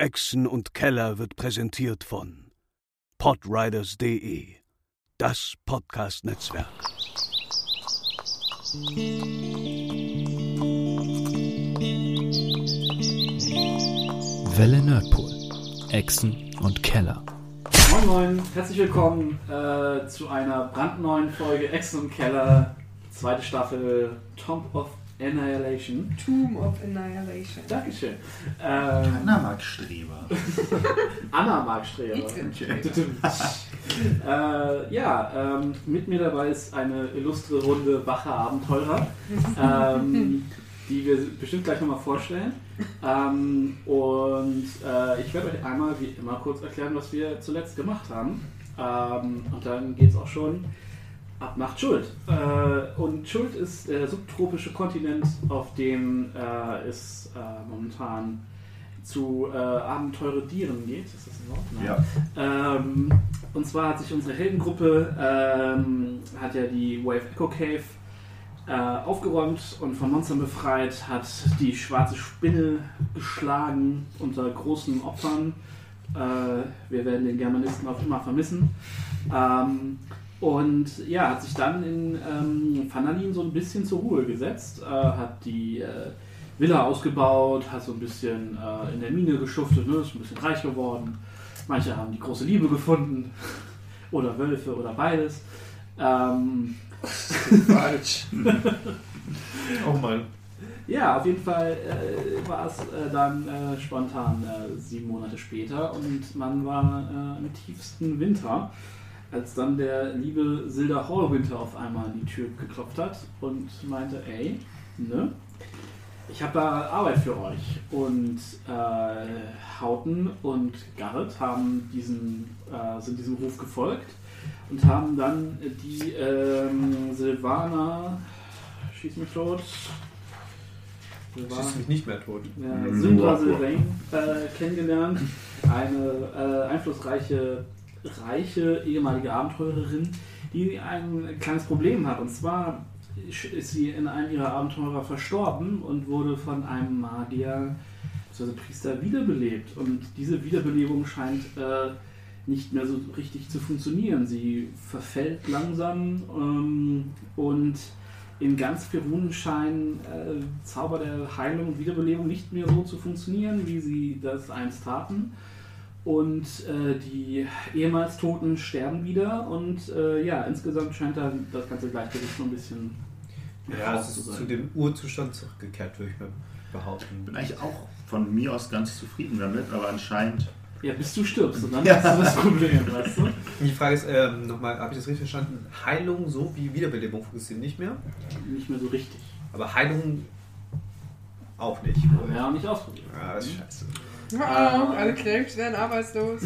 Echsen und Keller wird präsentiert von podriders.de, das Podcast-Netzwerk. Welle Nerdpool, Echsen und Keller. Moin Moin, herzlich willkommen äh, zu einer brandneuen Folge Echsen und Keller, zweite Staffel Tomb of Annihilation. Tomb of Annihilation. Dankeschön. Ähm, Anna mag Streber. Anna Markstreher. äh, ja, ähm, mit mir dabei ist eine illustre Runde wacher Abenteurer, ähm, die wir bestimmt gleich nochmal vorstellen. Ähm, und äh, ich werde euch einmal wie immer kurz erklären, was wir zuletzt gemacht haben. Ähm, und dann geht es auch schon ab nach Schuld. Äh, und Schuld ist der subtropische Kontinent, auf dem äh, es äh, momentan zu äh, Abenteuredieren geht. Ist das ein Wort? Nein. Ja. Ähm, und zwar hat sich unsere Heldengruppe, ähm, hat ja die Wave Echo Cave äh, aufgeräumt und von Monstern befreit, hat die schwarze Spinne geschlagen unter großen Opfern. Äh, wir werden den Germanisten auf immer vermissen. Ähm, und ja, hat sich dann in ähm, Fanalin so ein bisschen zur Ruhe gesetzt, äh, hat die äh, Villa ausgebaut, hat so ein bisschen äh, in der Mine geschuftet, ne, ist ein bisschen reich geworden. Manche haben die große Liebe gefunden oder Wölfe oder beides. Ähm, Falsch. oh Mann. ja, auf jeden Fall äh, war es äh, dann äh, spontan äh, sieben Monate später und man war äh, im tiefsten Winter, als dann der liebe Silda Hallwinter auf einmal an die Tür geklopft hat und meinte, ey, ne? Ich habe da Arbeit für euch. Und äh, Houghton und Garrett haben diesen, äh, sind diesem Ruf gefolgt und haben dann die ähm, Silvana, schieß mich tot, Silvana, Schießt mich nicht mehr tot. ja, Mhm. Sylvain äh, kennengelernt. Eine äh, einflussreiche, reiche ehemalige Abenteurerin, die ein kleines Problem hat. Und zwar ist sie in einem ihrer Abenteurer verstorben und wurde von einem Magier bzw. Priester wiederbelebt. Und diese Wiederbelebung scheint äh, nicht mehr so richtig zu funktionieren. Sie verfällt langsam ähm, und in ganz Perun scheinen äh, Zauber der Heilung und Wiederbelebung nicht mehr so zu funktionieren, wie sie das einst taten. Und äh, die ehemals Toten sterben wieder und äh, ja, insgesamt scheint dann das ganze Gleichgewicht so ein bisschen Ja, es zu ist sein. zu dem Urzustand zurückgekehrt, würde ich mal behaupten. bin eigentlich auch von mir aus ganz zufrieden damit, aber anscheinend. Ja, bis du stirbst und dann Ja. hast du das Problem, weißt du? Die Frage ist, ähm, nochmal, habe ich das richtig verstanden? Heilung so wie Wiederbelebung funktioniert nicht mehr, Nicht mehr so richtig. aber Heilung auch nicht. Haben wir ja auch nicht ausprobiert. Ja, das ist scheiße. Oh, alle Krebs werden arbeitslos.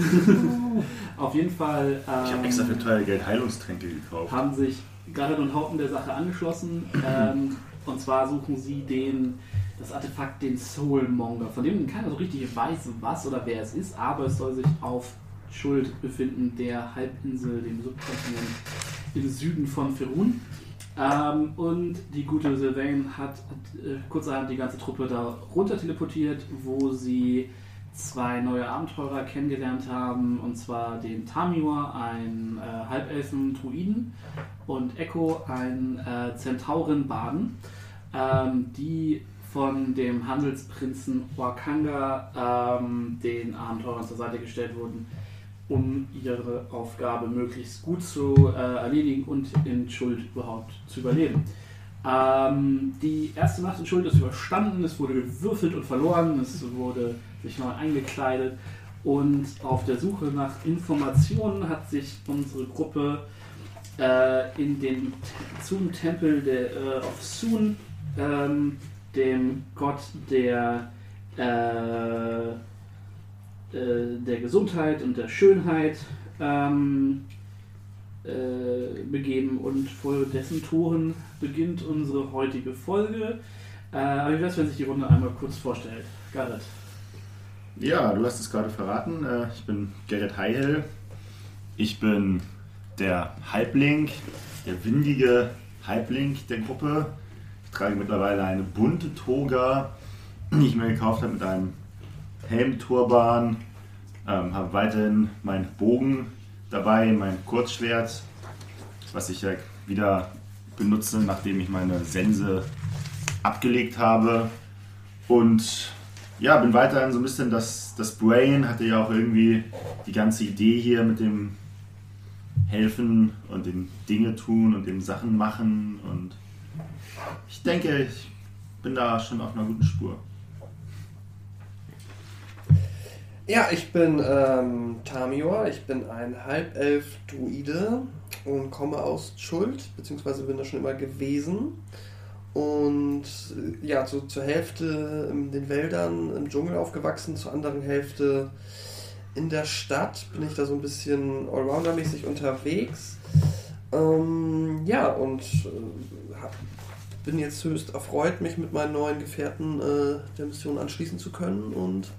Auf jeden Fall Ich habe ähm, extra für teuer Geld Heilungstränke gekauft. haben sich Garrett und Houghton der Sache angeschlossen. Ähm, und zwar suchen sie den, das Artefakt, den Soulmonger, von dem keiner so richtig weiß, was oder wer es ist, aber es soll sich auf Schuld befinden, der Halbinsel, dem Subkontinent im Süden von Ferun. Ähm, und die gute Sylvain hat, hat äh, kurzerhand die ganze Truppe da runter teleportiert, wo sie zwei neue Abenteurer kennengelernt haben, und zwar den Tamior, einen äh, Halbelfen-Druiden, und Echo, einen äh, Zentauren-Baden, ähm, die von dem Handelsprinzen Wakanga ähm, den Abenteurern zur Seite gestellt wurden, um ihre Aufgabe möglichst gut zu äh, erledigen und in Schuld überhaupt zu überleben. Ähm, die erste Nacht in Schuld ist überstanden, es wurde gewürfelt und verloren, es wurde sich neu eingekleidet und auf der Suche nach Informationen hat sich unsere Gruppe äh, in den zum Tempel der, äh, of Sun, ähm, dem Gott der, äh, äh, der Gesundheit und der Schönheit, ähm, äh, begeben und vor dessen Toren beginnt unsere heutige Folge. Äh, aber wie wäre es, wenn sich die Runde einmal kurz vorstellt? Garrett. Ja, du hast es gerade verraten. Äh, Ich bin Gerrit Heihel. Ich bin der Halbling, der windige Halbling der Gruppe. Ich trage mittlerweile eine bunte Toga, die ich mir gekauft habe mit einem Helmturban, ähm, habe weiterhin meinen Bogen dabei, mein Kurzschwert, was ich ja wieder benutze, nachdem ich meine Sense abgelegt habe. Und ja, bin weiterhin so ein bisschen das, das Brain, hatte ja auch irgendwie die ganze Idee hier mit dem Helfen und dem Dinge tun und dem Sachen machen. Und ich denke, ich bin da schon auf einer guten Spur. Ja, ich bin ähm, Tamior, ich bin ein Halbelf-Druide und komme aus Schuld, beziehungsweise bin da schon immer gewesen. Und äh, ja, so zur Hälfte in den Wäldern, im Dschungel aufgewachsen, zur anderen Hälfte in der Stadt bin ich da so ein bisschen Allrounder-mäßig unterwegs. Ähm, ja, und äh, hab, bin jetzt höchst erfreut, mich mit meinen neuen Gefährten äh, der Mission anschließen zu können und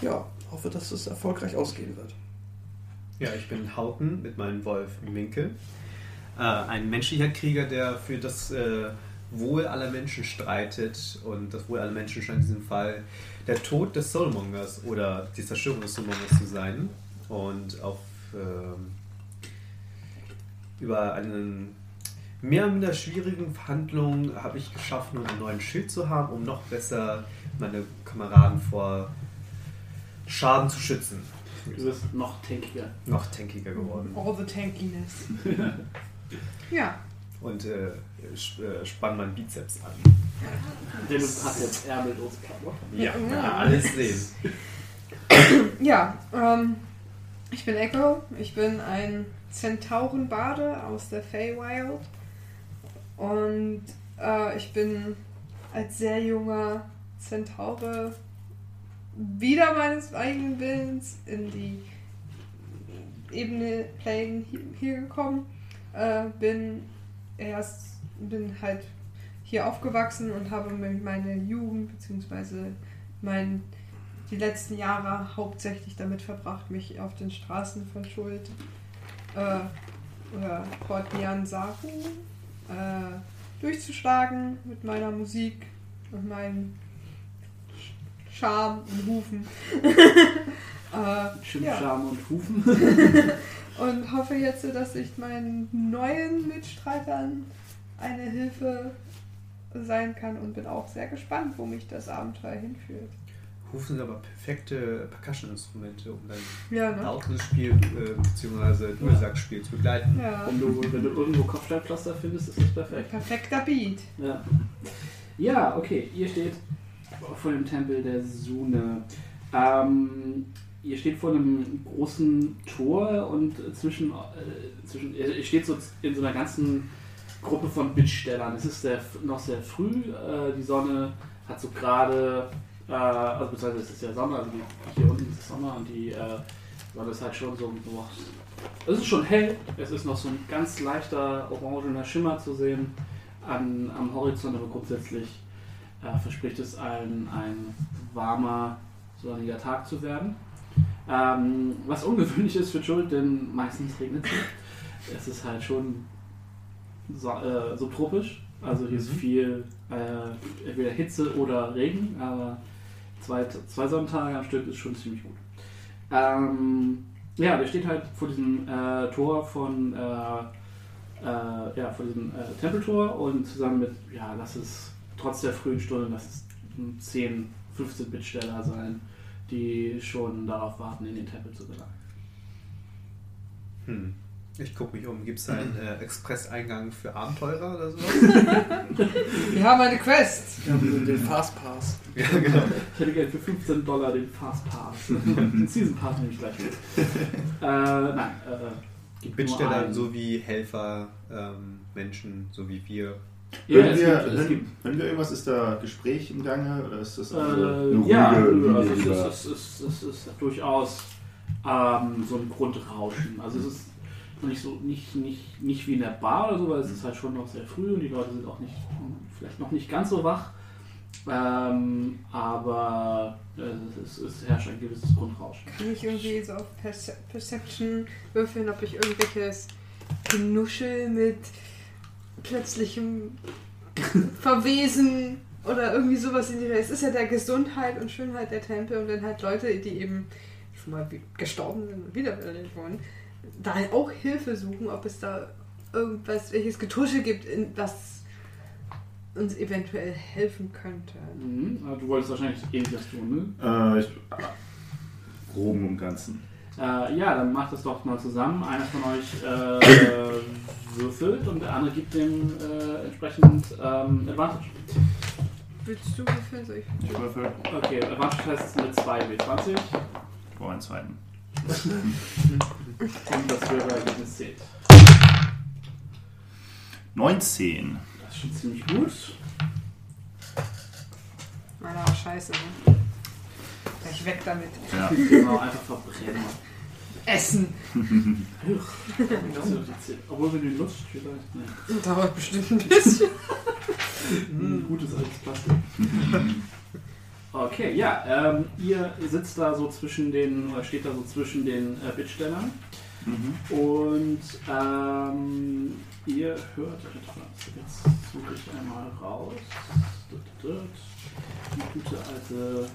ja, hoffe, dass es erfolgreich ausgehen wird. Ja, ich bin Hauten mit meinem Wolf Minke. Äh, ein menschlicher Krieger, der für das äh, Wohl aller Menschen streitet. Und das Wohl aller Menschen scheint in diesem Fall der Tod des Soulmongers oder die Zerstörung des Soulmongers zu sein. Und auf ähm, über einen mehr oder minder schwierigen Verhandlungen habe ich geschaffen, um einen neuen Schild zu haben, um noch besser meine Kameraden vor Schaden zu schützen. Du bist noch tankiger. Noch tankiger geworden. All the tankiness. ja. Und äh, äh, spann meinen Bizeps an. Denn du hast jetzt ärmellos Klamotten. Ja, Ja. alles sehen. Ja, ähm, ich bin Echo. Ich bin ein Zentaurenbade aus der Feywild. Und äh, ich bin als sehr junger Zentaure wieder meines eigenen Willens in die Ebene Plane hier, hier gekommen. Äh, bin erst, bin halt hier aufgewachsen und habe meine Jugend bzw. mein die letzten Jahre hauptsächlich damit verbracht, mich auf den Straßen von Schuld äh, oder Port Nian Saru äh, durchzuschlagen mit meiner Musik und meinem Charme und Hufen. äh, Schimpfscham und Hufen. und hoffe jetzt, dass ich meinen neuen Mitstreitern eine Hilfe sein kann und bin auch sehr gespannt, wo mich das Abenteuer hinführt. Hufen sind aber perfekte Percussion-Instrumente, um dein Ja, ne? lautes Spiel äh, bzw. Dudelsackspiel zu begleiten. Ja. Wenn du, wenn du irgendwo Kopfsteinpflaster findest, ist das perfekt. Perfekter Beat. Ja. ja, okay. Ihr steht vor dem Tempel der Sune. Ähm, ihr steht vor einem großen Tor und zwischen, äh, zwischen ihr steht so in so einer ganzen Gruppe von Bittstellern. Es ist sehr, noch sehr früh. Äh, die Sonne hat so gerade, äh, also beziehungsweise es ist ja Sommer, also hier unten ist es Sommer und die äh, Sonne ist halt schon so, so es ist schon hell. Es ist noch so ein ganz leichter orangener Schimmer zu sehen an, am Horizont, aber grundsätzlich äh, verspricht es ein, ein warmer, sonniger Tag zu werden. Ähm, was ungewöhnlich ist für Schuld, denn meistens regnet es. Es ist halt schon so, äh, subtropisch. Also hier ist viel äh, entweder Hitze oder Regen, aber zwei, zwei Sonnentage am Stück ist schon ziemlich gut. Ähm, ja, der steht halt vor diesem äh, Tor von äh, äh, ja, vor diesem äh, Tempeltor und zusammen mit, ja, lass es trotz der frühen Stunde, lass es 10, 15 Bittsteller sein, die schon darauf warten, in den Tempel zu gelangen. Hm. Ich gucke mich um. Gibt es einen äh, Express-Eingang für Abenteurer oder sowas? Wir haben eine Quest. Den Fastpass. ja, genau. Ich hätte gerne für 15 Dollar den Fast Pass. den Season Pass nehme ich gleich mit. äh, nein, äh, gibt nur Bittsteller einen. sowie Helfer, ähm, Menschen, so wie wir. Ja, hören, es wir, gibt, gibt hören wir irgendwas? Ist da Gespräch im Gange? Oder ist das Äh, eine ja, also es, ist, es, ist, es ist durchaus ähm, so ein Grundrauschen. Also es ist nicht so nicht, nicht, nicht wie in der Bar oder so, weil es ist halt schon noch sehr früh und die Leute sind auch nicht vielleicht noch nicht ganz so wach. Ähm, aber äh, es, es herrscht ein gewisses Grundrauschen. Kann ich irgendwie so auf Perce Perception würfeln, ob ich irgendwelches Genuschel mit plötzlichem Verwesen Oder irgendwie sowas in die Welt. Es ist ja der Gesundheit und Schönheit der Tempel und dann halt Leute, die eben schon mal gestorben sind und wiederbelebt wurden, da halt auch Hilfe suchen, ob es da irgendwas, welches Getusche gibt, in, was uns eventuell helfen könnte. Mhm. aber Du wolltest wahrscheinlich ähnliches tun, Äh, ich, groben im Ganzen. ne? Äh, ja, dann macht das doch mal zusammen. Einer von euch äh, würfelt und der andere gibt dem äh, entsprechend ähm, Advantage. Willst du würfeln? Soll ich? Ich würfel. Okay, Advantage heißt mit 2 W20 Ich brauche einen zweiten. Und das höhere Ergebnis zählt. 19. Das ist schon ziemlich gut. Meiner war scheiße, ne? Gleich weg damit. Ja. Genau, einfach verbrennen. Essen! Obwohl, wenn du nutzt, vielleicht. Nee. Dauert bestimmt ein bisschen. Ein gutes altes Plastik. Okay, ja, ähm, ihr sitzt da so zwischen den, oder steht da so zwischen den äh, Bittstellern Mhm. und ähm, ihr hört etwas. Jetzt suche ich einmal raus. Die gute alte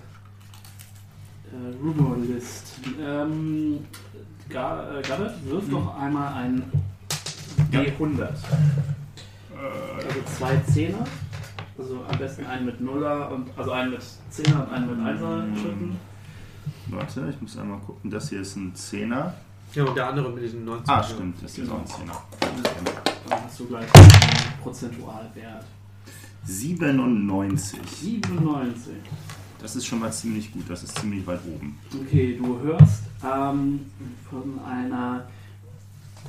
äh, Rumor-List. Ähm, Gar- äh, Garrett, wirf doch einmal ein Ja. D100. Also zwei Zehner. Also am besten einen mit Nuller und also einen mit Zehner und einen mit Einser Schritten. Warte, ich muss einmal gucken. Das hier ist ein Zehner. Ja, und der andere mit diesen 19. Ah, stimmt, das ist auch ein Zehner. Dann hast du gleich einen Prozentualwert. 97. 97. Das ist schon mal ziemlich gut. Das ist ziemlich weit oben. Okay, du hörst ähm, von einer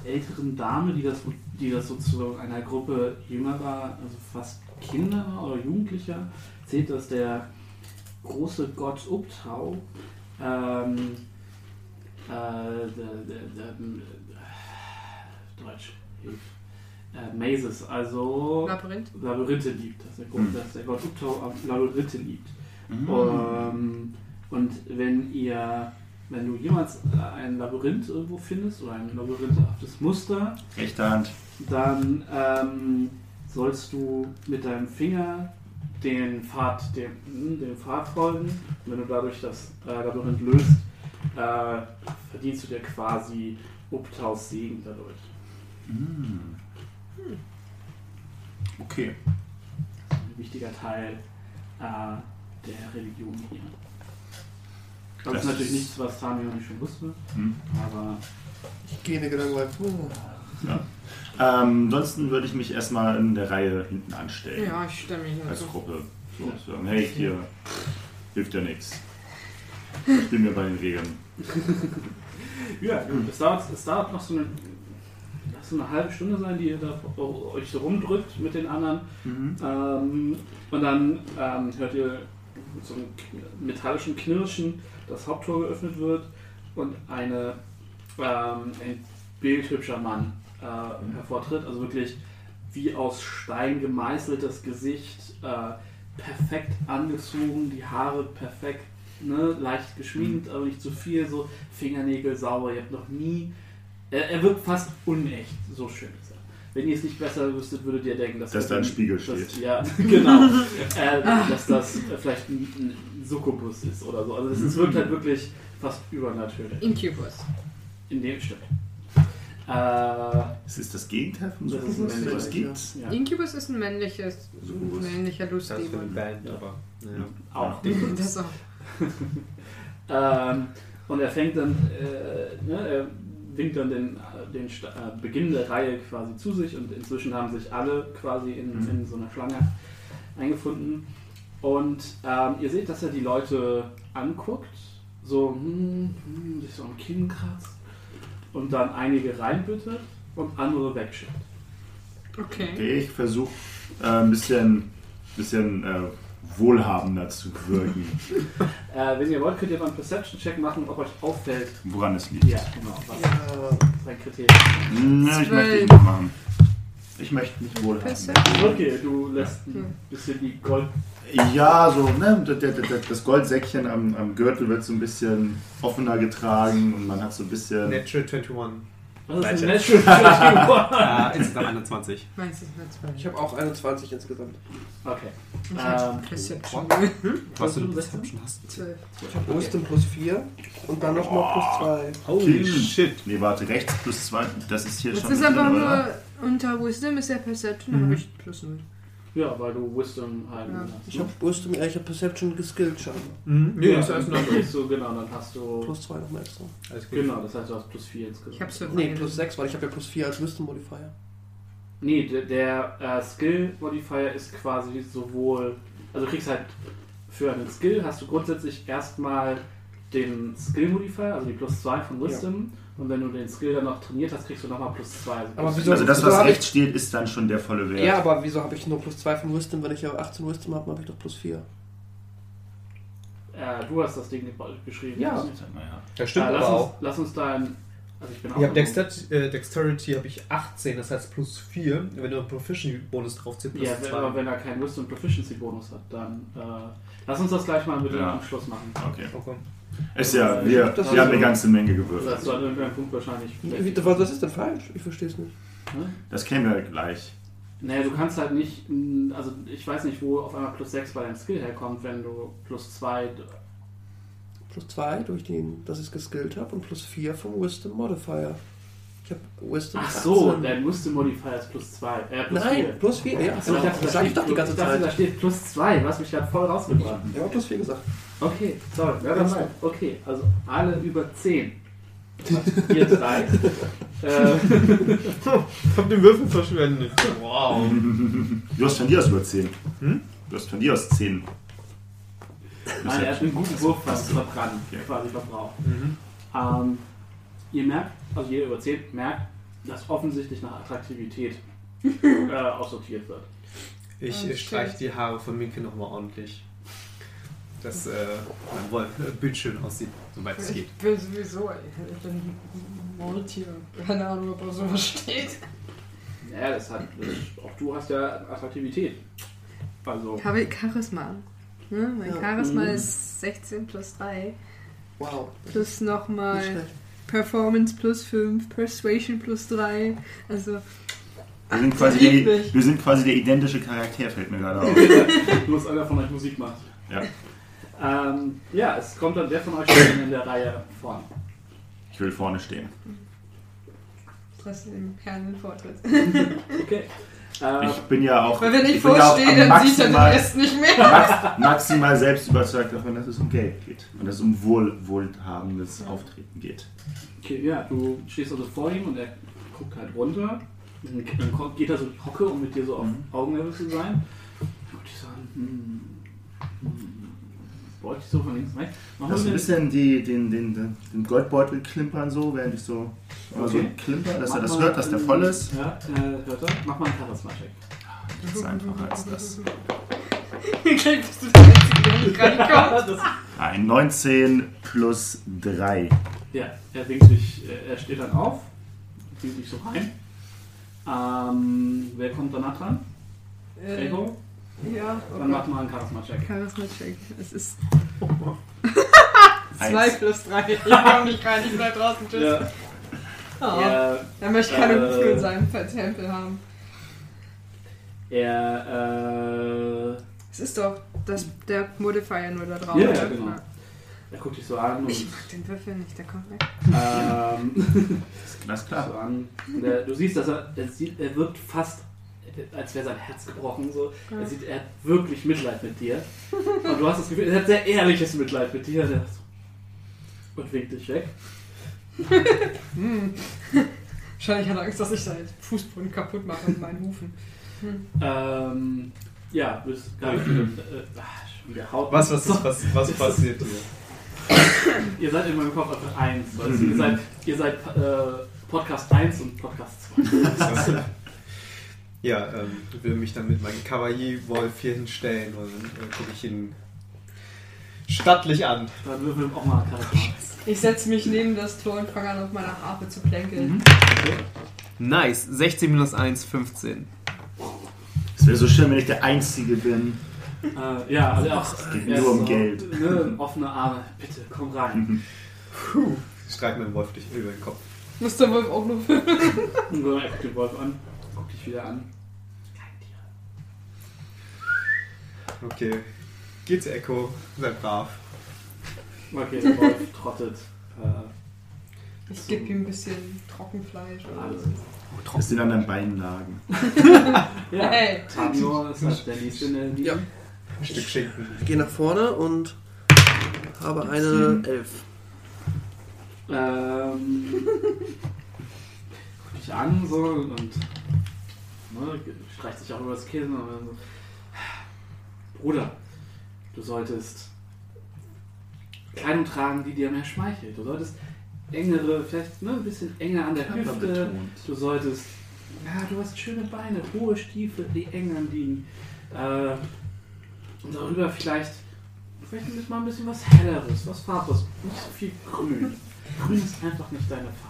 älteren Dame, die das, die das sozusagen einer Gruppe jüngerer, also fast Kinder oder Jugendlicher, erzählt, dass der große Gott Uptau ähm, äh, der, der, der, äh, Deutsch, hilf. Äh, Mazes, also Labyrinth. Labyrinthe liebt, dass der, Gott, Hm. dass der Gott Uptau Labyrinthe liebt. Mhm. Ähm, und wenn ihr, wenn du jemals ein Labyrinth irgendwo findest oder ein labyrinthhaftes Muster, Rechte Hand. dann ähm, sollst du mit deinem Finger den Pfad, dem, dem Pfad folgen. Und wenn du dadurch das äh, Labyrinth löst, äh, verdienst du dir quasi Uptaus Segen dadurch. Mhm. Okay. Das ist ein wichtiger Teil äh, der Religion hier. Das, Das ist natürlich nichts, was Tami noch nicht schon wusste, Hm. aber Ich gehe mir Gedanken weiter. Ähm, ansonsten würde ich mich erstmal in der Reihe hinten anstellen. Ja, ich stelle mich Als dazu. Gruppe. So, sagen, hey, hier hilft ja nichts. Ich bin mir bei den Regeln. Ja, es dauert, es dauert noch so eine, so eine halbe Stunde sein, die ihr da euch so rumdrückt mit den anderen. Ähm, und dann ähm, hört ihr mit so einem metallischen Knirschen, das Haupttor geöffnet wird und eine, ähm, ein bildhübscher Mann äh, hervortritt. Also wirklich wie aus Stein gemeißeltes Gesicht, äh, perfekt angezogen, die Haare perfekt, ne, leicht geschminkt, aber nicht zu viel, so Fingernägel sauber. Ihr habt noch nie. Er, er wirkt fast unecht, so schön ist er. Wenn ihr es nicht besser wüsstet, würdet ihr denken, dass, Dass da ein Spiegel steht. Ja, genau. äh, dass das äh, vielleicht ein, ein Succubus ist oder so. Also es wirkt halt wirklich fast übernatürlich. Incubus. In dem Stück. Äh, Es ist das Gegenteil ist Succubus, männlich. was gibt's? ja. Incubus ist ein männliches, Succubus. männlicher Das ist für eine Lustdämon. Band, Ja. aber. Ja. Auch. Das auch. Ähm, und er fängt dann, äh, ne, er winkt dann den, den äh, Beginn der Reihe quasi zu sich und inzwischen haben sich alle quasi in, Mhm. in so einer Schlange eingefunden. Und ähm, ihr seht, dass er die Leute anguckt, so hm, hm, sich so am Kinn kratzt und dann einige reinbittet und andere wegschickt. Okay. Okay, ich versuche äh, ein bisschen, bisschen äh, wohlhabender zu wirken, Äh, wenn ihr wollt, könnt ihr mal einen Perception-Check machen, ob euch auffällt. woran es liegt. Ja, genau, was Ja, sein Kriterium ne, ich möchte ihn nicht machen. Ich möchte Perception. ist. Okay, du lässt ein bisschen die Gold Ja, so, ne, das Goldsäckchen am, am Gürtel wird so ein bisschen offener getragen und man hat so ein bisschen. Natural 21. Was ist Natural 20? Ah, insgesamt 21. Meins ist. Ich habe auch 21 insgesamt. Okay. Ich Ähm, Perception. Was du du eine 16? Perception hast. Zwölf. Ich habe Wisdom plus 4 und dann nochmal plus 2. Holy shit. Nee, warte, rechts plus 2. Das ist hier Das schon ist drin, aber nur unter Wisdom ist ja Perception, dann habe ich plus 0. Ja, weil du Wisdom halt Ja. hast. Ich habe Wisdom, ja, ich habe Perception geskillt schon. Mhm. Nee, ja, in dann Ordnung. kriegst du, genau, dann hast du. Plus 2 nochmal extra. Alles gut. Genau, das heißt, du hast plus 4 insgesamt. Ich habe Survival. Nee, plus 6, weil ich habe ja plus 4 als Wisdom Modifier. Nee, der, der äh, Skill Modifier ist quasi sowohl. Also du kriegst halt für einen Skill hast du grundsätzlich erstmal den Skill Modifier, also die plus 2 von Wisdom. Und wenn du den Skill dann noch trainiert hast, kriegst du nochmal plus 2. Aber wieso- Also das, was rechts steht, ist dann schon der volle Wert. Ja, aber wieso habe ich nur plus 2 von Wisdom? Wenn ich ja 18 Wisdom habe, habe ich doch plus 4. Äh, du hast das Ding geschrieben. Ja. Ja. Das stimmt äh, lass, aber uns, auch. lass uns da ein. Also ich bin auch. Ich habe Dexterity, äh, Dexterity habe ich 18, das heißt plus 4. Wenn du einen Proficiency-Bonus draufziehst, plus Ja, wenn, aber 2. wenn er keinen Wisdom Proficiency Bonus hat, dann. Äh, lass uns das gleich mal mit dem Ja. am Schluss machen. Okay. Okay. Ist ja, wir, Das wir haben eine ganze Menge Das gewürfelt. heißt, du an irgendeinem Punkt wahrscheinlich. Wie, was was ist denn falsch? Ich verstehe es nicht. Das kennen wir gleich. Naja, du kannst halt nicht, mh, also ich weiß nicht, wo auf einmal plus 6 bei deinem Skill herkommt, wenn du plus 2. Plus 2 durch den, dass ich es geskillt habe und plus 4 vom Wisdom Modifier. Ich habe Wisdom Ach so, 18. dein Wisdom Modifier ist plus 2. Äh, plus Nein, 4. plus 4, ja. Ich dachte, da das sag ich steht, doch die ganze ich dachte, Zeit. da steht plus 2, was mich gerade voll rausgebracht. Ja, plus 4 gesagt. Okay, sorry. Ja, dann okay, also alle über 10. Ihr drei. Ich hab den Würfel verschwendet. Wow. Du hast von dir aus über 10. Hm? Du hast von dir aus 10. nein, er hat einen guten Wurf ver- verbrannt, Ja. quasi verbraucht. Mhm. Ähm, ihr merkt, also jeder über 10 merkt, dass offensichtlich nach Attraktivität äh, aussortiert wird. Ich Oh, äh, streich die Haare von Minke nochmal ordentlich. Dass äh, mein Wolf äh, bildschön aussieht, soweit es geht. Ich bin sowieso ich bin ein Maultier. Keine Ahnung, ob er sowas steht. Ja, das hat, das, auch du hast ja Attraktivität. Also, Ich habe Charisma. Ne? Mein Ja. Charisma Mhm. ist 16 plus 3. Wow. Plus nochmal. Performance plus 5, Persuasion plus 3. Also, Wir sind, quasi der, wir sind quasi der identische Charakter, fällt mir gerade auf. nur dass einer von euch Musik macht. Ja. Ähm, ja, es kommt dann der von euch in der Reihe vorn. Ich will vorne stehen. lass dem Herrn den Vortritt. Okay. Äh, Ich bin ja auch. Weil wenn ich ja auch vorstehe, dann sieht er den Rest nicht mehr. max, maximal selbst überzeugt davon, dass es um Geld geht. Und dass es um wohl, wohlhabendes Auftreten geht. okay, ja, du stehst also vor ihm und er guckt halt runter. Dann geht er so in die Hocke, um mit dir so auf Mhm. Augenlevel zu sein. Dich so an. Hm, hm, Beute ich so von links rechts. Lass ein bisschen die, den, den, den, den Goldbeutel klimpern so, während ich so, immer so Okay. klimper, dass er Mach das mal hört, dass der voll ist. Ja, äh, hört er. Mach mal einen Charisma-Check. Nichts einfacher als das. Vielleicht bist du der Einzige, der nicht reinkommt. Das- Ein 19 plus 3. Ja, er winkt dich, äh, er steht dann auf, winkt dich so rein. Ähm, wer kommt danach dran? Äh, Ego? Ja, Dann oh mach mal einen Charisma-Check. Charisma-Check. Es ist Eins. 2 plus 3. Ich komm nicht rein, ich bleib draußen. Tschüss. Ja, Oh. er, Dann möchte ich keine Äh. Muskeln in seinem Tempel haben. er, äh, Es ist doch das, der Modifier nur da drauf. Ja, ja, genau. er guckt dich so an und Ich mag den Würfel nicht, der kommt weg. ähm, Das ist so klar. an. Und er, du siehst, dass er, er, sieht, er wirkt fast, als wäre sein Herz gebrochen. So. Er, sieht, er hat wirklich Mitleid mit dir. Und du hast das Gefühl, er hat sehr ehrliches Mitleid mit dir. So, und winkt dich weg. Hm. Wahrscheinlich hat er Angst, dass ich seinen Fußboden kaputt mache mit meinen Hufen. Ähm, ja, du bist gar nicht wieder, äh, schon wieder Haut. Was, was, ist, was, was passiert hier? Ihr seid in meinem Kopf einfach eins. Weißt du? Ihr seid, ihr seid äh, Podcast 1 und Podcast 2. Ja, ähm, ich will mich dann mit meinem Kawaii-Wolf hier hinstellen und dann äh, gucke ich ihn stattlich an. Dann würfeln wir auch mal Charakter. Ich setze mich neben das Tor und fange an, auf meiner Harfe zu plänkeln. Mhm. Okay. Nice, 16 minus 1, 15. Es wäre so schön, wenn ich der Einzige bin. Äh, ja, also auch. Es geht ist nur um so, Geld. Ne, offene Arme. Bitte, komm rein. Puh. Ich streich meinen Wolf durch über den Kopf. Muss der Wolf auch nur für. Und so, er guckt den Wolf an, dich wieder an. Kein Tier. Okay. Geht zu Echo, seid brav. Okay, der Wolf trottet. Äh, Ich gebe ihm ein bisschen Trockenfleisch oder alles. so. Dass die an deinen Beinen lagen. Ja, Hey. Tamio ist halt der nächste in der Linie. Ja. Ein Stück Schinken. Ich gehe nach vorne und habe eine Elf. Ähm, guckt dich an so und ne, streicht sich auch über das Kinn und dann so. Bruder, du solltest Kleidung tragen, die dir mehr schmeichelt. Du solltest engere, vielleicht ne, ein bisschen enger an der Hüfte. betont. Du solltest, ja, du hast schöne Beine, hohe Stiefel, die eng anliegen. Äh, und darüber vielleicht, vielleicht mal ein bisschen was Helleres, was Farberes, nicht so viel Grün. Grün ist einfach nicht deine Farbe.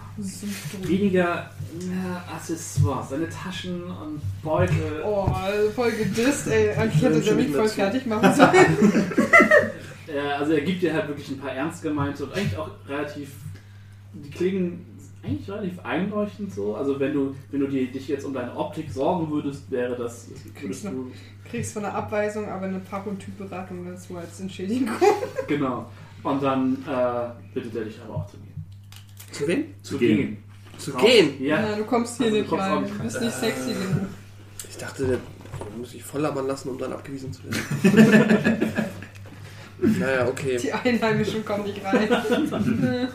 Weniger ja, Accessoires, deine Taschen und Beutel. Oh, voll gedisst, ey. Eigentlich hätte der mich nicht voll mehr zu. fertig machen sollen. Äh, also er gibt dir halt wirklich ein paar ernst gemeinte und eigentlich auch relativ, die klingen eigentlich relativ einleuchtend so. Also wenn du, wenn du die, dich jetzt um deine Optik sorgen würdest, wäre das, würdest du, Kriegst von der Abweisung aber eine und Typberatung dazu als Entschädigung. genau. Und dann äh, bittet er dich aber auch zu gehen. Zu wem? Zu gehen. Zu Raus. gehen? Ja. Na, du kommst hier Also nicht rein. Du bist nicht sexy genug. Ich dachte, der muss ich voll labern lassen, um dann abgewiesen zu werden. naja, okay. Die Einheimischen kommen nicht rein.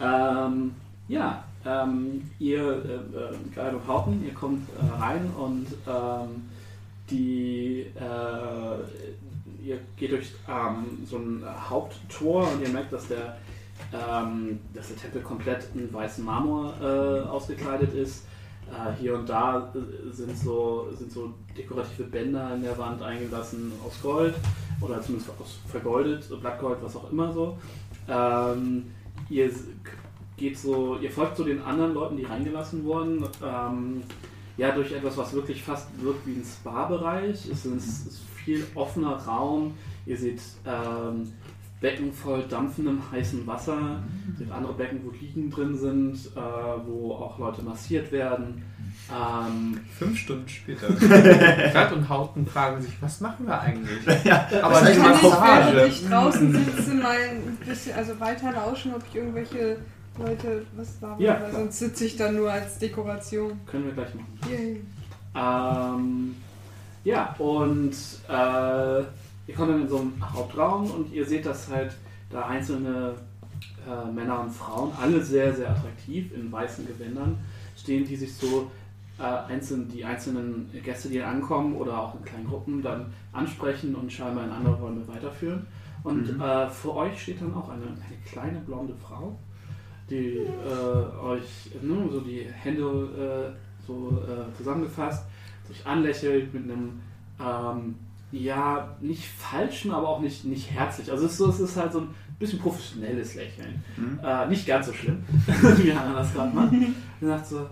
Ähm, ja, ähm, ihr, äh, äh, Guide und Haupten, ihr kommt äh, rein und ähm, die, äh, ihr geht durch ähm, so ein Haupttor und ihr merkt, dass der, ähm, dass der Tempel komplett in weißen Marmor äh, ausgekleidet ist. Äh, hier und da äh, sind so, sind so dekorative Bänder in der Wand eingelassen aus Gold oder zumindest aus vergoldet, Blattgold, was auch immer so. Ähm, ihr geht so, ihr folgt so den anderen Leuten, die reingelassen wurden. Ähm, ja, durch etwas, was wirklich fast wirkt wie ein Spa-Bereich. Es ist, ist viel offener Raum. Ihr seht ähm, Becken voll dampfendem heißen Wasser. Ihr seht andere Becken, wo Liegen drin sind, äh, wo auch Leute massiert werden. Ähm, Fünf Stunden später. Gerd und Hauten fragen sich, was machen wir eigentlich? Aber Das heißt, Kann ich, Massage. während ich draußen sitze, mal ein bisschen, also weiter lauschen, ob ich irgendwelche Leute was da Ja, weil sonst sitze ich dann nur als Dekoration. können wir gleich machen. Yay. Ähm, ja, und äh, ihr kommt dann in so einen Hauptraum und ihr seht, dass halt da einzelne äh, Männer und Frauen, alle sehr, sehr attraktiv in weißen Gewändern, stehen, die sich so äh, einzeln, die einzelnen Gäste, die ankommen oder auch in kleinen Gruppen dann ansprechen und scheinbar in andere Räume weiterführen. Und Mhm. äh, vor euch steht dann auch eine, eine kleine blonde Frau, die äh, euch ne, so die Hände äh, so äh, zusammengefasst, sich anlächelt mit einem ähm, ja nicht falschen, aber auch nicht, nicht herzlich. Also es ist, so, es ist halt so ein bisschen professionelles Lächeln. Mhm. Äh, nicht ganz so schlimm, wie Hannah das gerade macht. Und sagt so,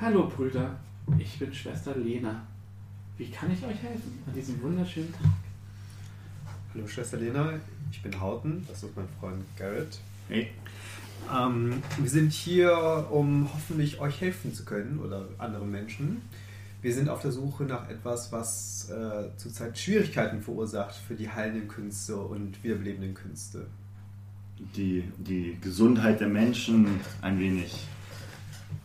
hallo Brüder, ich bin Schwester Lena. Wie kann ich euch helfen an diesem wunderschönen Tag? Hallo Schwester Lena, ich bin Hauten, das ist mein Freund Garrett. Hey. Ähm, wir sind hier, um hoffentlich euch helfen zu können oder anderen Menschen. Wir sind auf der Suche nach etwas, was äh, zurzeit Schwierigkeiten verursacht für die heilenden Künste und wiederbelebenden Künste. Die, die Gesundheit der Menschen ein wenig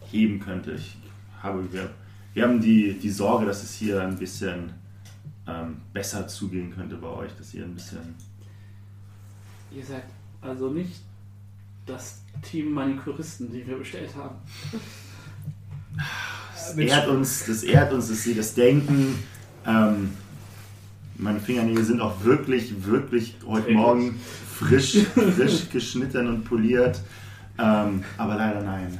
heben könnte. Ich habe, wir, wir haben die, die Sorge, dass es hier ein bisschen ähm, besser zugehen könnte bei euch, dass ihr ein bisschen. Ihr seid also nicht das Team Maniküristen, die wir bestellt haben. Das ehrt uns, das ehrt uns, dass sie das denken. Ähm, meine Fingernägel sind auch wirklich, wirklich heute Morgen frisch, frisch geschnitten und poliert. Ähm, aber leider nein.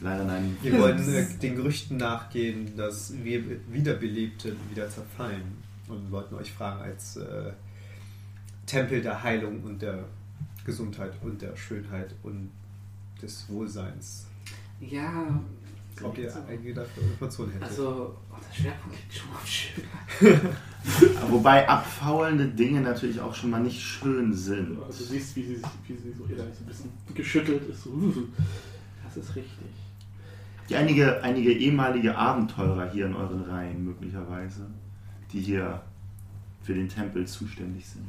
Leider nein. Wir wollen äh, den Gerüchten nachgehen, dass wir Wiederbelebte wieder zerfallen und wollten euch fragen als äh, Tempel der Heilung und der Gesundheit und der Schönheit und des Wohlseins. Ja, ob ihr einige dafür Informationen hättet. Also, unser Schwerpunkt liegt schon auf schön. Wobei abfaulende Dinge natürlich auch schon mal nicht schön sind. Also, du siehst, wie sie, sich- wie sie so innerlich so ein bisschen geschüttelt ist. Das ist richtig. Die einige, einige ehemalige Abenteurer hier in euren Reihen möglicherweise, die hier für den Tempel zuständig sind.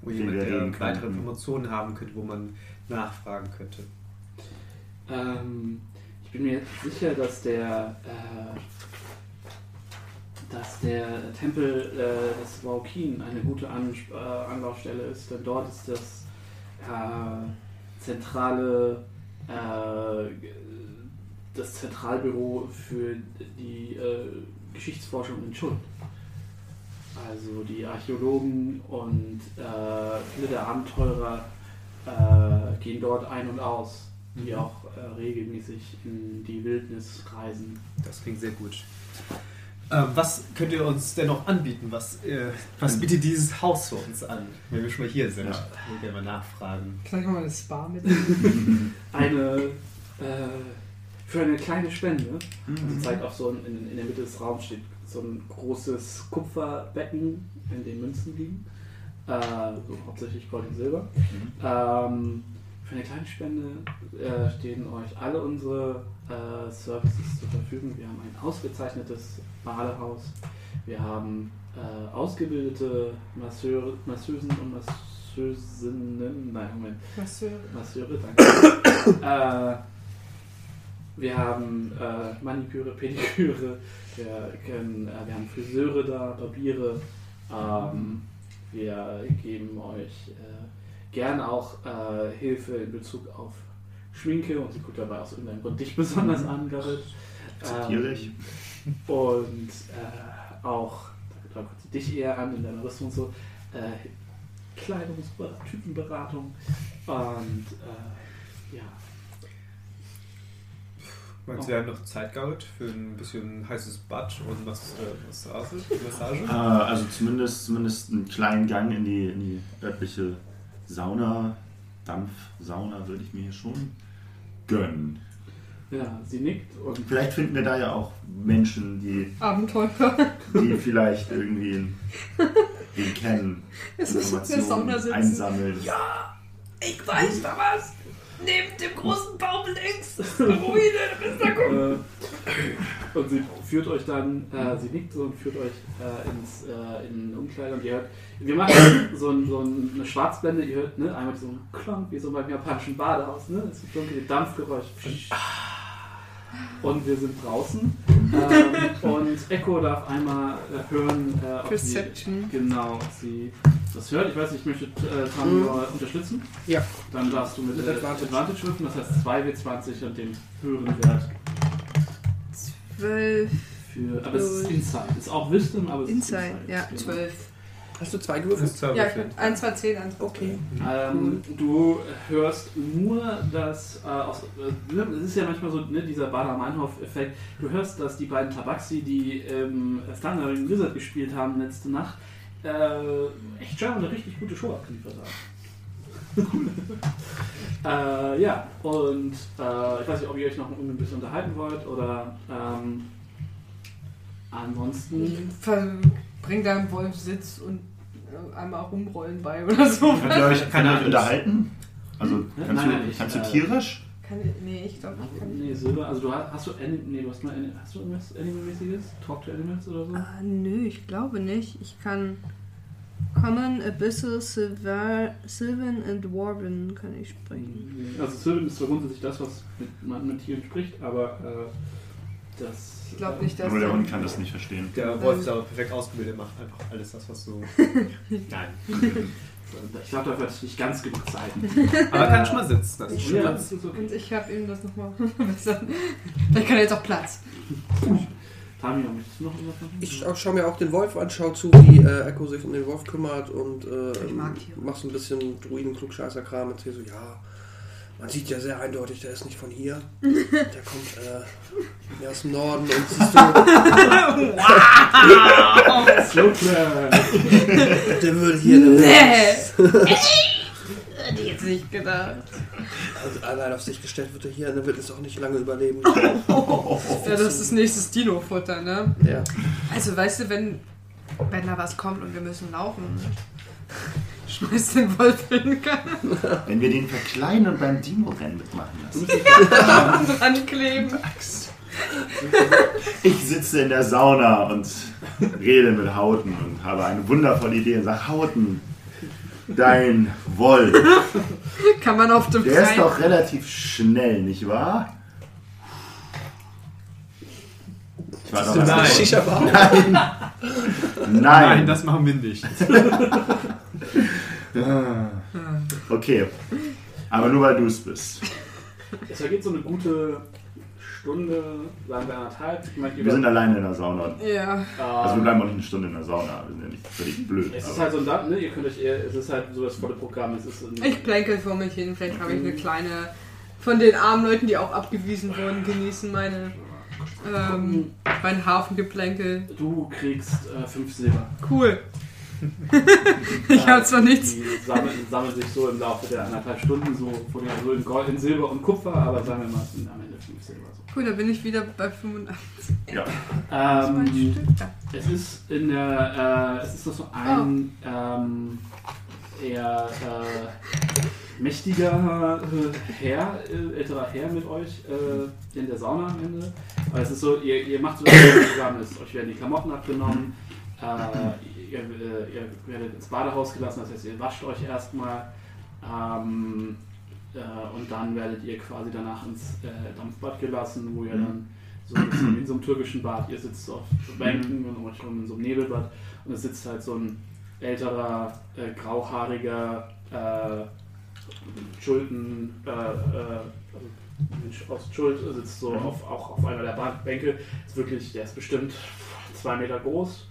wo den jemand, wir der reden weitere könnten. Informationen haben könnte, wo man nachfragen könnte. Ähm, ich bin mir sicher, dass der, äh, dass der Tempel äh, des Waukin eine gute An äh, Anlaufstelle ist, denn dort ist das äh, zentrale, äh, das Zentralbüro für die äh, Geschichtsforschung in Schuld. Also die Archäologen und viele der Abenteurer gehen dort ein und aus, die Mhm. auch äh, regelmäßig in die Wildnis reisen. Das klingt sehr gut. Ähm, was könnt ihr uns denn noch anbieten? Was, äh, was bietet dieses Haus für uns an, wenn wir schon mal hier sind? Ja. Ich will mal nachfragen. Vielleicht auch mal eine Spa mit. Eine äh, für eine kleine Spende. Sie Mhm. zeigt auch so ein, in, in der Mitte des Raums steht so ein großes Kupferbecken, in dem Münzen liegen. Äh, so hauptsächlich Gold und Silber. Ähm, für eine kleine Spende äh, stehen euch alle unsere äh, Services zur Verfügung. Wir haben ein ausgezeichnetes Badehaus. Wir haben äh, ausgebildete Masseure, Masseusen und Masseusinnen. Nein, Moment. Masseure. Masseure, danke. äh, wir haben äh, Maniküre, Pediküre, wir, können, äh, wir haben Friseure da, Barbiere. Ähm, wir geben euch gerne auch äh, Hilfe in Bezug auf Schminke und sie guckt dabei aus irgendeinem Grund dich besonders an, Garrett. Akzeptiere ich. Und äh, auch, da guckt sie dich eher an in deiner Rüstung und so, äh, Kleidungsberatung, Typenberatung und äh, ja. Meinst du, wir haben noch Zeit gehabt für ein bisschen heißes Bad und was, äh, Massage? Massage? Äh, also zumindest, zumindest einen kleinen Gang in die, in die örtliche Sauna, Dampfsauna würde ich mir hier schon gönnen. Ja, sie nickt und Vielleicht finden wir da ja auch Menschen, die, Abenteurer. die vielleicht irgendwie den kennen, Es ist in der Sauna Informationen sitzen. einsammeln. Ich weiß da was. Neben dem großen Baum links ist eine Ruine, du bist da gucken. Äh, und sie führt euch dann, äh, sie nickt so und führt euch äh, ins äh, in Umkleide und ihr hört, wir machen so, ein, so eine Schwarzblende, ihr hört ne, einmal so ein Klonk, wie so beim japanischen Badehaus, ne? Ist so ein Dampfgeräusch. Und wir sind draußen. Ähm, und Echo darf einmal äh, hören, äh, ob sie, Perception. genau, ob sie das hört. Ich weiß nicht, ich möchte äh, Tamio unterstützen. Ja. Dann darfst du mit, Mit äh, Advantage. Advantage würfeln, das heißt 2w20 und den höheren Wert Zwölf. für. Aber es ist Inside. Ist auch Wisdom, aber es Inside, ist Inside. ja, Genau. zwölf. Hast du zwei gewürfelt? Ja, ich bin 1, 2, 10, 1, Okay. Ähm, du hörst nur, dass, äh, aus, äh, es ist ja manchmal so ne, dieser Bader-Meinhof-Effekt, du hörst, dass die beiden Tabaxi, die ähm, Standard Wizard gespielt haben letzte Nacht, äh, echt schon eine richtig gute Show abgeliefert haben. äh, ja, und äh, ich weiß nicht, ob ihr euch noch ein bisschen unterhalten wollt oder ähm, ansonsten. Bring da einen Wolfsitz und einmal rumrollen bei oder so. Könnt ihr euch, könnt ihr euch unterhalten? Also Nein, kannst, nein, du, ich, kannst du äh, tierisch? Kann ich, nee, ich glaube, ich kann Nee, Silber. Also du hast, hast du nee, du hast mal hast du irgendwas Animal-mäßiges? Talk to Animals oder so? Ah, nö, ich glaube nicht. Ich kann Common, Abyssal, Silver, Sylvan und Dwarven kann ich sprechen. Also Sylvan ist zwar grundsätzlich das, was mit, man mit Tieren spricht, aber äh, das... Ich glaube nicht, dass Nur der Hund kann das nicht verstehen. Der Wolf ist aber perfekt ausgebildet, macht einfach alles das, was so. Nein. Ich glaube, dafür hatte ich nicht ganz genug Zeit. Aber er kann schon mal sitzen. Das ist schon ja, das ist okay. Und ich habe ihm das nochmal verbessert. Vielleicht kann er jetzt auch Platz. Tamio, möchtest du noch irgendwas machen? Ich schau, schau mir auch den Wolf an, schau zu, wie äh, Echo sich um den Wolf kümmert und äh, Ich mach so ein bisschen Druiden-Klugscheißer-Kram. Erzähl so, ja, man sieht ja sehr eindeutig, der ist nicht von hier. Der kommt äh, mehr aus dem Norden und siehst du, Slow Clap. der würde hier... Nee! sich gedacht. Also allein auf sich gestellt wird er hier in der Wildnis auch nicht lange überleben. Ja, das ist nächstes Dino-Futter, ne? Ja. Also, weißt du, wenn, wenn da was kommt und wir müssen laufen, schmeiß den Wolf hin Wenn wir den verkleinern und beim Dino-Rennen mitmachen lassen. dran kleben. Ich sitze in der Sauna und rede mit Hauten und habe eine wundervolle Idee und sage, Hauten, dein Wolf, Kann man auf dem der ist freien- doch relativ schnell, nicht wahr? Ich war doch Nein. Nein. Nein. Nein, das machen wir nicht. Okay. Aber nur weil du es bist. Es vergeht so eine gute Stunde, sagen wir anderthalb. Ich meine, Wir sind alleine in der Sauna. Ja. Also wir ähm, bleiben auch nicht eine Stunde in der Sauna. Wir sind ja nicht völlig blöd. es ist halt so ein Dach, ne? Ihr könnt euch eher, es ist halt so das volle Programm. Es ist Ich plänkel vor mich hin. Vielleicht habe ich eine kleine. Von den armen Leuten, die auch abgewiesen wurden, genießen meine. Ähm, mein Hafengeplänkel. du kriegst äh, fünf Silber. Cool. ich habe zwar nichts. Die sammeln, sammeln sich so im Laufe der anderthalb Stunden so, von der, so in Gold, in Silber und Kupfer, aber sagen wir mal, sind am Ende fünf Silber. So. Cool, da bin ich wieder bei 85. Ja. Ähm. Es ist in der, äh, es ist noch so ein ähm, eher äh, mächtiger äh, Herr, äh, älterer Herr mit euch äh, in der Sauna am Ende. Aber es ist so, ihr, ihr macht so Programm, ist, euch werden die Klamotten abgenommen, äh, ihr, äh, ihr werdet ins Badehaus gelassen, das heißt, ihr wascht euch erstmal. Ähm, äh, und dann werdet ihr quasi danach ins äh, Dampfbad gelassen, wo ihr dann so ein bisschen in so einem türkischen Bad, ihr sitzt auf Bänken und um euch in so einem Nebelbad und es sitzt halt so ein älterer, äh, grauhaariger, äh, Schulden, äh, Mensch aus Schuld sitzt so auf, auch auf einer der Bänke. Ist wirklich, der ist bestimmt zwei Meter groß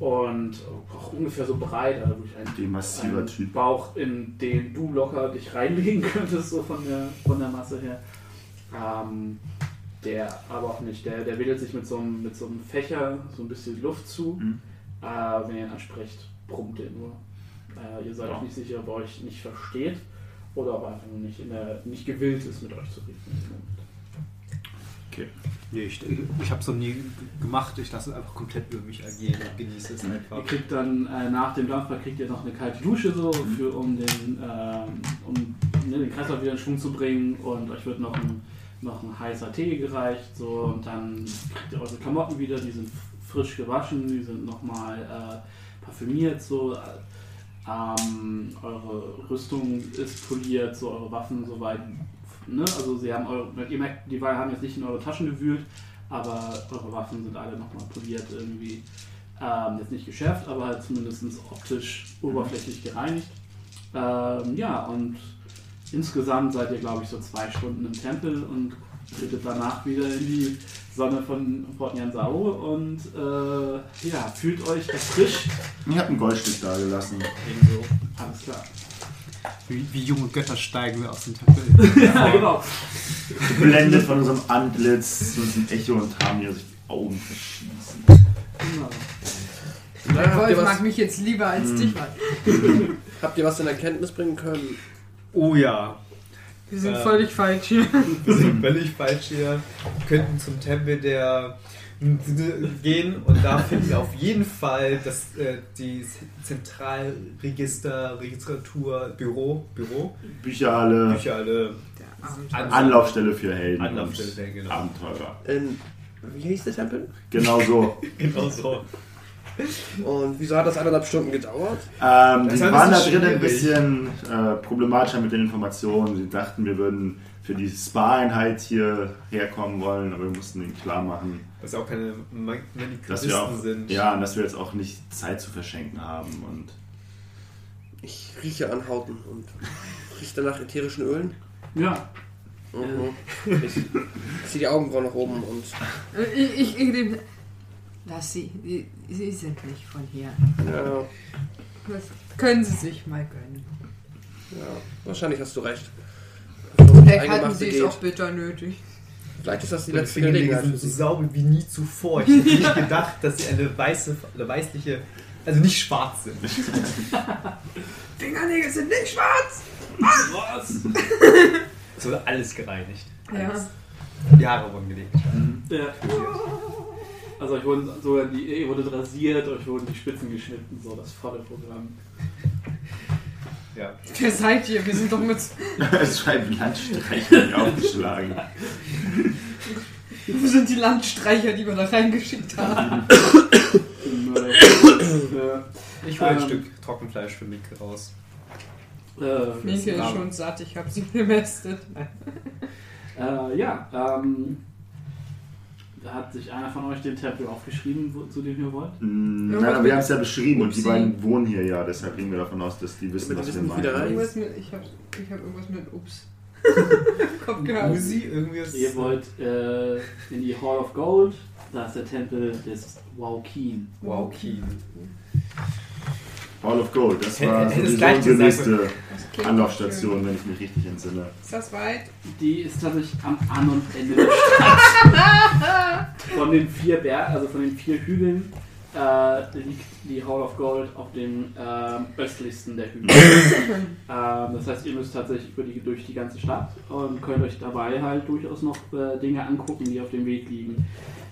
und auch ungefähr so breit, also wirklich ein massiver Typ. Bauch, in den du locker dich reinlegen könntest, so von der, von der Masse her. Ähm, der aber auch nicht, der, der wedelt sich mit so, einem, mit so einem Fächer so ein bisschen Luft zu. Mhm. Äh, wenn ihr ihn ansprecht, brummt er nur. Äh, ihr seid Ja. auch nicht sicher, ob er euch nicht versteht oder ob er einfach nicht, in der, nicht gewillt ist, mit euch zu reden. Nee, ich ich habe es noch nie gemacht. Ich lasse es einfach komplett über mich ergehen und genieße es Ihr einfach. kriegt dann äh, nach dem Dampfbad kriegt ihr noch eine kalte Dusche so, für, um, den, ähm, um ne, den Kreislauf wieder in Schwung zu bringen und euch wird noch ein, noch ein heißer Tee gereicht so und dann kriegt ihr eure Klamotten wieder, die sind frisch gewaschen, die sind nochmal äh, parfümiert so. Ähm, eure Rüstung ist poliert, so eure Waffen soweit. Ne? Also sie haben eure, ihr merkt, die haben jetzt nicht in eure Taschen gewühlt, aber eure Waffen sind alle nochmal poliert irgendwie. Ähm, jetzt nicht geschärft, aber halt zumindest optisch oberflächlich gereinigt. Ähm, ja, und insgesamt seid ihr, glaube ich, so zwei Stunden im Tempel und tretet danach wieder in die Sonne von Port Nyansao und äh, ja, fühlt euch erfrischt. Ich habe ein Goldstück da gelassen. Ebenso. Alles klar. Wie, wie junge Götter steigen wir aus dem Tempel. Ja, genau. Geblendet von unserem Antlitz, so ein Echo und haben hier sich die Augen verschließen. Genau. Na, Der habt, ihr Wolf was, mag mich jetzt lieber als dich, Mann. habt ihr was in Erkenntnis bringen können? Oh ja, Wir sind Äh. völlig falsch hier. wir sind völlig falsch hier. Wir könnten zum Tempel der gehen und da finden wir auf jeden Fall das äh, die Zentralregister, Registratur, Büro, Büro, Bücherhalle, Bücher alle Der Abenteuer. An- Anlaufstelle für Helden Anlaufstelle für Helden, genau. Abenteurer. In, wie hieß der Tempel? Genau so. genau so. Und wieso hat das eineinhalb Stunden gedauert? Ähm, die waren da bisschen drin ein bisschen äh, problematischer mit den Informationen. Sie dachten, wir würden für die Spa-Einheit hier herkommen wollen, aber wir mussten ihnen klar machen, Dass wir auch keine Ma- dass wir auch, Manikuristen sind. ja, und dass wir jetzt auch nicht Zeit zu verschenken haben. Und Ich rieche an Hauten und rieche nach ätherischen Ölen. Ja, Mhm. Ich ziehe die Augenbrauen nach oben und Ich, ich, ich nehme. Lass sie. sie. Sie sind nicht von hier. ja, Das können sie sich mal gönnen. ja, wahrscheinlich hast du recht. Vielleicht hatten sie es auch bitter nötig. Vielleicht ist das die Die letzte Fingernägel Gelegenheit so sie. sauber wie nie zuvor. Ich hätte nicht gedacht, dass sie eine weiße, eine weißliche, also nicht schwarz sind. Fingernägel sind nicht schwarz! Was? Es wurde alles gereinigt. Ja. Alles. Jahre wurden gelegt. Ja. Also euch wurden sogar die, ihr wurdet rasiert, euch wurden die Spitzen geschnitten, so das volle Programm. Ja. Wer seid ihr? Wir sind doch mit. Es scheint Landstreicher aufgeschlagen. Wo sind die Landstreicher, die wir da reingeschickt haben? Ich hole ein Ähm. Stück Trockenfleisch für Mike raus. Äh, Minke ist schon satt, ich habe sie gemästet. Äh, ja, ähm, hat sich einer von euch den Tempel aufgeschrieben, wo, zu dem ihr wollt. Mm, Irgendwas Nein, aber wir haben es ja beschrieben und die beiden wohnen hier ja, deshalb gehen wir davon aus, dass die wissen, was wir meinen. Irgendwas ich habe ich hab irgendwas mit Ups. Kopf gehabt. Uzi, irgendwie ist. Ihr wollt äh, in die Hall of Gold, da ist der Tempel des Waukin. Wow, Keen. Hall of Gold, das war hätte es sowieso gleich unsere nächste Anlaufstation, schön. wenn ich mich richtig entsinne. Ist das weit? Die ist tatsächlich am An- und Ende der Stadt. von den vier Bergen, also von den vier Hügeln, äh, liegt die Hall of Gold auf dem ähm, östlichsten der Hügel. ähm, das heißt, ihr müsst tatsächlich über die, durch die ganze Stadt und könnt euch dabei halt durchaus noch äh, Dinge angucken, die auf dem Weg liegen.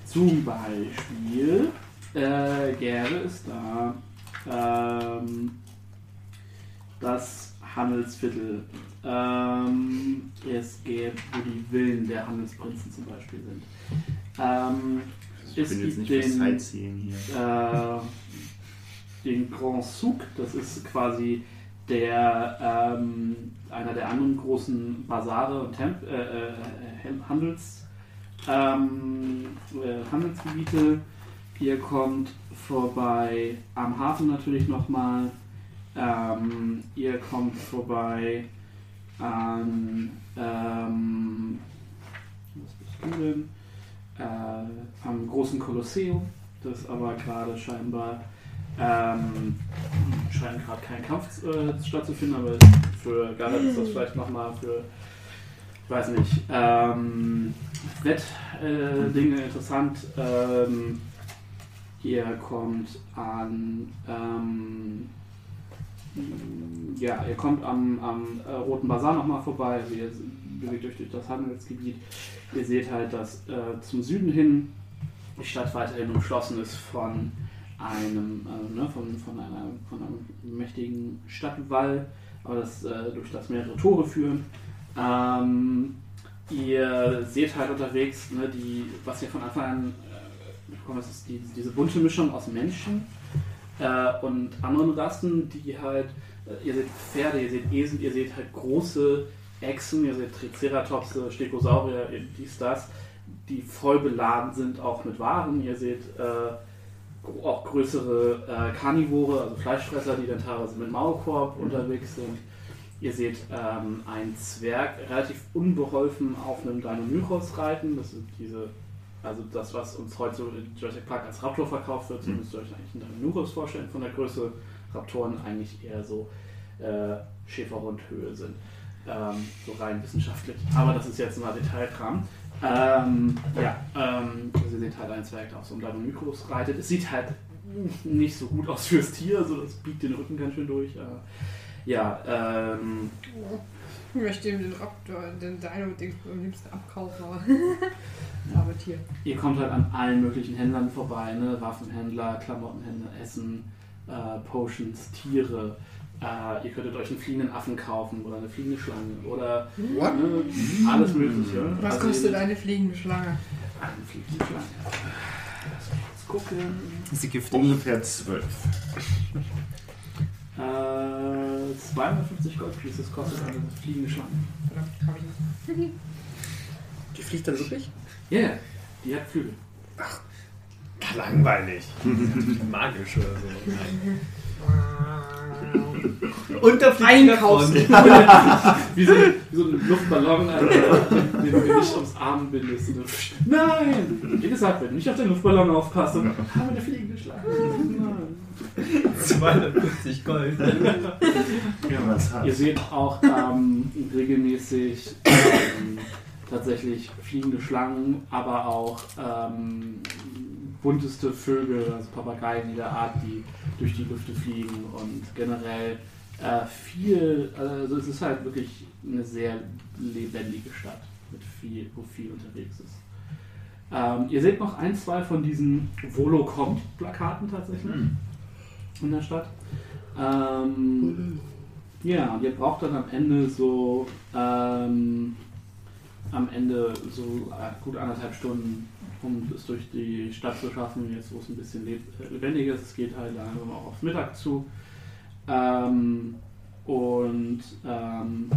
Zum Beispiel, äh, Gerbe ist da. Ähm, das Handelsviertel. Ähm, es gäbe, wo die Villen der Handelsprinzen zum Beispiel sind. Ähm, Ich es bin jetzt gibt nicht den, Sightseeing hier. äh, den Grand Souk, das ist quasi der ähm, einer der anderen großen Basare und Temp äh, äh, Handels, ähm, äh, Handelsgebiete. Ihr kommt vorbei am Hafen natürlich nochmal. Ähm, ihr kommt vorbei an ähm, was bist du denn? Äh, am großen Kolosseum, das aber gerade scheinbar ähm, scheint gerade kein Kampf äh, stattzufinden, aber für Gareth ist das vielleicht nochmal für, weiß nicht, ähm, Wettdinge äh, interessant. Ähm, ihr kommt an, ähm, ja, ihr kommt am, am äh, Roten Bazar nochmal vorbei, also ihr bewegt euch durch das Handelsgebiet. Ihr seht halt, dass äh, zum Süden hin die Stadt weiterhin umschlossen ist von einem, äh, ne, von, von, einer, von einem mächtigen Stadtwall, aber das, äh, durch das mehrere Tore führen. Ähm, ihr seht halt unterwegs, ne, die, was ihr von Anfang an äh, bekommt, das ist die, diese bunte Mischung aus Menschen äh, und anderen Rassen, die halt, äh, ihr seht Pferde, ihr seht Esel, ihr seht halt große Echsen, ihr seht Triceratops, Stegosaurier, dies, das, die voll beladen sind auch mit Waren. Ihr seht äh, auch größere äh, Karnivore, also Fleischfresser, die dann teilweise mit Maulkorb unterwegs sind. Ihr seht ähm, einen Zwerg relativ unbeholfen auf einem Deinonychus reiten. Das sind diese, also das, was uns heute so in Jurassic Park als Raptor verkauft wird. So Mhm. müsst ihr euch eigentlich einen Deinonychus vorstellen von der Größe. Raptoren eigentlich eher so äh, Schäferhundhöhe sind. Ähm, so rein wissenschaftlich. Aber das ist jetzt mal Detailkram. Ähm, ja, ähm, also ihr seht halt einen Zwerg, der auf so einem Deinonychus reitet. Es sieht halt nicht so gut aus fürs Tier, also das biegt den Rücken ganz schön durch. Äh, ja, ähm, Ich möchte ihm den Raptor, den Dino-Ding am liebsten abkaufen, aber. aber Tier. ihr kommt halt an allen möglichen Händlern vorbei, ne? Waffenhändler, Klamottenhändler, Essen, äh, Potions, Tiere. Äh, ihr könntet euch einen fliegenden Affen kaufen oder eine fliegende Schlange oder What? ne, alles Mögliche. Was Also kostet eine fliegende Schlange? Eine fliegende Schlange. Lass mich kurz gucken. Sie giftig? Ungefähr zwölf. Äh, 250 Goldpieces kostet eine fliegende Schlange. Verdammt, hab ich nicht. Die fliegt dann wirklich? Ja, yeah, die hat Flügel. Langweilig. Magisch oder so. Und da fliegt Einkaufen. Wie so, wie so ein Luftballon, Alter, den du nicht ums Arm bindest. Und nein! Wie gesagt, wenn du nicht auf den Luftballon aufpasst, dann haben wir eine fliegende Schlange. Nein. 250 Gold. Ja. Ihr seht auch ähm, regelmäßig ähm, tatsächlich fliegende Schlangen, aber auch ähm, bunteste Vögel, also Papageien jeder Art, die durch die Lüfte fliegen und generell äh, viel, also es ist halt wirklich eine sehr lebendige Stadt, mit viel, wo viel unterwegs ist. Ähm, ihr seht noch ein, zwei von diesen Volo kommt Plakaten tatsächlich in der Stadt. Ähm, ja, und ihr braucht dann am Ende so ähm, am Ende so äh, gut anderthalb Stunden, um es durch die Stadt zu schaffen, jetzt wo es ein bisschen äh, lebendiger ist. Es geht halt langsam auch aufs Mittag zu. Ähm, und ähm,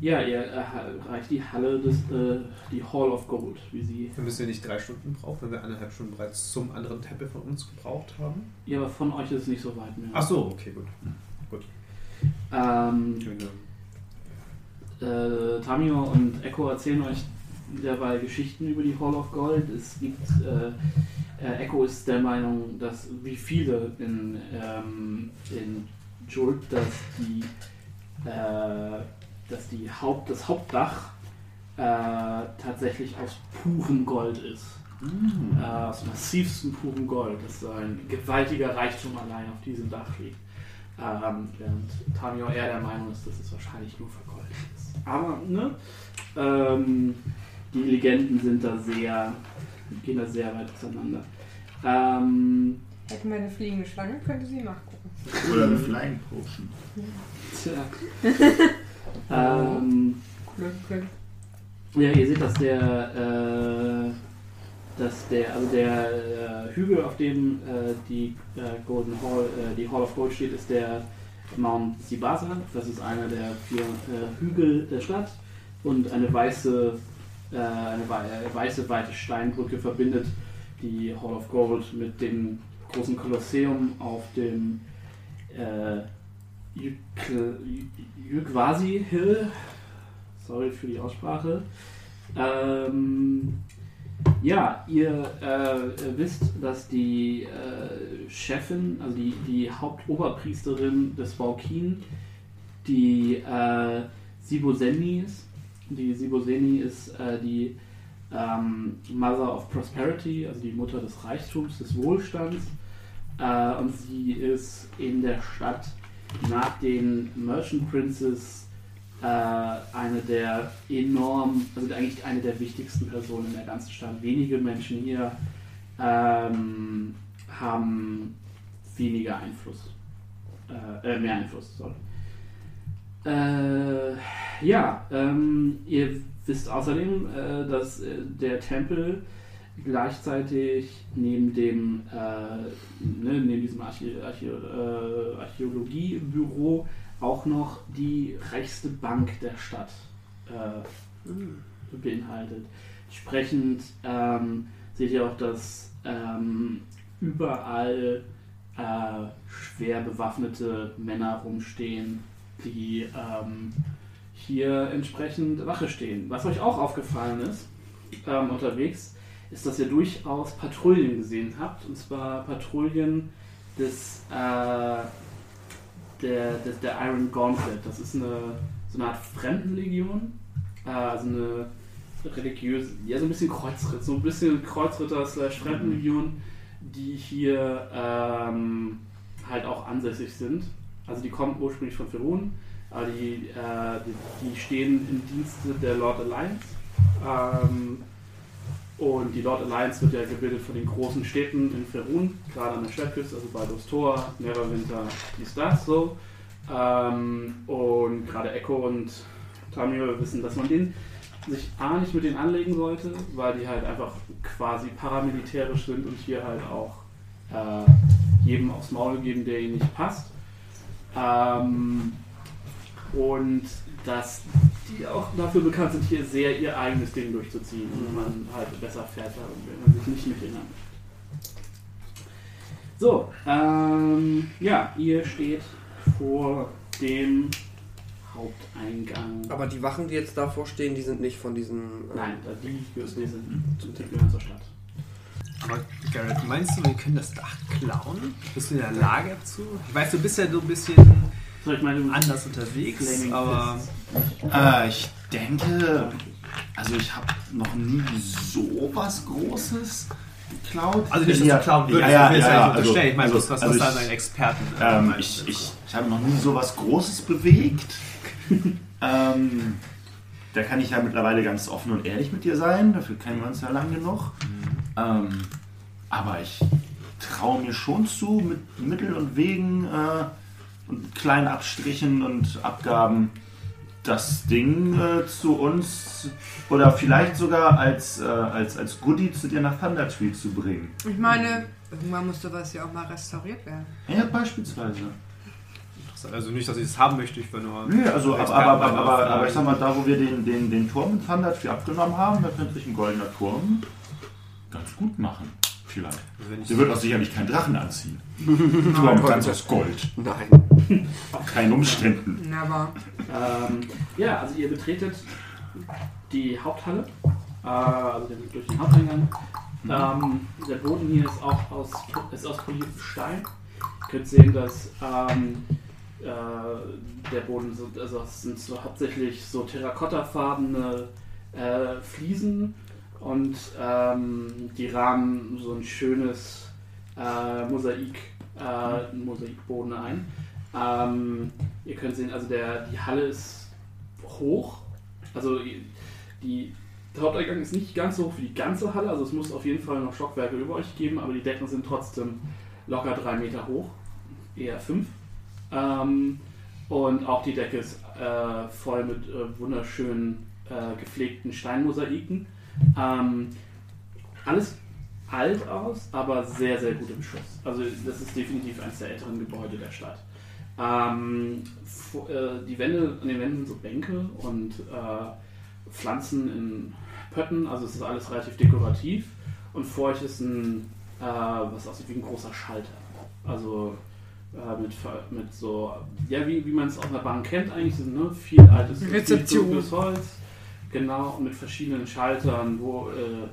ja, ihr erreicht die Halle des, äh, die Hall of Gold, wie sie. Wir müssen ja nicht drei Stunden brauchen, wenn wir eineinhalb Stunden bereits zum anderen Tempel von uns gebraucht haben. Ja, aber von euch ist es nicht so weit mehr. Ach so, okay, gut. Ähm, äh, Tamio und Echo erzählen euch derweil Geschichten über die Hall of Gold. Es gibt, äh, äh, Echo ist der Meinung, dass wie viele in, ähm, in Jult, dass die, äh, dass die Haupt, das Hauptdach äh, tatsächlich aus purem Gold ist. Äh, aus massivstem purem Gold. Das ist ein gewaltiger Reichtum allein auf diesem Dach liegt. Ähm, während Tamio eher der Meinung ist, dass es wahrscheinlich nur vergoldet ist. Aber, ne? Ähm, die Legenden sind da sehr, gehen da sehr weit auseinander. Ähm, Hätte meine fliegende Schlange, könnte sie nachgucken. Oder eine Flying Potion. tja. ähm, Glück, Glück. Ja, ihr seht, dass der, äh, dass der, also der äh, Hügel, auf dem äh, die äh, Golden Hall, äh, die Hall of Gold steht, ist der Mount Sibasa. Das ist einer der vier äh, Hügel der Stadt und eine weiße, eine wei äh, weiße weite Steinbrücke verbindet die Hall of Gold mit dem großen Kolosseum auf dem äh, Yugwasi Hill. Sorry für die Aussprache. Ähm, ja, ihr äh, wisst, dass die äh, Chefin, also die, die Hauptoberpriesterin des Baukin, die äh, Siboseni ist. Die Siboseni ist äh, die ähm, Mother of Prosperity, also die Mutter des Reichtums, des Wohlstands. Äh, und sie ist in der Stadt nach den Merchant Princes äh, eine der enorm, also eigentlich eine der wichtigsten Personen in der ganzen Stadt. Wenige Menschen hier ähm, haben weniger Einfluss, äh, äh, mehr Einfluss, sorry. Äh, ja, ähm, ihr wisst außerdem, äh, dass äh, der Tempel gleichzeitig neben dem äh, ne, neben diesem Archä Archä äh, Archäologiebüro auch noch die reichste Bank der Stadt äh, beinhaltet. Entsprechend ähm, seht ihr auch, dass ähm, überall äh, schwer bewaffnete Männer rumstehen, die ähm, hier entsprechend Wache stehen. Was euch auch aufgefallen ist ähm, unterwegs, ist, dass ihr durchaus Patrouillen gesehen habt, und zwar Patrouillen des, äh, der, des der Iron Gauntlet. Das ist eine so eine Art Fremdenlegion, äh, also eine religiöse, ja so ein bisschen Kreuzritter, so ein bisschen Kreuzritter slash Fremdenlegion, die hier ähm, halt auch ansässig sind. Also die kommen ursprünglich von Ferun, aber die, äh, die, die stehen im Dienste der Lord Alliance. Ähm, und die Lord Alliance wird ja gebildet von den großen Städten in Ferun, gerade an der Schwertküste, also bei Tor, Neverwinter, dies, das, so. Ähm, und gerade Echo und Tamio wissen, dass man den sich A nicht mit denen anlegen sollte, weil die halt einfach quasi paramilitärisch sind und hier halt auch äh, jedem aufs Maul geben, der ihnen nicht passt. Ähm, und dass die auch dafür bekannt sind, hier sehr ihr eigenes Ding durchzuziehen und man halt besser fährt, wenn man sich nicht mit anlegt. So, ähm, ja, ihr steht vor dem Haupteingang. Aber die Wachen, die jetzt davor stehen, die sind nicht von diesen. äh, Nein, da die gehören zum die gehören zur Stadt. Aber Garrett, meinst du, wir können das Dach klauen? Bist du in der Lage dazu? Ich weiß, du bist ja so ein bisschen So, ich meine, anders unterwegs, Flaming aber. Äh, ich denke, also ich habe noch nie so was Großes geklaut? Also nicht, dass ja, du klauen würdest, ja, ja, ja, ja unterstellen. ich meine, also- was, was, also da Experten äh, Ähm, ich, ich, ich habe noch nie so was Großes bewegt. ähm, da kann ich ja mittlerweile ganz offen und ehrlich mit dir sein. Dafür kennen wir uns ja lang genug. Ähm, aber ich traue mir schon zu, mit Mitteln und Wegen äh, und kleinen Abstrichen und Abgaben das Ding äh, zu uns oder vielleicht sogar als, äh, als, als Goodie zu dir nach Thunder Tree zu bringen. Ich meine, irgendwann muss sowas ja auch mal restauriert werden. Ja, beispielsweise. Also nicht, dass ich das haben möchte, ich will nur. Nö, also, aber, aber, aber, aber, ich sag mal, da wo wir den, den, den Turm in Thunder Tree abgenommen haben, da könnte sich ein goldener Turm ganz gut machen. Vielleicht. Also wenn ich Der wird auch sicherlich keinen Drachen anziehen. Turm ganz aus Gold. Nein. Keinen Umständen. Aber Ähm, ja, also ihr betretet die Haupthalle, äh, also durch den Haupteingang. Ähm, der Boden hier ist auch aus, ist aus poliertem Stein. Ihr könnt sehen, dass ähm, äh, der Boden, so, also es sind so hauptsächlich so terrakottafarbene äh, Fliesen und ähm, die rahmen so ein schönes äh, Mosaik, äh, Mosaikboden ein. Ähm, ihr könnt sehen, also der, die Halle ist hoch. Also die, der Haupteingang ist nicht ganz so hoch wie die ganze Halle. Also es muss auf jeden Fall noch Stockwerke über euch geben, aber die Decken sind trotzdem locker drei Meter hoch. Eher fünf. Ähm, und auch die Decke ist äh, voll mit äh, wunderschönen äh, gepflegten Steinmosaiken. Ähm, alles alt aus, aber sehr, sehr gut im Schuss. Also das ist definitiv eines der älteren Gebäude der Stadt. Ähm, äh, die Wände, an den Wänden sind so Bänke und äh, Pflanzen in Pötten, also es ist alles relativ dekorativ. Und vor euch ist ein, äh, was aussieht wie ein großer Schalter. Also äh, mit, ver- mit so, ja, wie, wie man es aus einer Bank kennt eigentlich, so, ne? viel altes Rezeption. viel dunkles Holz. Genau, mit verschiedenen Schaltern, wo äh,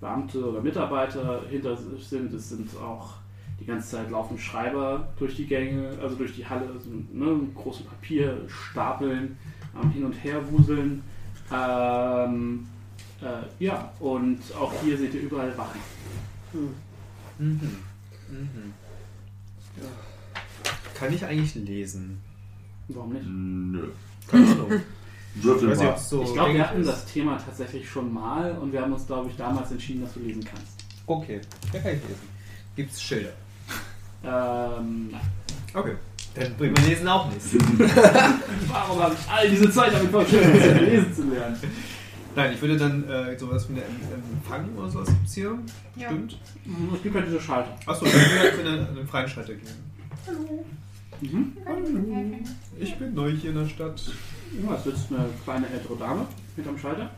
Beamte oder Mitarbeiter hinter sich sind. Es sind auch die ganze Zeit laufen Schreiber durch die Gänge, also durch die Halle, so, ne, große Papierstapeln am Hin und Her wuseln. Ähm, äh, ja, und auch hier seht ihr überall Wachen. Mhm. Mhm. Kann ich eigentlich lesen? Warum nicht? Nö. Keine Ahnung. Würfel mal. ob's so Ich glaube, wir hatten ist. das Thema tatsächlich schon mal und wir haben uns, glaube ich, damals entschieden, dass du lesen kannst. Okay, da kann ich lesen. Gibt's Schilder? Ähm, nein. Okay. Dann bringt mein Lesen auch nichts. Warum habe ich all diese Zeit damit verschwendet, lesen zu lernen? Nein, ich würde dann äh, sowas wie eine Em- Empfang oder sowas gibt's hier. Ja. Stimmt. Es gibt halt diese Schalter. Achso, dann würde ich in einen freien Schalter gehen. Mhm. Ich bin neu hier in der Stadt. Ja, es sitzt eine kleine ältere Dame hinterm Schalter.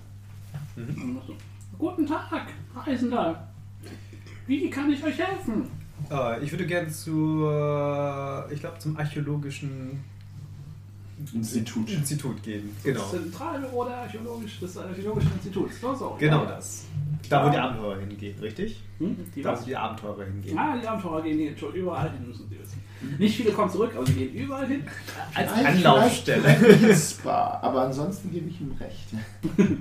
Mhm. Und macht so, Guten Tag, Reisender. Wie kann ich euch helfen? Äh, ich würde gerne zu, äh, ich glaube, zum archäologischen Institut. Institut gehen. Genau. Das Zentralbüro der Archäologisch, des Archäologischen Instituts. So, so. Genau ja. das. Da, wo die Abenteurer hingehen, richtig? Hm? Die Da, wo die Abenteurer hingehen. Ah, die Abenteurer gehen hier schon überall hin, müssen sie wissen. Nicht viele kommen zurück, aber sie gehen überall hin. Als Vielleicht- Anlaufstelle. vielleicht Spa, aber ansonsten gebe ich ihm recht.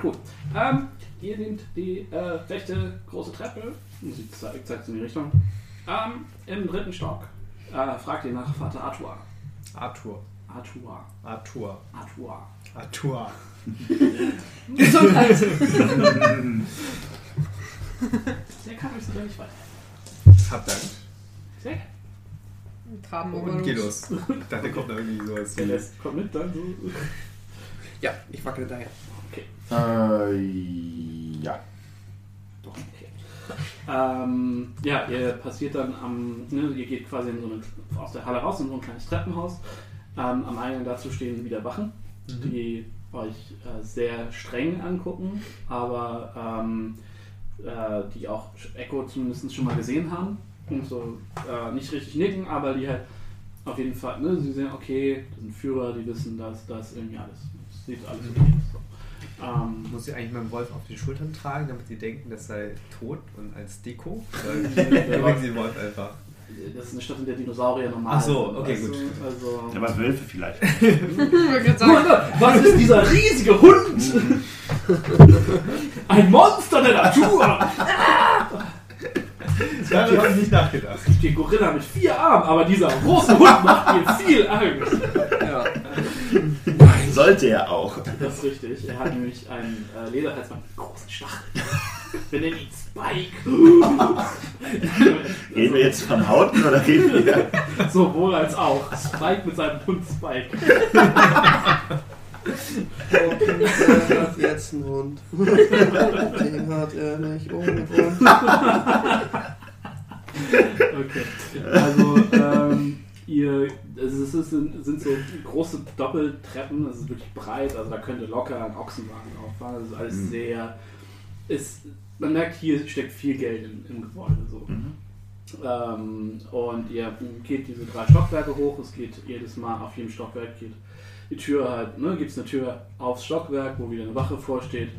Gut. Ähm, ihr nehmt die äh, rechte große Treppe. Sie zeigt, zeigt in die Richtung. Ähm, Im dritten Stock. Äh, fragt ihr nach Vater Artua. Arthur. Artua. Arthur. Artua. Arthur. Gesundheit. Der kann euch sogar nicht weiter. Hab Dank. Sehr gerne. Traben Und geh los. Ich dachte, kommt da irgendwie sowas. Der wie- lässt, kommt mit dann so. Ja, ich wackele daher. Äh, ja. Ähm, ja, ihr passiert dann am, ne, ihr geht quasi in so eine, aus der Halle raus in so ein kleines Treppenhaus. Ähm, am Eingang dazu stehen wieder Wachen, die euch äh, sehr streng angucken, aber ähm, äh, die auch Echo zumindest schon mal gesehen haben und so äh, nicht richtig nicken, aber die halt auf jeden Fall, ne, sie sehen, okay, das sind Führer, die wissen, dass das irgendwie alles, das sieht alles okay aus. So. Ähm, Muss ich eigentlich meinen Wolf auf die Schultern tragen, damit sie denken, das sei tot und als Deko? Oder sie den Wolf einfach? Das ist eine Stadt, in der Dinosaurier normal Ach so, sind, okay, weißt gut. Also, Aber Wölfe vielleicht. Was ist dieser riesige Hund? Ein Monster der Natur! Darüber habe ich nicht nachgedacht. Die Gorilla mit vier Armen, aber dieser große Hund macht mir viel Angst. Ja. Sollte er auch. Das ist richtig. Er hat nämlich einen äh, Lederhalsband mit großen Stacheln. Wir nennen ihn Spike. Reden wir jetzt von Hauten oder reden wir? Sowohl als auch. Spike mit seinem Hund Spike. Er hat jetzt einen Hund. Den hat er nicht ohne Grund. Okay. Also, ähm, ihr, also es ist, sind so große Doppeltreppen, es ist wirklich breit, also da könnte locker ein Ochsenwagen auffahren. Das ist alles Mhm. sehr. Ist, man merkt, hier steckt viel Geld in, im Gebäude. So. Mhm. Ähm, und ihr geht diese drei Stockwerke hoch, es geht jedes Mal auf jedem Stockwerk geht die Tür halt, ne, gibt es eine Tür aufs Stockwerk, wo wieder eine Wache vorsteht.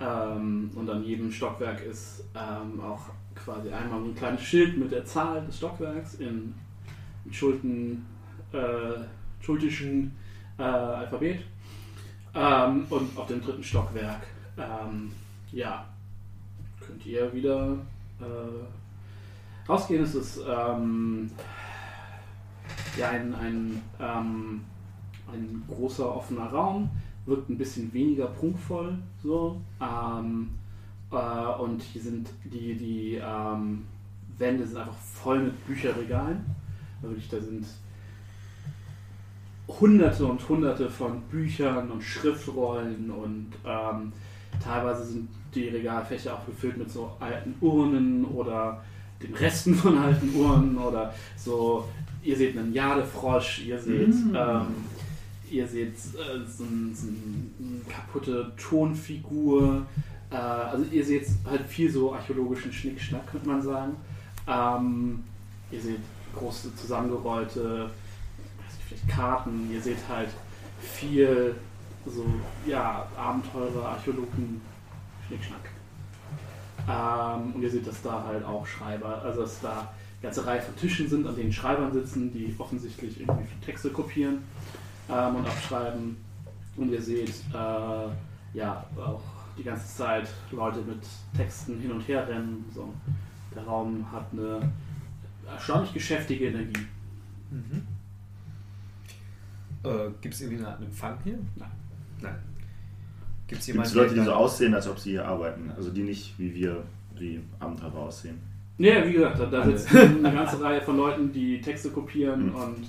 Ähm, und an jedem Stockwerk ist ähm, auch quasi einmal so ein kleines Schild mit der Zahl des Stockwerks in, in Schulden, äh, schultischen äh, Alphabet. Ähm, und auf dem dritten Stockwerk, ähm, ja, könnt ihr wieder äh, rausgehen. Es ist ähm, ja ein, ein, ähm, ein großer offener Raum, wirkt ein bisschen weniger prunkvoll so. Ähm, äh, und hier sind die, die ähm, Wände sind einfach voll mit Bücherregalen. Wirklich, da sind hunderte und hunderte von Büchern und Schriftrollen und ähm, teilweise sind die Regalfächer auch gefüllt mit so alten Urnen oder den Resten von alten Urnen oder so. Ihr seht einen Jadefrosch, ihr seht, Mm. ähm, ihr seht äh, so, ein, so ein, eine kaputte Tonfigur. Äh, also ihr seht halt viel so archäologischen Schnickschnack, könnte man sagen. Ähm, ihr seht große zusammengerollte Karten, ihr seht halt viel so, ja, Abenteurer, Archäologen, Schnickschnack. Ähm, und ihr seht, dass da halt auch Schreiber, also dass da eine ganze Reihe von Tischen sind, an denen Schreibern sitzen, die offensichtlich irgendwie Texte kopieren ähm, und abschreiben. Und ihr seht, äh, ja, auch die ganze Zeit Leute mit Texten hin und her rennen. So. Der Raum hat eine erstaunlich geschäftige Energie. Mhm. Äh, Gibt es irgendwie eine Art Empfang hier? Nein. Nein. Gibt es jemanden, Leute, die so aussehen, als ob sie hier arbeiten? Also die nicht wie wir, die Abenteurer aussehen. Ja, wie gesagt, da, da sitzen eine ganze Reihe von Leuten, die Texte kopieren Mhm. und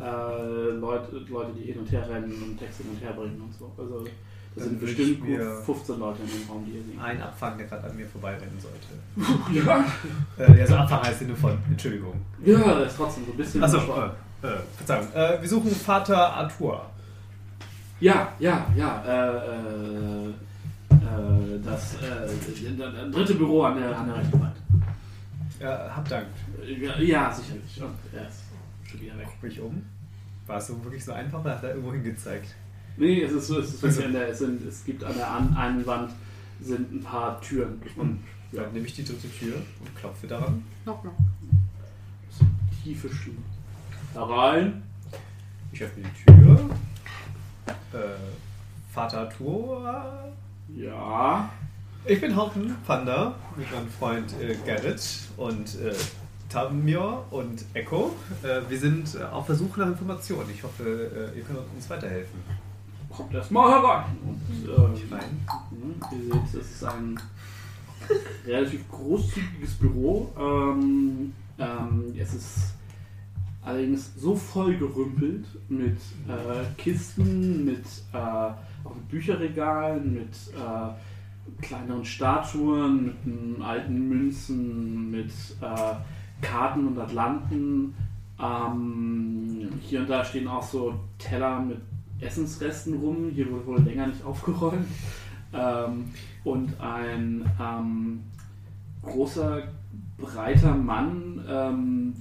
äh, Leute, Leute, die hin und her rennen und Texte hin und her bringen und so. Also das Dann sind bestimmt ich mir- gut 15 Leute in dem Raum, die ihr seht. Ein Abfang, der gerade an mir vorbeirennen sollte. Ja, Äh, also Abfang heißt Sinne von, Entschuldigung. ja, das ist trotzdem so ein bisschen. Achso, äh, äh, Verzeihung. Äh, wir suchen Vater Arthur. Ja, ja, ja. Äh, äh, äh, das äh, das dritte Büro an der, an der rechten Seite. Ja, hab Dank. Ja, ja, sicherlich. Und er ist schon wieder weg. Guck mich um. War es so wirklich so einfach oder hat er irgendwo hingezeigt? Nee, es ist so, es ist Also- der, es, sind, es gibt an der an, einen Wand sind ein paar Türen. Und ja, Dann nehme ich die dritte Tür und klopfe daran. Knock, knock. tiefe Stimmen. Da rein. Ich öffne die Tür. Äh, Vater Arthur. Ja. Ich bin Haupten Panda mit meinem Freund äh, Gerrit und äh, Tamir und Echo. Äh, wir sind äh, auf der Suche nach Informationen. Ich hoffe, äh, ihr könnt uns weiterhelfen. Kommt erstmal herein. Und, ähm, Ich rein. Mhm, Ihr seht, es ist ein relativ großzügiges Büro. Ähm, ähm, es ist allerdings so voll gerümpelt mit äh, Kisten, mit, äh, auch Bücherregalen, mit äh, kleineren Statuen, mit alten Münzen, mit äh, Karten und Atlanten. Ähm, hier und da stehen auch so Teller mit Essensresten rum. Hier wurde wohl länger nicht aufgeräumt. Ähm, und ein ähm, großer, breiter Mann, ähm,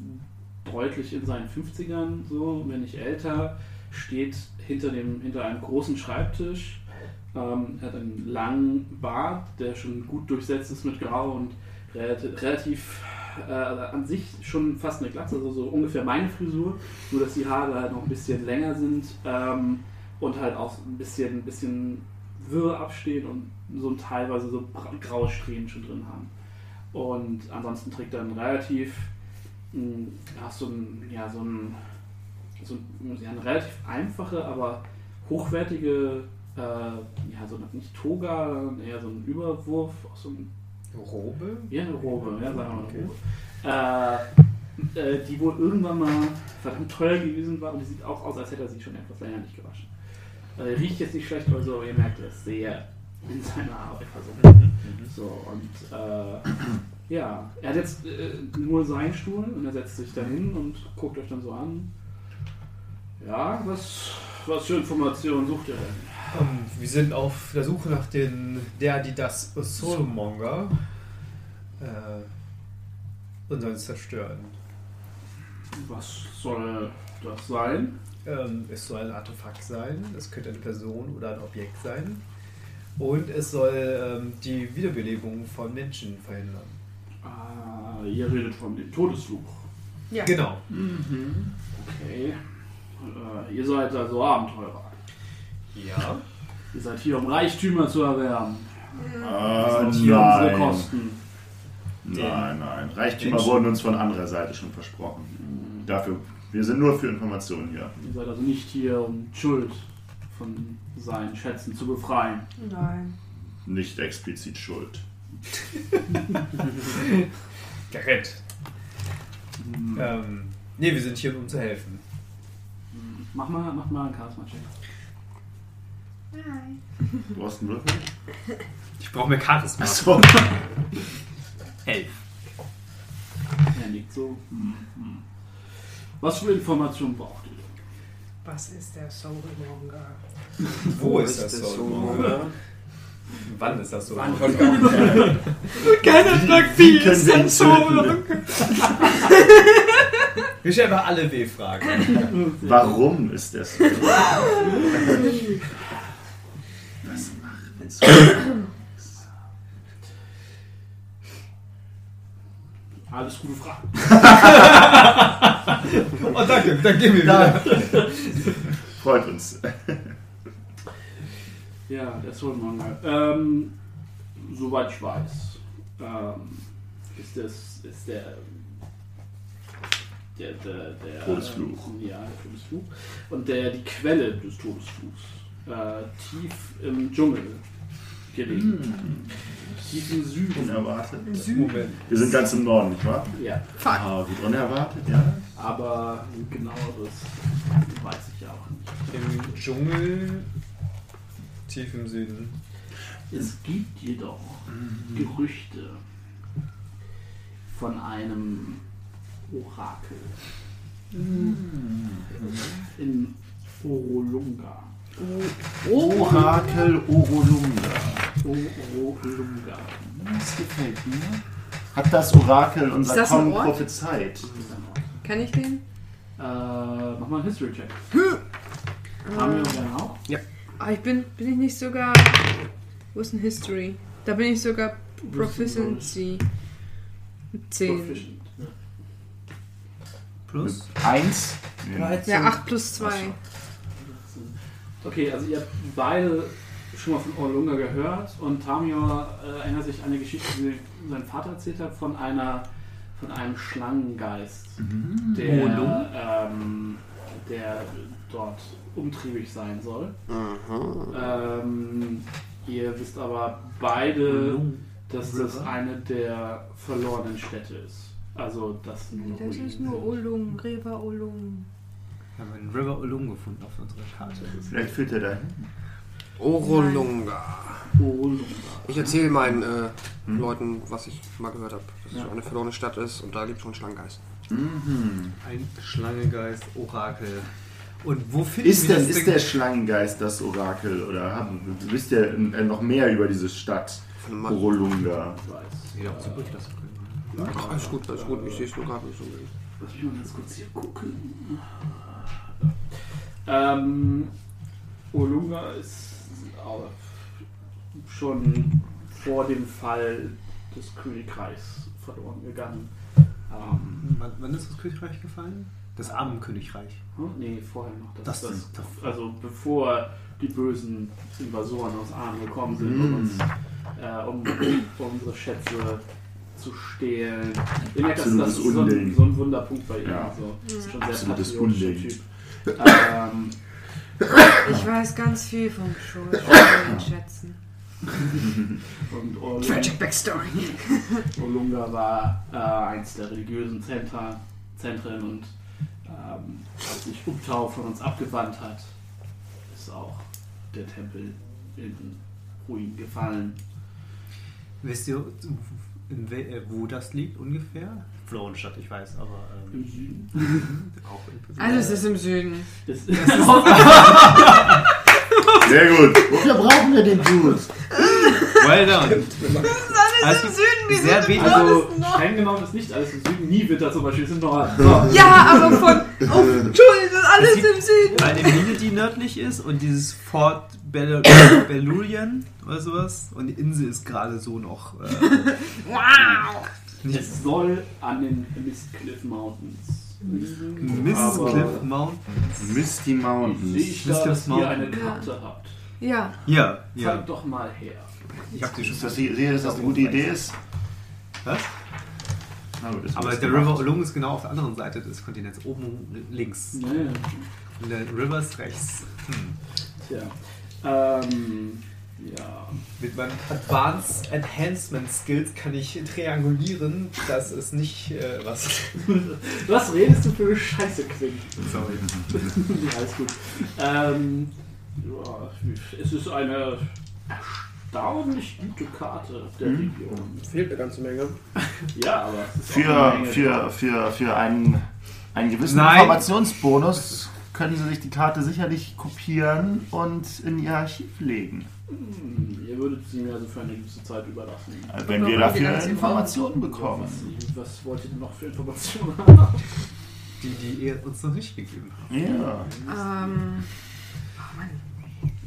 deutlich in seinen 50ern, so, wenn nicht älter, steht hinter, dem, hinter einem großen Schreibtisch. Ähm, er hat einen langen Bart, der schon gut durchsetzt ist mit Grau und relativ, äh, an sich schon fast eine Glatze, also so ungefähr meine Frisur, nur dass die Haare halt noch ein bisschen länger sind ähm, und halt auch ein bisschen, ein bisschen wirr abstehen und so teilweise so graue Strähnen schon drin haben. Und ansonsten trägt er ein relativ, mh, ja, so ein, ja, so ein, so ein, ja, eine relativ einfache, aber hochwertige, äh, ja, so eine, nicht Toga, sondern eher so ein Überwurf, auch so ein Robe? ja, eine Robe, ja, sagen wir mal Okay. Robe. Äh, äh, die wohl irgendwann mal verdammt teuer gewesen war und die sieht auch aus, als hätte er sie schon etwas länger nicht gewaschen. Äh, riecht jetzt nicht schlecht, also ihr merkt, er ist sehr in seiner Arbeit versunken. So, und äh, ja, er hat jetzt äh, nur seinen Stuhl und er setzt sich dahin und guckt euch dann so an. Ja, was, was für Informationen sucht ihr denn? Ähm, wir sind auf der Suche nach den, der, die das Soulmonger äh, und sollen zerstören. Was soll das sein? Ähm, es soll ein Artefakt sein, es könnte eine Person oder ein Objekt sein. Und es soll ähm, die Wiederbelebung von Menschen verhindern. Ah, ihr redet von dem Todesfluch. Ja. Genau. Okay. Äh, ihr seid also Abenteurer. Ja. Ihr seid hier, um Reichtümer zu erwerben. Ah, Und hier unsere nein. Kosten. Nein, nein. Reichtümer Menschen. wurden uns von anderer Seite schon versprochen. Dafür, wir sind nur für Informationen hier. Ihr seid also nicht hier, um Schuld von seinen Schätzen zu befreien. Nein. Nicht explizit schuld. Gerät. Ähm, nee, wir sind hier, um zu helfen. Mach mal, mach mal einen Charisma-Check. Du hast einen Würfel? Ich brauche mehr Charisma. Achso. Elf. Er liegt so. Mhm. Was für Informationen braucht ihr? Was ist der Soulmonger? Wo ist das der Soulmonger? Wann ist das so? Wann? Keiner fragt, Wie können wir stellen mal alle W-Fragen. Warum ist das so? Was macht so? Alles gute Fragen. Oh, danke, dann gehen wir wieder. Freut uns. Ja, der Soulmonger. Ähm, soweit ich weiß, ähm, ist, das, ist der, der, der, der Todesfluch. Ja, der Todesfluch. Und der, die Quelle des Todesfluchs. Äh, tief im Dschungel gelegen. Tief im Süden. Unerwartet. Moment. Wir sind ganz im Norden, nicht wahr? Ja, Fuck. Ah, gut unerwartet, ja. aber genaueres weiß ich ja auch nicht. Im Dschungel, tief im Süden. Es gibt jedoch Gerüchte von einem Orakel in Orolunga. Orakel Orolunga. Orolunga. Das gefällt mir. Hat das Orakel unser das Kommen prophezeit? Kann ich den? Äh, mach mal einen History-Check. Haben wir gerne auch? Ah, ich bin, bin ich nicht sogar. Wo ist denn History? Da bin ich sogar Proficiency. Mit 10. Proficient. Plus? Eins. Ja, 8 plus 2. Okay, also ihr habt beide schon mal von Orlunga gehört und Tamior äh, erinnert sich an eine Geschichte, die sein Vater erzählt hat, von einer von einem Schlangengeist, der, ähm, der dort umtriebig sein soll. Ähm, ihr wisst aber beide, dass das eine der verlorenen Städte ist. Also das nur Das ist nur sind. Olung, River Olung. Wir haben einen River Olum gefunden auf unserer Karte. Vielleicht führt er dahin. Orolunga. Ich erzähle meinen äh, Hm? Leuten, was ich mal gehört habe, dass es Ja. so eine verlorene Stadt ist und da lebt schon ein Schlangengeist. Mhm. Ein Schlangengeist, Orakel. Und wo finden Ist, wir denn, das ist der Schlangengeist das Orakel oder haben, wisst ihr äh, noch mehr über diese Stadt Von einem Mann. Orolunga? Ich weiß. Jeder auch so durchlassen können. Ach, alles gut, alles gut. Ich sehe es nur gerade nicht so. Lass mich mal ganz kurz hier gucken. Ähm, Olunga ist schon vor dem Fall des Königreichs verloren gegangen. Ähm, Wann, wann ist das Königreich gefallen? Das Armenkönigreich. hm, nee, vorher noch. Das, Das das, davor. also bevor die bösen Invasoren aus Armen gekommen sind Mm. uns äh, um, um unsere Schätze zu stehlen. Ihr merkt, das, das ist so ein, so ein Wunderpunkt bei ihm. Ja. Also, das ist schon ein sehr Absolutes patriotischer Unding. Typ. Ähm, Ich weiß ganz viel vom Schuld. schätzen. und Orlung, Tragic Backstory. Olunga war äh, eins der religiösen Zentren, Zentren und ähm, als sich Ubtau von uns abgewandt hat, ist auch der Tempel in Ruin gefallen. Wisst ihr, äh, wo das liegt ungefähr? Florenstadt, ich weiß, aber Im ähm, Süden. auch in Alles ist im Süden. Das ist, Sehr gut. Wofür brauchen wir den Dude? Well done. Alles im Süden, wir sehr sind im also, Norden noch. streng genommen ist nicht alles im Süden. Nie wird das zum Beispiel ist Norden. So. Ja, aber von. Oh, Entschuldigung, alles Es gibt- im Süden. Eine Mine, die nördlich ist und dieses Fort Bell Bellulian oder sowas. Und die Insel ist gerade so noch. Äh, Wow. Es soll an den Mistcliff Mountains. Miss Aber- Cliff Mountain. Misty Sehe Mountains. ich da, Mistcliff dass ihr eine. Karte habt. Ja. Ja, Zeig ja. doch mal her. Ich hab die schon. Ist das, sehe, dass das eine gute Idee ist? Was? Na gut, Aber der gemacht. River Olung ist genau auf der anderen Seite des Kontinents. Oben links. Nee, Und der River ist rechts. Hm. tja. Ähm, ja. Mit meinen Advanced Enhancement Skills kann ich triangulieren, dass es nicht äh, was. Was redest du für Scheiße, Quinn? Sorry. ja, alles gut. Ähm, ja, es ist eine erstaunlich gute Karte der Mhm. Region. Fehlt eine ganze Menge. Ja, aber es ist auch Für, eine Menge für, für, für einen, einen gewissen Nein. Informationsbonus können Sie sich die Karte sicherlich kopieren und in Ihr Archiv legen. Hm, Ihr würdet sie mir also für eine gewisse Zeit überlassen. Also Wenn wir dafür Informationen bekommen. Was, was wollt ihr denn noch für Informationen haben? Die, die ihr uns noch nicht gegeben habt. Ja. Ähm.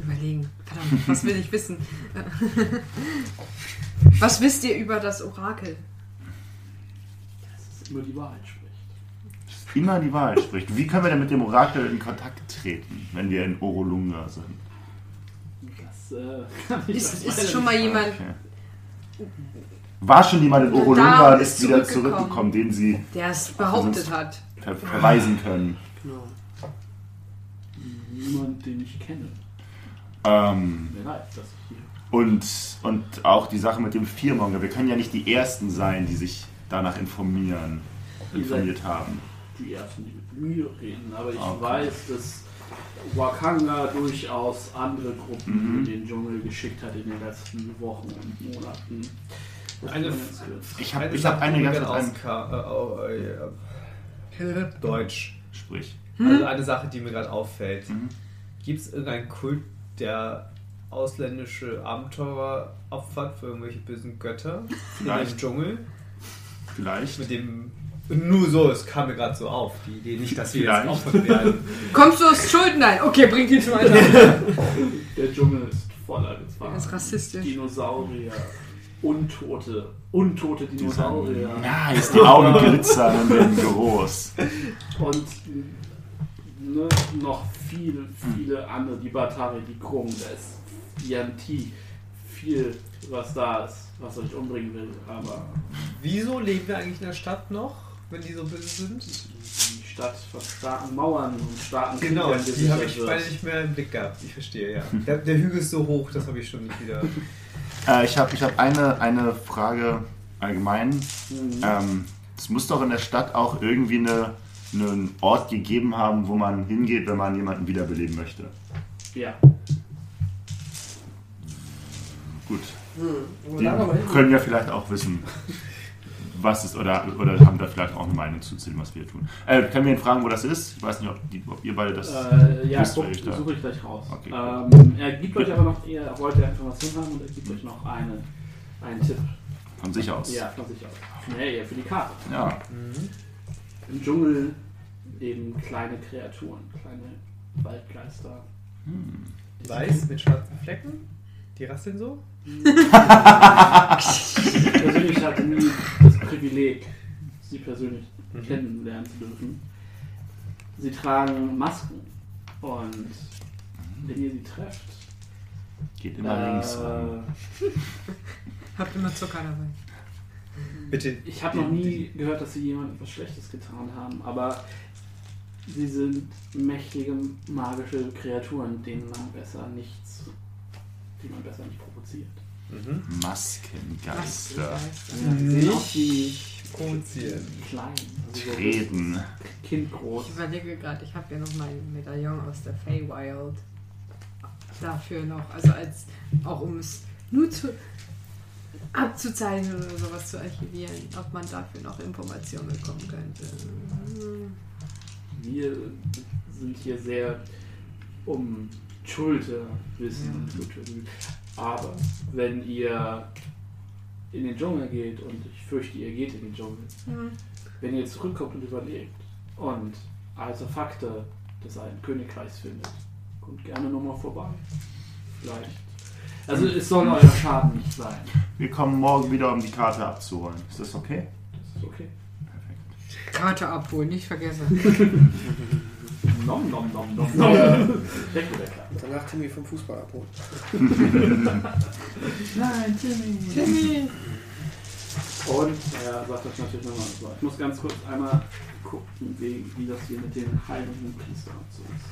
Überlegen. Verdammt, was will ich wissen? was wisst ihr über das Orakel? Dass es immer die Wahrheit spricht. Immer die Wahrheit spricht. Wie können wir denn mit dem Orakel in Kontakt treten, wenn wir in Orolunga sind? Das äh, kann ich Ist, schon mal jemand. Okay. War schon jemand in Orolunga und ist wieder zurückgekommen. den Sie Der es behauptet hat. ver verweisen können? Genau. Niemand, den ich kenne. Ähm, und, und auch die Sache mit dem Viermonger. Wir können ja nicht die Ersten sein, die sich danach informieren, informiert haben. die ersten, die mit mir reden, aber ich Okay. weiß, dass Wakanga durchaus andere Gruppen Mhm. in den Dschungel geschickt hat in den letzten Wochen und Monaten. Eine Ich habe ich hab eine die mir ganz gerade ein, auska- äh, oh, äh, äh, Deutsch. Sprich. Also eine Sache, die mir gerade auffällt. Mhm. Gibt es irgendeinen Kult, der ausländische Abenteurer opfert für irgendwelche bösen Götter in Vielleicht. dem Dschungel? Vielleicht. Mit dem. Nur so, es kam mir gerade so auf, die Idee nicht, dass wir jetzt Vielleicht. opfert werden. Kommst du aus Schulden? Nein. Okay, bringt ihn weiter. Der Dschungel ist voller Gefahr. Er ist rassistisch. Dinosaurier, Untote, untote Dinosaurier Nice, die Augen glitzern und werden groß. und ne, noch viele, viele andere, die Batari, die Krumm, das Yanti, viel, was da ist, was euch umbringen will, aber Wieso leben wir eigentlich in der Stadt noch, wenn die so böse sind? die Stadt von starken Mauern und starken Genau, Kriegern die habe ich beide nicht mehr im Blick gehabt. Ich verstehe, ja. Der, der Hügel ist so hoch, das habe ich schon nicht wieder. Äh, ich habe ich hab eine, eine Frage allgemein. Mhm. Ähm, es muss doch in der Stadt auch irgendwie eine, einen Ort gegeben haben, wo man hingeht, wenn man jemanden wiederbeleben möchte. Ja, Gut. Hm. Die können ja vielleicht auch wissen, was ist, oder, oder haben da vielleicht auch eine Meinung zu, zu dem, was wir tun. Äh, können wir ihn fragen, wo das ist? Ich weiß nicht, ob, die, ob ihr beide das. äh, ja wisst, guck, ich da- suche ich gleich raus. Okay, ähm, er gibt euch aber noch, ihr wollt ja Informationen haben und er gibt euch noch eine, einen Tipp. Von sich aus. Ja, von sich aus. Nee, ja, für die Karte. Ja. Im Dschungel leben kleine Kreaturen, kleine Waldgeister. Hm. Weiß mit schwarzen Flecken? Die rasseln so? Ich persönlich hatte nie das Privileg, sie persönlich Mhm. kennenlernen zu dürfen. Sie tragen Masken und wenn ihr sie trefft, Geht immer links äh, Habt immer Zucker dabei. Bitte. Ich habe noch nie gehört, dass sie jemand etwas Schlechtes getan haben, aber sie sind mächtige magische Kreaturen, denen man besser nichts, die man besser nicht provoziert. Mhm. Maskengeister. Wie provozieren. klein, also so Treten. kindgroß. Ich überlege gerade, ich habe ja noch mein Medaillon aus der Feywild. Dafür noch, also als auch um es nur zu abzuzeichnen oder sowas zu archivieren, ob man dafür noch Informationen bekommen könnte. Wir sind hier sehr um Schulterwissen bemüht. Aber wenn ihr in den Dschungel geht, und ich fürchte, ihr geht in den Dschungel, Hm. wenn ihr zurückkommt und überlebt und Artefakte des alten Königreichs findet, kommt gerne nochmal vorbei. Vielleicht. Also es soll euer Schaden nicht sein. Wir kommen morgen wieder, um die Karte abzuholen. Ist das okay? Das ist okay. Karte abholen, nicht vergessen. Nom nom nom nom nom. Ja. Danach Timmy vom Fußball abholen. Nein, Timmy. Timmy! Und er sagt das natürlich nochmal so. Ich muss ganz kurz einmal gucken, wie, wie das hier mit den heiligen Priestern und so ist.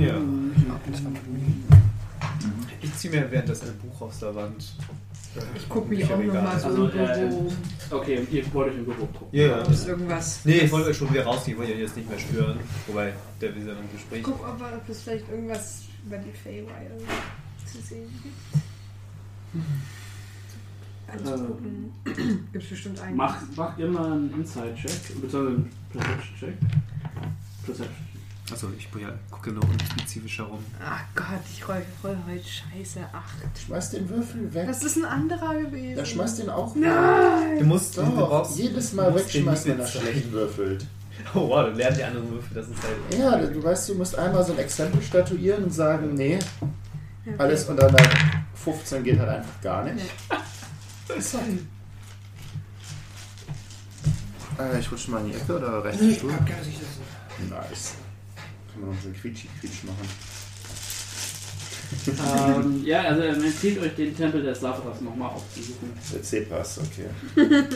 Ja. Ähm, Ich ziehe mir währenddessen ein Buch aus der Wand. Ich gucke mich auch nochmal so Also, im Büro. Okay, ihr wollt euch im Büro gucken. Ja, ja. Es irgendwas. Nee, ich wollte euch schon wieder rausgehen, ich wollte ihr jetzt nicht mehr stören. Wobei, der will ja noch ein Gespräch. Guck, ob, ob es vielleicht irgendwas über die Feywild zu sehen gibt. Anzugucken. Gibt es bestimmt einen. Mach, mach immer einen Inside-Check, beziehungsweise einen Perception-Check. Perception. Achso, ich ja, gucke nur unspezifisch herum. Ach Gott, ich roll, roll heute scheiße. Acht. Schmeiß den Würfel weg. Das ist ein anderer gewesen. Ja, schmeiß den auch weg. Nein! Du musst, du Doch, brauchst, jedes du Mal wegschmeißen, wenn er schlecht würfelt. Oh wow, dann lernen die anderen Würfel, das ist halt. Ja, du weißt, du musst einmal so ein Exempel statuieren und sagen, nee, Okay. alles unter einer 15 geht halt einfach gar nicht. Sorry. Äh, ich rutsche mal in die Ecke oder rechts Nee, Stuhl? abgehört sich das. Nice. Kann man noch so ein Quietschi-Quietsch machen. ähm, ja, also empfiehlt euch den Tempel des Savras nochmal aufzusuchen. Der C-Pass, okay.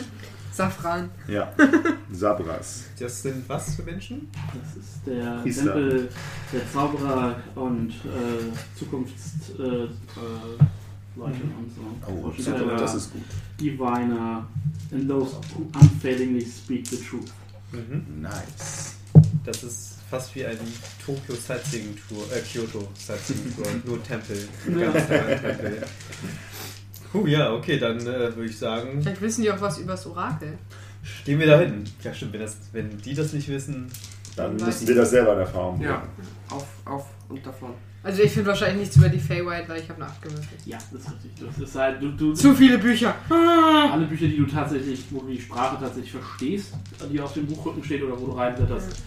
Safran. Ja. Sabras. Das sind was für Menschen? Das ist der Priester. Tempel der Zauberer und äh, Zukunfts... Äh, äh, und so. Oh, super, das ist gut. Diviner and those who unfailingly speak the truth. Mhm. Nice. Das ist fast wie ein Tokyo Sightseeing Tour, äh, Kyoto Sightseeing Tour, nur Tempel. Ja. Ganz Tempel. Puh, ja, okay, dann äh, würde ich sagen, Vielleicht wissen die auch was übers Orakel. gehen wir da hin. Ja, stimmt, wenn, das, wenn die das nicht wissen. Dann Weiß müssen wir das selber in Erfahrung bringen. Ja, auf, auf und davon. Also ich finde wahrscheinlich nichts über die Feywild, weil ich habe eine 8 gewürfelt. Ja, das ist richtig. Das ist halt, du, du, Zu viele Bücher. alle Bücher, die du tatsächlich, wo du die Sprache tatsächlich verstehst, die auf dem Buchrücken steht oder wo du reinblätterst,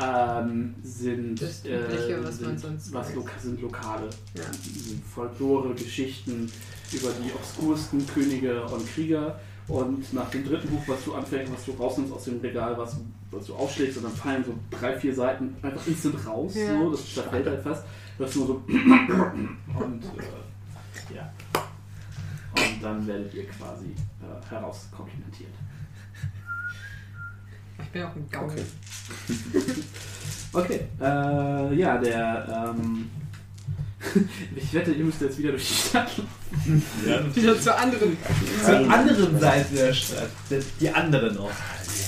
ähm, sind, Das Übliche, äh, was man sind, sonst was loka sind lokale. Ja. Folklore, Geschichten über die obskursten Könige und Krieger. Und nach dem dritten Buch, was du anfängst, was du rausnimmst aus dem Regal, was, was du aufschlägst, und dann fallen so drei, vier Seiten einfach instant raus. Ja. So, das zerfällt halt fast. Du hast nur so. und äh, ja. Und dann werdet ihr quasi äh, herauskomplimentiert. Ich bin auch ein Gaul. Okay. Okay, äh, ja, der, ähm, ich wette, ihr müsst jetzt wieder durch die Stadt laufen. Ja, Wieder zur anderen. zur anderen Seite der Stadt. Die anderen auch.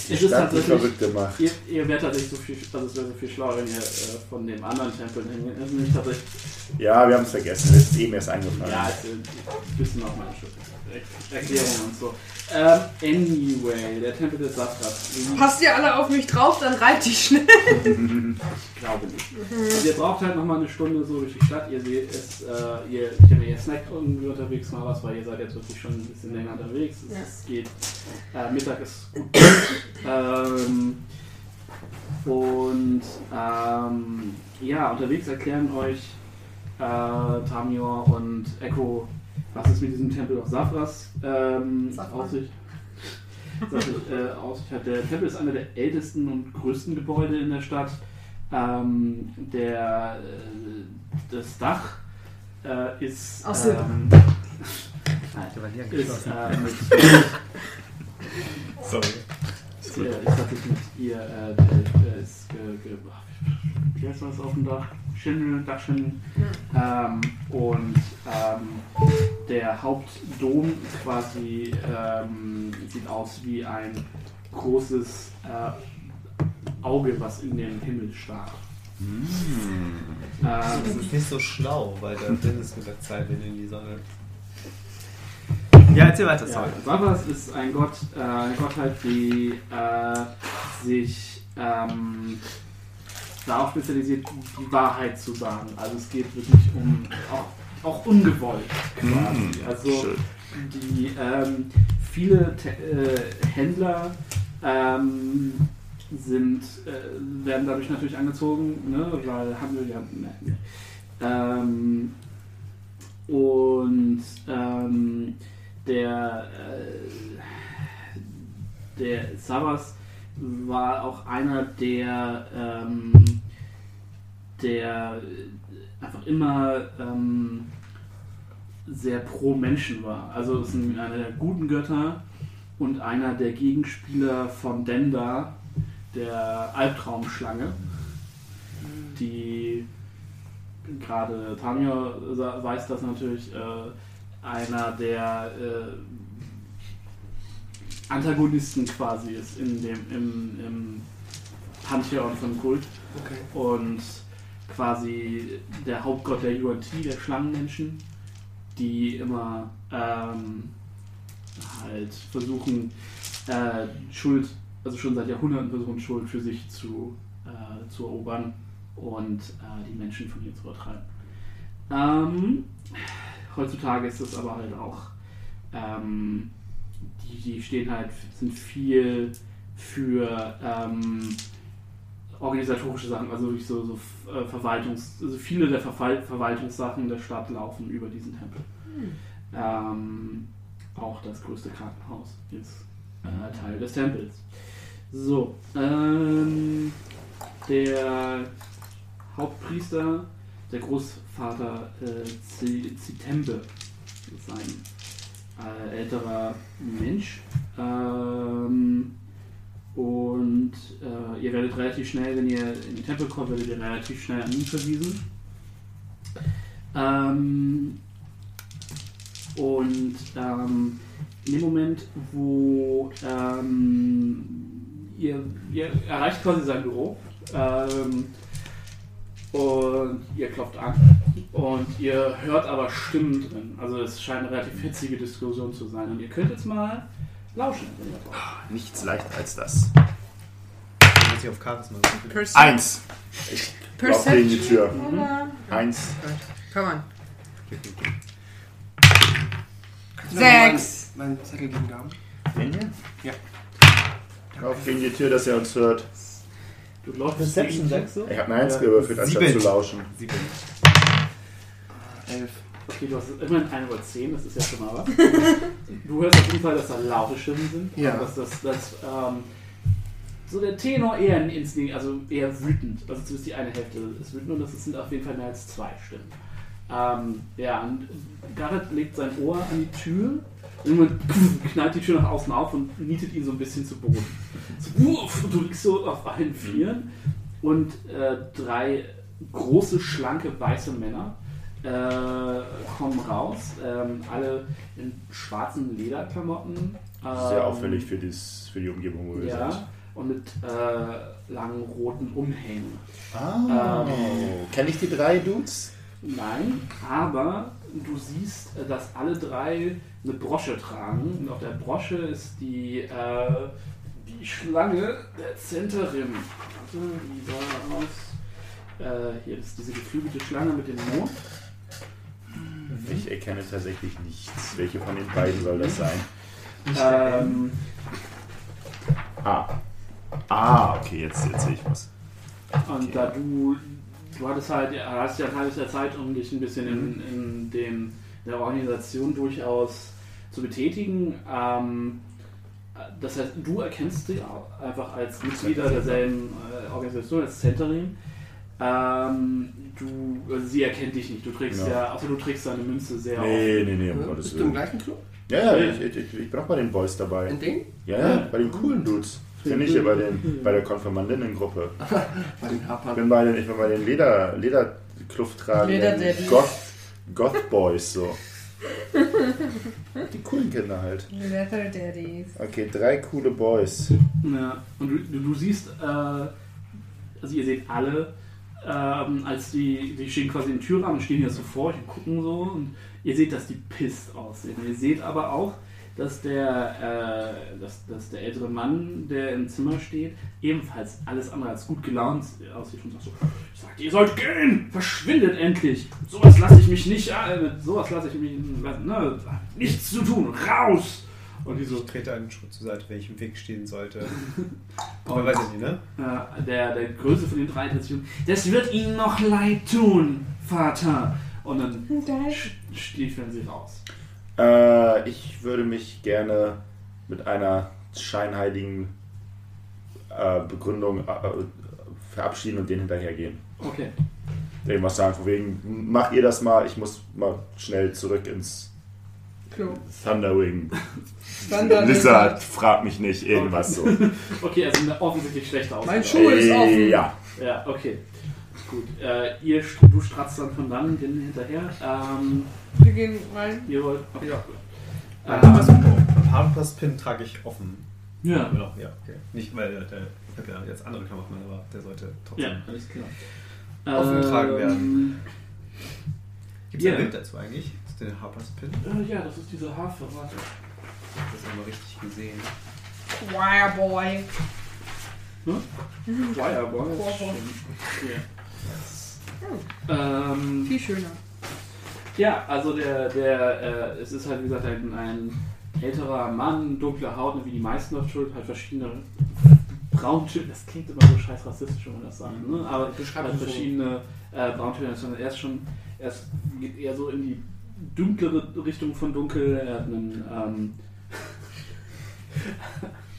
Die Es ist Stadt tatsächlich, verrückt gemacht. ihr, ihr werdet tatsächlich so viel, also es wäre so viel schlauer, wenn ihr äh, von dem anderen Tempel. Es nämlich tatsächlich, Ja, wir haben es vergessen. Das ist eben erst eingefallen. ja, es ist ein bisschen auf meine Schuld. Erklärungen und so. Ähm, anyway, der Tempel des Satras. Passt ihr alle auf mich drauf, dann reibt die schnell. Ich glaube nicht. Also ihr braucht halt nochmal eine Stunde so durch die Stadt. Ihr seht es, äh, ihr, ich denke, ihr snackt irgendwie unterwegs mal was, weil ihr seid jetzt wirklich schon ein bisschen länger unterwegs. Es Ja. geht, äh, Mittag ist gut. ähm, und ähm, ja, unterwegs erklären euch äh, Tamior und Echo, was es mit diesem Tempel auf Safras ähm, auf sich äh, aus sich hat. Der Tempel ist einer der ältesten und größten Gebäude in der Stadt. Ähm, der, äh, das Dach äh, ist. Aus. Ähm, Der war nie ist äh, mit Sorry. Ihr, ist tatsächlich mit ihr, äh, äh, ist, ge, ge, ach, wie heißt das auf dem Dach? Schindel, Dachschindel. Ähm, und ähm, der Hauptdom quasi ähm, sieht aus wie ein großes äh, Auge, was in den Himmel starrt. Das Ähm, ist nicht so schlau, weil der Wind ist mit der Zeit, wenn in die Sonne. Ja, erzähl weiter, Ja, sorry. Savas ist ein Gott, äh, eine Gottheit, die äh, sich ähm, darauf spezialisiert, die Wahrheit zu sagen. Also es geht wirklich um auch, auch ungewollt quasi. also schön. die ähm, viele Te äh, Händler ähm, sind, äh, werden dadurch natürlich angezogen, ne, weil Handel ja. Ne, ähm, und ähm, der, äh, der Savas war auch einer der, ähm, der einfach immer ähm, sehr pro Menschen war. Also es ist ein- einer der guten Götter und einer der Gegenspieler von Denda, der Albtraumschlange, die gerade Tanja weiß das natürlich, äh, einer der äh, Antagonisten quasi ist in dem, im, im Pantheon von Kult Okay. und quasi der Hauptgott der UNT, der Schlangenmenschen, die immer ähm, halt versuchen, äh, Schuld, also schon seit Jahrhunderten versuchen, Schuld für sich zu, äh, zu erobern und äh, die Menschen von ihr zu vertreiben. Ähm, heutzutage ist es aber halt auch, ähm, die, die stehen halt, sind viel für ähm, organisatorische Sachen, also wirklich so, so äh, Verwaltungs, also viele der Verwal Verwaltungssachen der Stadt laufen über diesen Tempel. Ähm, auch das größte Krankenhaus ist äh, Teil des Tempels. So, ähm, der Hauptpriester, der Großvater äh, Zitembe, ist ein äh, älterer Mensch. Ähm, und äh, ihr werdet relativ schnell, wenn ihr in den Tempel kommt, werdet ihr relativ schnell an ihn verwiesen. Ähm, und ähm, in dem Moment, wo ähm, ihr, ihr erreicht quasi sein Büro ähm, und ihr klopft an und ihr hört aber Stimmen drin. Also es scheint eine relativ hitzige Diskussion zu sein. Und ihr könnt jetzt mal lauschen. Nichts leichter als das. Wenn sie auf Charisma. Eins. Ich lauf gegen die Tür. Oder? Eins. Komm on. Sechs. Mein, mein Zettel gegen Daumen. Den hier? Ja. Lauf gegen die Tür, dass er uns hört. Du läufst Perception sagst du? Ich habe eine Eins gewürfelt, anstatt zu lauschen. Sieben. Elf. Okay, du hast immerhin 1 über 10, das ist ja schon mal was. Du Fall, dass da laute Stimmen sind. Ja. Und dass das, das ähm, so der Tenor eher Instinkt, also eher wütend. Also zumindest die eine Hälfte ist wütend und das sind auf jeden Fall mehr als zwei Stimmen. Ähm, ja, und Garrett legt sein Ohr an die Tür. Irgendwann knallt die Tür nach außen auf und nietet ihn so ein bisschen zu Boden. So, uff, und du liegst so auf allen Vieren und äh, drei große, schlanke, weiße Männer äh, kommen raus, ähm, alle in schwarzen Lederklamotten. Sehr ähm, auffällig für, dies, für die Umgebung, wo wir Ja, sind. und mit äh, langen roten Umhängen. Ah. Ähm, Kenne ich die drei Dudes? Nein, aber du siehst, äh, dass alle drei eine Brosche tragen. Und auf der Brosche ist die, äh, die Schlange der Zenterin. Warte, wie sah aus? Äh, hier ist diese geflügelte Schlange mit dem Mond. Ich erkenne tatsächlich nichts. Welche von den beiden soll das sein? Ähm, Ah. Ah, okay, jetzt, jetzt sehe ich was. Und Okay. da du, du hattest halt, ja, hast ja ein halbes Jahr Zeit, um dich ein bisschen in, in dem, der Organisation durchaus zu betätigen. Ähm, das heißt, du erkennst dich einfach als Mitglieder derselben äh, Organisation, als Centering. Ähm, du, also sie erkennt dich nicht. Du trägst Genau. ja, außer du trägst deine Münze sehr Nee, nee, nee, um Ja, Gottes Bist du im Willen. gleichen Club? Ja, ja, ich, ich, ich, ich bin auch bei den Boys dabei. In dem? Ja, ja, bei den coolen Dudes. Ich bin nicht hier bei, den, bei der Konfirmandinnengruppe. Bei den Ich Harpern. bin bei den, ich bin bei den Leder, Lederkluft tragenden Lederdaddies. Goth, Goth Boys so. Die coolen Kinder halt. Leather Daddies. Okay, drei coole Boys. Ja, und du, du, du siehst, äh, also ihr seht alle, ähm, als die, die stehen quasi in den Türrahmen, stehen hier so vor und gucken so und ihr seht, dass die pisst aussehen. Ihr seht aber auch, dass der, äh, dass, dass der ältere Mann, der im Zimmer steht, ebenfalls alles andere als gut gelaunt aussieht und sagt so, ich sagte, ihr sollt gehen, verschwindet endlich. Sowas lasse ich mich nicht, äh, mit sowas lasse ich mich, ne, nichts zu tun, raus. Und die so, Ich trete einen Schritt zur Seite, wenn ich im Weg stehen sollte. Aber weiß ich nicht, ne? Äh, der, der größte von den drei um. Das wird Ihnen noch leid tun, Vater. Und dann sch- stiefeln sie raus. Äh, ich würde mich gerne mit einer scheinheiligen äh, Begründung äh, verabschieden und denen hinterhergehen. Okay. Irgendwas sagen, von wegen, macht ihr das mal, ich muss mal schnell zurück ins Klo. Thunderwing. Thunder Lizard, frag mich nicht, irgendwas so. Okay, also eine offensichtlich schlechte Ausgabe. Mein Schuh ist offen. Äh, Ja. Ja, okay. Gut. Äh, ihr, du stratzt dann von dann den hinterher. Ähm, Wir gehen rein. ihr wollt. Okay, ja. gut. Ähm, Haarpass-Pin trage ich offen. ja. Noch, ja, okay. Nicht, weil der, ich habe ja jetzt andere Klamotten, aber der sollte trotzdem. Ja, alles klar. Offen getragen Ähm, werden. Gibt es Ja. ein Bild dazu eigentlich? Ist der Haarpass-Pin? Äh, ja, das ist dieser Hafer. Warte. Ich habe das einmal richtig gesehen. Wireboy. Fireboy. Fireboy. Ja. Ähm, Viel schöner. Ja, also der, der, äh, es ist halt wie gesagt ein, ein älterer Mann, dunkle Haut, wie die meisten auf Schuld, halt verschiedene Brauntöne, das klingt immer so scheiß rassistisch, wenn man das sagt, ne? aber Beschreib halt das so. verschiedene äh, Brauntöne, sondern er ist schon, er ist, geht eher so in die dunklere Richtung von dunkel, er hat einen, ähm,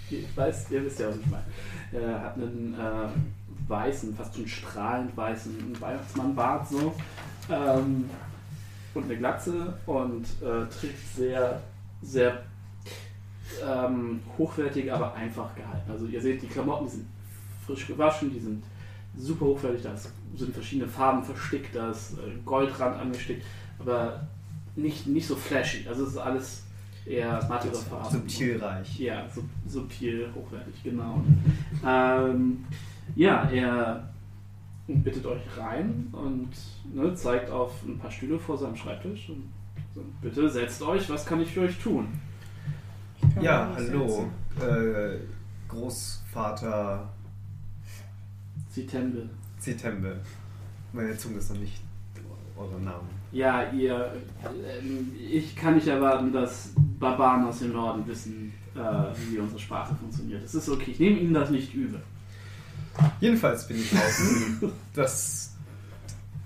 ich weiß, ihr wisst ja, was ich meine, er hat einen äh, weißen, fast schon strahlend weißen Weihnachtsmannbart so, ähm, und eine Glatze und äh, trägt sehr, sehr ähm, hochwertig, aber einfach gehalten. Also ihr seht, die Klamotten die sind frisch gewaschen, die sind super hochwertig, da sind verschiedene Farben verstickt, da ist äh, Goldrand angestickt, aber nicht, nicht so flashy. Also es ist alles eher mattere Farben. Subtilreich. Ja, sub subtil, hochwertig, genau. ähm, ja, er bittet euch rein und ne, zeigt auf ein paar Stühle vor seinem Schreibtisch und sagt, bitte setzt euch, was kann ich für euch tun? Ja, hallo. Äh, Großvater Zitembe. Zitembe. Meine Zunge ist noch nicht eure Namen. Ja, ihr, ähm, ich kann nicht erwarten, dass Barbaren aus dem Norden wissen, äh, wie unsere Sprache funktioniert. Es ist okay, ich nehme ihnen das nicht übel. Jedenfalls bin ich draußen. das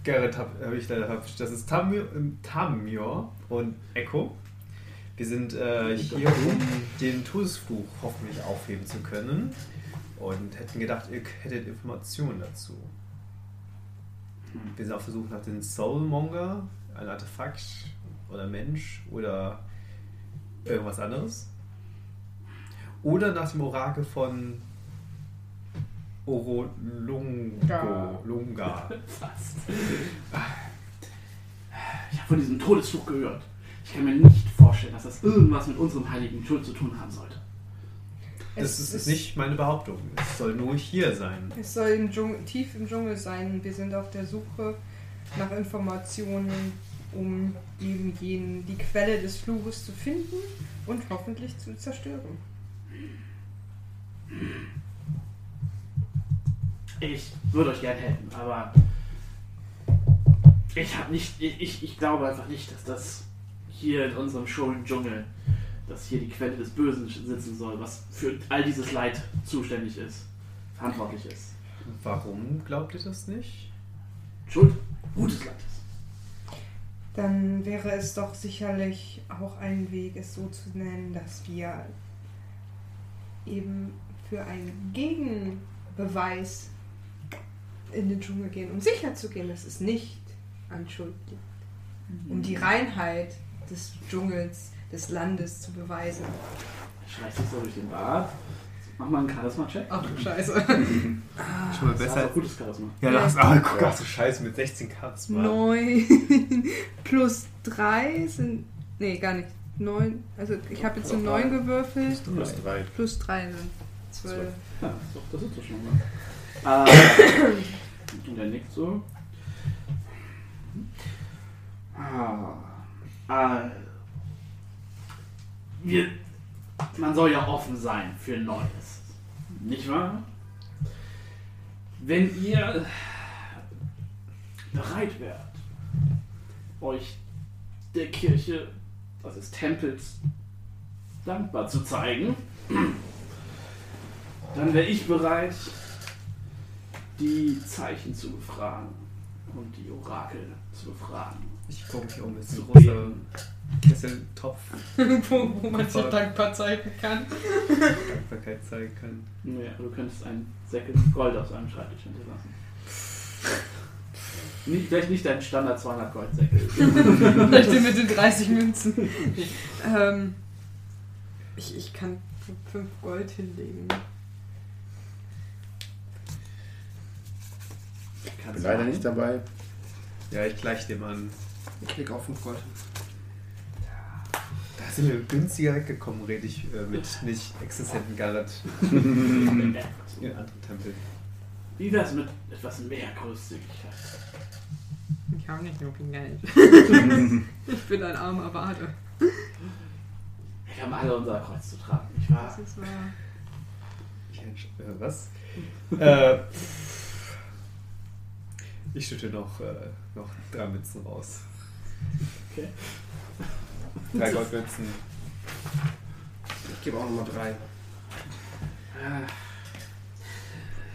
Gerrit hab, hab ich da, hab, das ist Tamio, ähm, Tamior und Echo. Wir sind äh, hier, um den Todesfluch hoffentlich aufheben zu können. Und hätten gedacht, ihr hättet Informationen dazu. Wir sind auf der Suche nach dem Soulmonger, ein Artefakt oder Mensch oder irgendwas anderes. Oder nach dem Orakel von Orolungo. Ja. Fast. Lunga. Ich habe von diesem Todesfluch gehört. Ich kann mir nicht vorstellen, dass das irgendwas mit unserem heiligen Tod zu tun haben sollte. Das Es ist, nicht meine Behauptung. Es soll nur hier sein. Es soll im Dschungel, tief im Dschungel sein. Wir sind auf der Suche nach Informationen, um eben jenen, die Quelle des Fluches zu finden und hoffentlich zu zerstören. Ich würde euch gern helfen, aber ich habe nicht, ich, ich, glaube einfach nicht, dass das hier in unserem schönen Dschungel, dass hier die Quelle des Bösen sitzen soll, was für all dieses Leid zuständig ist, verantwortlich ist. Warum glaubt ihr das nicht? Schuld, gutes Leid. Dann wäre es doch sicherlich auch ein Weg, es so zu nennen, dass wir eben für einen Gegenbeweis in den Dschungel gehen, um sicher zu gehen, dass es nicht an Schuld liegt. Um die Reinheit des Dschungels, des Landes zu beweisen. Schleißt sich so durch den Bart. Mach mal einen Charisma-Check. Ach du Scheiße. Schon mal Das besser. ist auch gutes Charisma. Ja, das ist aber guck, ach du Scheiße, mit 16 Charisma. 9 plus 3 sind. Nee, gar nicht. 9. Also ich habe jetzt eine 9 gewürfelt. Plus drei. Plus 3 sind 12. Ja, doch, das ist doch schon mal. Äh, und er nickt so. Ah, äh, wir, man soll ja offen sein für Neues. Nicht wahr? Wenn ihr bereit wärt, euch der Kirche, das des Tempels, dankbar zu zeigen, dann wäre ich bereit, die Zeichen zu befragen und die Orakel zu befragen. Ich gucke mich um, ist Zu beten. Kesseltopf, wo, wo man sich dankbar zeigen kann. Dankbarkeit zeigen kann. Ja, du könntest einen Säckel Gold auf seinem Schreibtisch hinterlassen. Nicht, vielleicht nicht dein Standard 200 Goldsäckel. Vielleicht den mit den 30 Münzen. ähm, ich, ich kann 5 Gold hinlegen. Ich bin leider nicht dabei. Ja, ich gleich dem an. Ich leg auf 5 Gold. Da sind wir günstiger weggekommen, rede ich äh, mit nicht existenten Garrett in anderen Tempeln. Wie wär's mit etwas mehr Großzügigkeit? Ich habe nicht so viel Geld. ich bin ein armer Bade. Wir haben alle unser Kreuz zu tragen, nicht wahr? Das ist wahr. Ich äh, was? äh, ich schütte noch, äh, noch drei Münzen raus. Okay. Drei Goldmünzen. Ich gebe auch nochmal 3.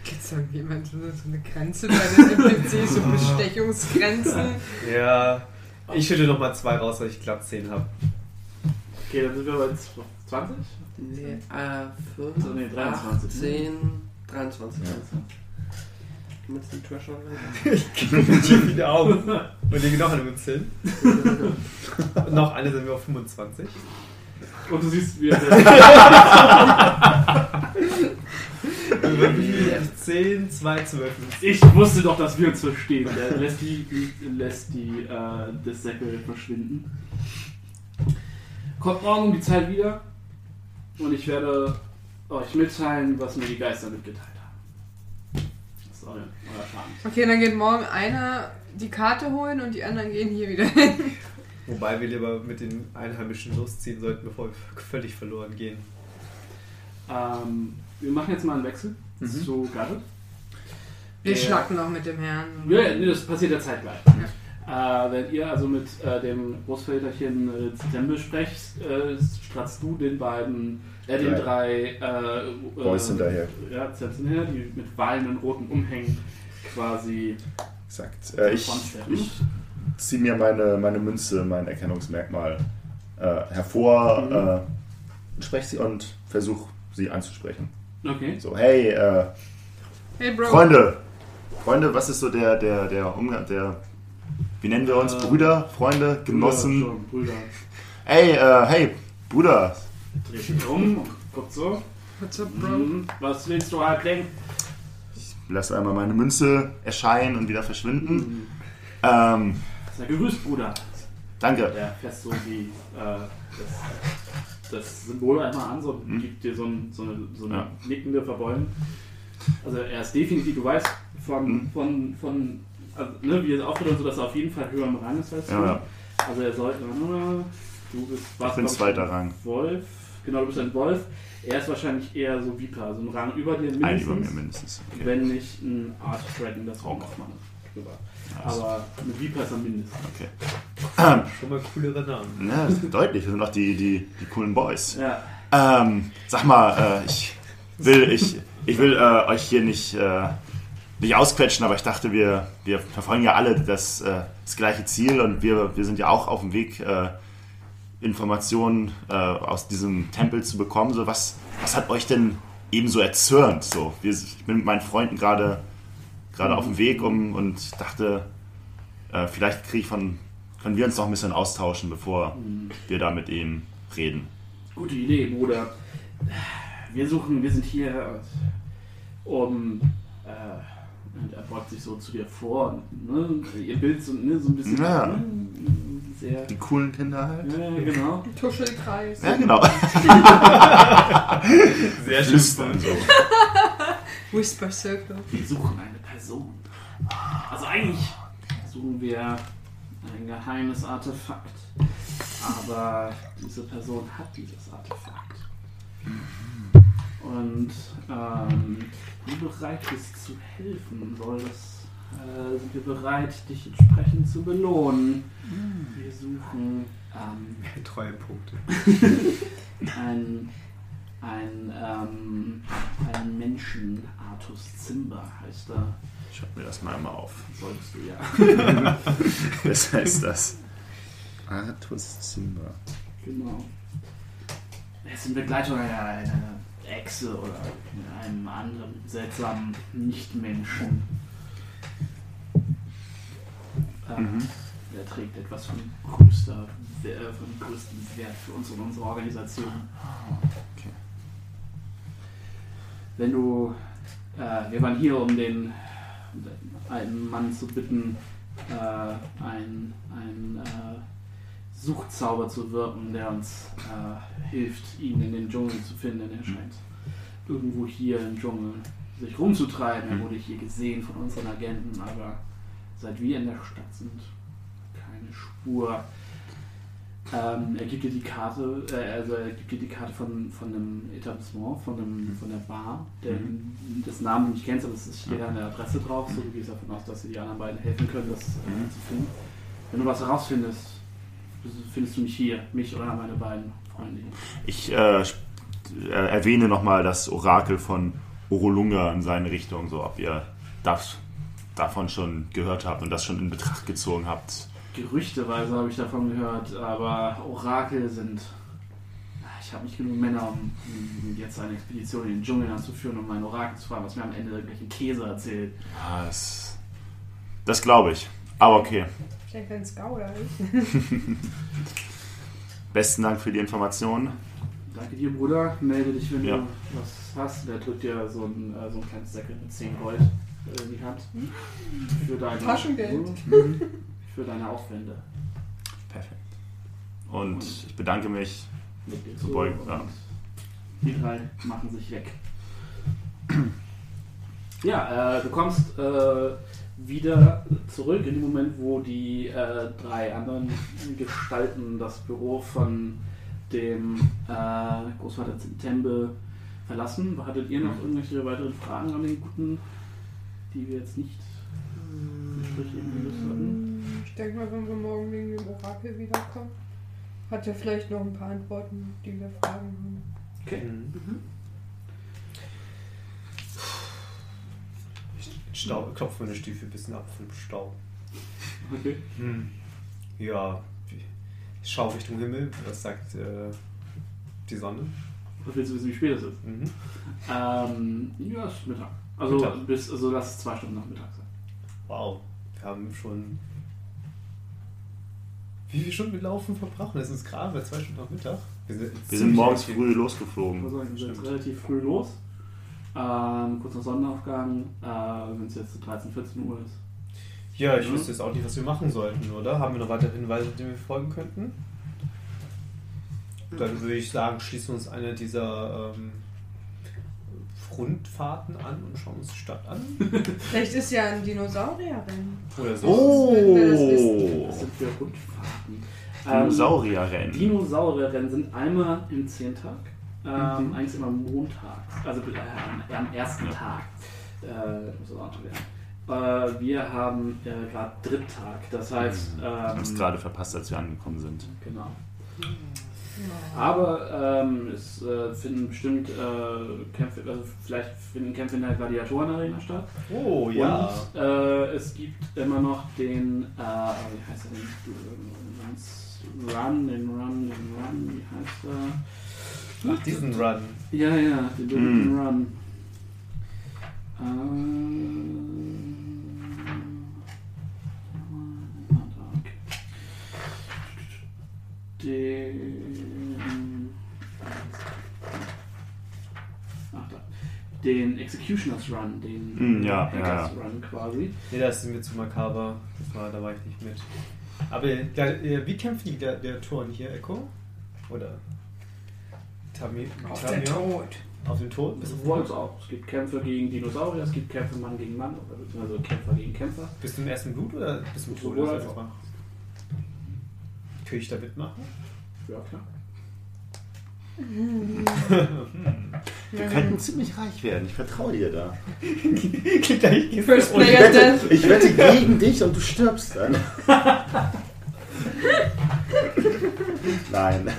Gibt es irgendjemand so so eine Grenze bei den NPCs, so Bestechungsgrenzen? Ja. Ich schütte noch mal zwei raus, weil ich glatt 10 habe. Okay, dann sind wir bei 20? Nee, äh, 5, So, nee, 23. 10, 23. Ja. Mit dem Treasure. Ich wieder auf. Und lege noch eine Münze hin. Und noch eine sind wir auf 25. Und du siehst, wie er viel? 10, 2, 12 Münzen. Ich wusste doch, dass wir uns verstehen. Der lässt die, lässt die äh, das Säckel verschwinden. Kommt morgen um die Zeit wieder und ich werde euch mitteilen, was mir die Geister mitgeteilt haben. Ist euer, euer Plan. Okay, dann geht morgen einer die Karte holen und die anderen gehen hier wieder hin. Wobei wir lieber mit den Einheimischen losziehen sollten, bevor wir völlig verloren gehen. Ähm, wir machen jetzt mal einen Wechsel Mhm. zu Garrett. Wir Der- schnacken noch mit dem Herrn. Ja, ja, nee, das passiert ja zeitgleich. Äh, wenn ihr also mit äh, dem Großväterchen äh, Zitembe sprecht, äh, stratzt du den beiden, äh, den drei äh, Boys äh, hinterher. Ja, Zeps hinterher, die mit wallenden roten Umhängen quasi Exakt. Äh, ich ich ziehe mir meine, meine Münze, mein Erkennungsmerkmal äh, hervor, Mhm. äh, spreche sie und versuche sie anzusprechen. Okay. So, hey, äh, Hey Bro. Freunde, Freunde, was ist so der, der, der Umgang, der, wie nennen wir uns? Äh, Brüder, Freunde, Genossen? Brüder, schon, Brüder. Hey, äh, hey, Bruder, Dreht sich um und guckt so. What's up, Bro? Mhm. Was willst du, Halbling? lass einmal meine Münze erscheinen und wieder verschwinden. Mhm. Ähm, Sei gegrüßt, Bruder. danke. Der fässt so die, äh, das, das Symbol einmal an, so Mhm. gibt dir so, ein, so eine, so eine Ja. nickende Verbeugung. Also er ist definitiv, du weißt von, Mhm. von, von also, ne, wie er auftritt und so, dass er auf jeden Fall höher im Rang ist als du. Ja, ja. Also er sollte, du bist, warst, bin glaub zweiter Rang. Wolf, genau, du bist ein Wolf. Er ist wahrscheinlich eher so Viper, also ein Rang über dir Ein mindestens. über mir mindestens. Okay. Wenn nicht ein Art Dragon, das auch. Also, Aber mit Viper ist er mindestens. okay. Schon mal coolere Namen. Ja, das ist deutlich, das sind auch die, die, die coolen Boys. Ja. Ähm, sag mal, äh, ich will, ich, ich will äh, euch hier nicht, äh, nicht ausquetschen, aber ich dachte, wir, wir verfolgen ja alle das, äh, das gleiche Ziel und wir, wir sind ja auch auf dem Weg, äh, Informationen äh, aus diesem Tempel zu bekommen. So, was, was hat euch denn eben so erzürnt? So, wir, ich bin mit meinen Freunden gerade gerade auf dem Weg um und dachte, äh, vielleicht kriege ich von, können wir uns noch ein bisschen austauschen, bevor Hm, wir da mit ihm reden. Gute Idee, Bruder. Wir suchen, wir sind hier, um. Äh, und er beugt sich so zu dir vor. Ne? Ihr Bild so, ne, so ein bisschen. Ja. Ne, sehr. Die coolen Kinder halt. Ja, genau. Tuschelkreis. Ja, genau. Sehr Flüstern so. Whisper Circle. Wir suchen eine Person. Also eigentlich suchen wir ein geheimes Artefakt. Aber diese Person hat dieses Artefakt. Und ähm, bereit bist zu helfen, soll das, äh, sind wir bereit, dich entsprechend zu belohnen. Wir suchen ähm, Treuepunkte. ein, ein, ähm, einen Menschen, Artus Zimba heißt er. Schreib mir das mal mal auf. Solltest du ja. Besser ist das. Artus Simba. Genau. Er ist in Begleitung einer, einer Echse oder einem anderen seltsamen Nichtmenschen. Ähm, Mhm. Er trägt etwas von größter, äh, von größtem Wert für uns und unsere Organisation. Okay. Wenn du, äh, wir waren hier, um den einen Mann zu bitten, äh, ein, ein äh, Suchzauber zu wirken, der uns äh, hilft, ihn in den Dschungel zu finden. Er scheint irgendwo hier im Dschungel sich rumzutreiben. Er wurde hier gesehen von unseren Agenten, aber seit wir in der Stadt sind, keine Spur. Ähm, er gibt dir die Karte, äh, also er gibt dir die Karte von, von einem Etablissement, von, einem, von der Bar, der, das Namen nicht kennst, aber es steht da eine Adresse drauf, so du gehst davon aus, dass dir die anderen beiden helfen können, das äh, zu finden. Wenn du was herausfindest, findest du mich hier, mich oder meine beiden Freunde hier. Ich äh, äh, erwähne nochmal das Orakel von Orolunga in seine Richtung, so ob ihr das davon schon gehört habt und das schon in Betracht gezogen habt. Gerüchteweise habe ich davon gehört, aber Orakel sind. Ich habe nicht genug Männer, um jetzt eine Expedition in den Dschungel anzuführen, um mein Orakel zu fragen, was mir am Ende irgendwelchen Käse erzählt. Ja, das das glaube ich. Aber okay. Vielleicht Gouda ist. Besten Dank für die Informationen. Danke dir, Bruder. Melde dich, wenn Ja. du was hast. Der drückt dir so ein, äh, so ein kleines Säckel mit 10 Gold äh, in die Hand. Für deine, Taschengeld. Für deine Aufwände. Perfekt. Und ich bedanke mich. Mit dir Zu beugen. Die drei machen sich weg. Ja, äh, du kommst äh, wieder zurück in dem Moment, wo die äh, drei anderen Gestalten das Büro von dem äh, Großvater Tembe verlassen. Hattet ihr noch irgendwelche weiteren Fragen an den Guten, die wir jetzt nicht Gespräche gelöst hatten? Ich denke mal, wenn wir morgen wegen dem Orakel wiederkommen, hat er vielleicht noch ein paar Antworten, die wir fragen haben. Okay. Ich stau, klopfe meine Stiefel ein bisschen ab vom Staub. Okay. Ja, ich schaue Richtung Himmel. Was sagt äh, die Sonne? Was willst du wissen, wie spät es ist? Mhm. Ähm, ja, es ist Mittag. Also, Mittag. Bis, also lass es zwei Stunden nach Mittag sein. Wow, wir haben schon. Wie viele Stunden mit Laufen verbracht? Das ist gerade bei zwei Stunden nach Mittag. Wir sind, Wir sind morgens früh losgeflogen. sagen, wir sind relativ früh los. Ähm, kurz nach Sonnenaufgang, äh, wenn es jetzt so 13, 14 Uhr ist. Ja, ich Mhm. wüsste jetzt auch nicht, was wir machen sollten, oder? Haben wir noch weitere Hinweise, denen wir folgen könnten? Dann würde ich sagen, schließen wir uns eine dieser ähm, Rundfahrten an und schauen uns die Stadt an. Vielleicht ist ja ein Dinosaurierrennen. Oder so. Oh! Das sind für Rundfahrten. Ähm, Dinosaurierrennen. Dinosaurierrennen sind einmal im Zehntag, ähm, Mhm. eigentlich immer montags, also äh, am ersten Tag. Äh, muss das auch werden. Äh, wir haben äh, gerade Dritttag, das heißt. Wir haben es Ähm, gerade verpasst, als wir angekommen sind. Genau. Aber ähm, es äh, finden bestimmt äh, Kämpfe, also vielleicht finden Kämpfe in der Gladiatorenarena statt. Oh ja. Und äh, es gibt immer noch den, äh, wie heißt er denn? Run, den Run, den Run, wie heißt er? Ach, diesen Run. Ja, ja, hm. den berühmten mm. Run. Äh, den. Ach, da. Den Executioner's Run, den mm, ja, Hackers ja, ja. Run quasi. Nee, das ist mir zu makaber. Das war, da war ich nicht mit. Aber äh, wie kämpfen die Gladiatoren hier, Echo? Oder? Tami, Auf Tamio? den Tod. Auf den Tod? Du, wollte es auch. Es gibt Kämpfe gegen Dinosaurier, es gibt Kämpfe Mann gegen Mann, oder beziehungsweise Kämpfer gegen Kämpfer. bist du im ersten Blut oder bist du im Tod? Ist auch. Kann ich da mitmachen? Ja, klar. Wir könnten ziemlich reich werden. Ich vertraue dir da. First Player Death. Ich wette gegen dich und du stirbst dann. Nein.